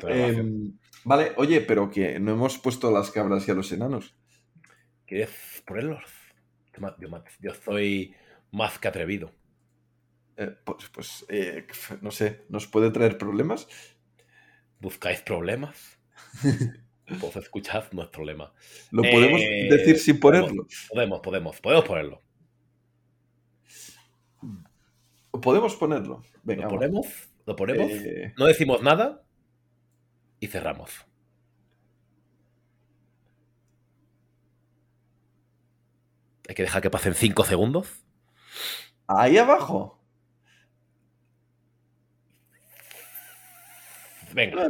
Em, vale, oye, pero que no hemos puesto a las cabras y a los enanos. ¿Quieres ponerlos? Yo, soy más que atrevido. Eh, pues, pues eh, no sé, ¿nos puede traer problemas? ¿Buscáis problemas? Pues escuchad nuestro lema. ¿Lo podemos Eh, decir sin ponerlo? Podemos, podemos, podemos ponerlo. ¿Podemos ponerlo? Venga, Lo ponemos, lo ponemos, no decimos nada y cerramos. Hay que dejar que pasen 5 segundos. ahí abajo. Venga.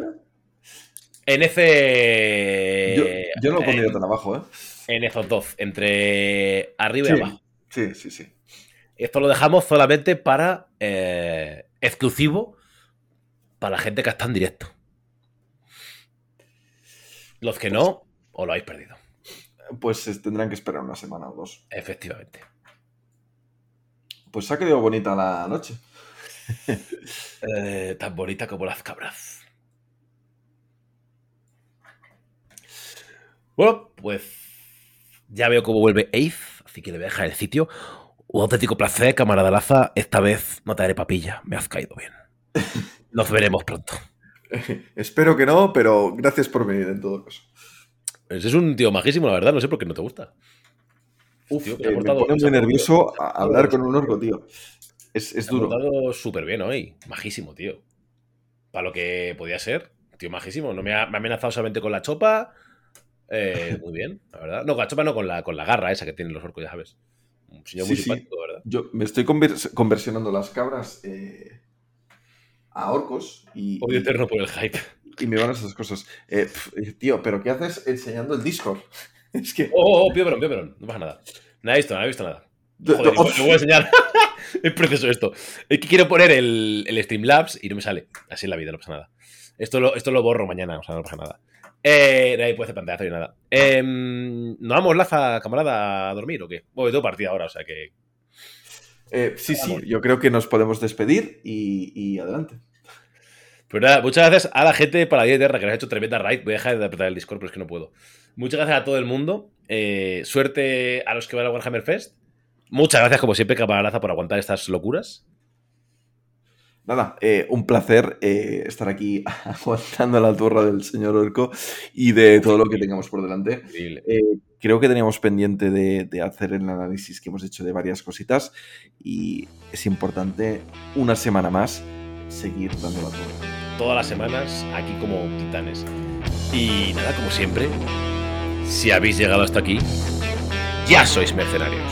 En ese. Yo, yo no lo pondría tan abajo, ¿eh? en esos dos, entre arriba Sí. y abajo. Sí, sí, sí. Esto lo dejamos solamente para eh, exclusivo para la gente que está en directo. Los que no, os lo habéis perdido. Pues tendrán que esperar una semana o dos. Efectivamente. Pues se ha quedado bonita la noche. Eh, tan bonita como las cabras. Bueno, pues ya veo cómo vuelve Ace, así que le voy a dejar el sitio. Un auténtico placer, camarada Laza. Esta vez no te haré papilla, me has caído bien. Nos veremos pronto. Espero que no, pero gracias por venir en todo caso. Pues es un tío majísimo, la verdad. No sé por qué no te gusta. Uf, tío, me pone muy nervioso hablar con un orco, tío. Es, es duro. Ha súper bien hoy. Majísimo, tío. Para lo que podía ser. Tío, majísimo. No me ha, amenazado solamente con la chopa. Eh, muy bien, la verdad. No, con la chopa no, con la, con la garra esa que tienen los orcos, ya sabes. Un señor muy simpático, ¿verdad? Yo me estoy conversionando las cabras eh, a orcos y. Odio eterno por el hype. Y me van esas cosas. Eh, tío, ¿pero qué haces enseñando el Discord? es que. Oh, oh, oh, pío, pío, no pasa nada. Nada he visto, nada he visto nada. Joder, te voy a enseñar. es precioso esto. Es que quiero poner el, el Streamlabs y no me sale. Así es la vida, no pasa nada. Esto lo, esto lo borro mañana, o sea, no pasa nada. Eh, ahí puede hacer pantallazo y nada. Eh, ¿No vamos, Laza, camarada, a dormir o qué? Bueno, tengo partida ahora, o sea que. Eh, sí, sí, yo creo que nos podemos despedir y, y adelante. Pues nada, muchas gracias a la gente para la vida que nos ha hecho tremenda raid. Voy a dejar de apretar el Discord, pero es que no puedo. Muchas gracias a todo el mundo. Eh, suerte a los que van a Warhammer Fest. Muchas gracias, como siempre, Camarada, por aguantar estas locuras. Nada, eh, un placer eh, estar aquí aguantando la turra del señor Orco y de todo lo que tengamos por delante. creo que teníamos pendiente de, hacer el análisis que hemos hecho de varias cositas y es importante una semana más seguir dando la turra. Todas las semanas aquí como titanes. Y nada, como siempre, si habéis llegado hasta aquí, ya sois mercenarios.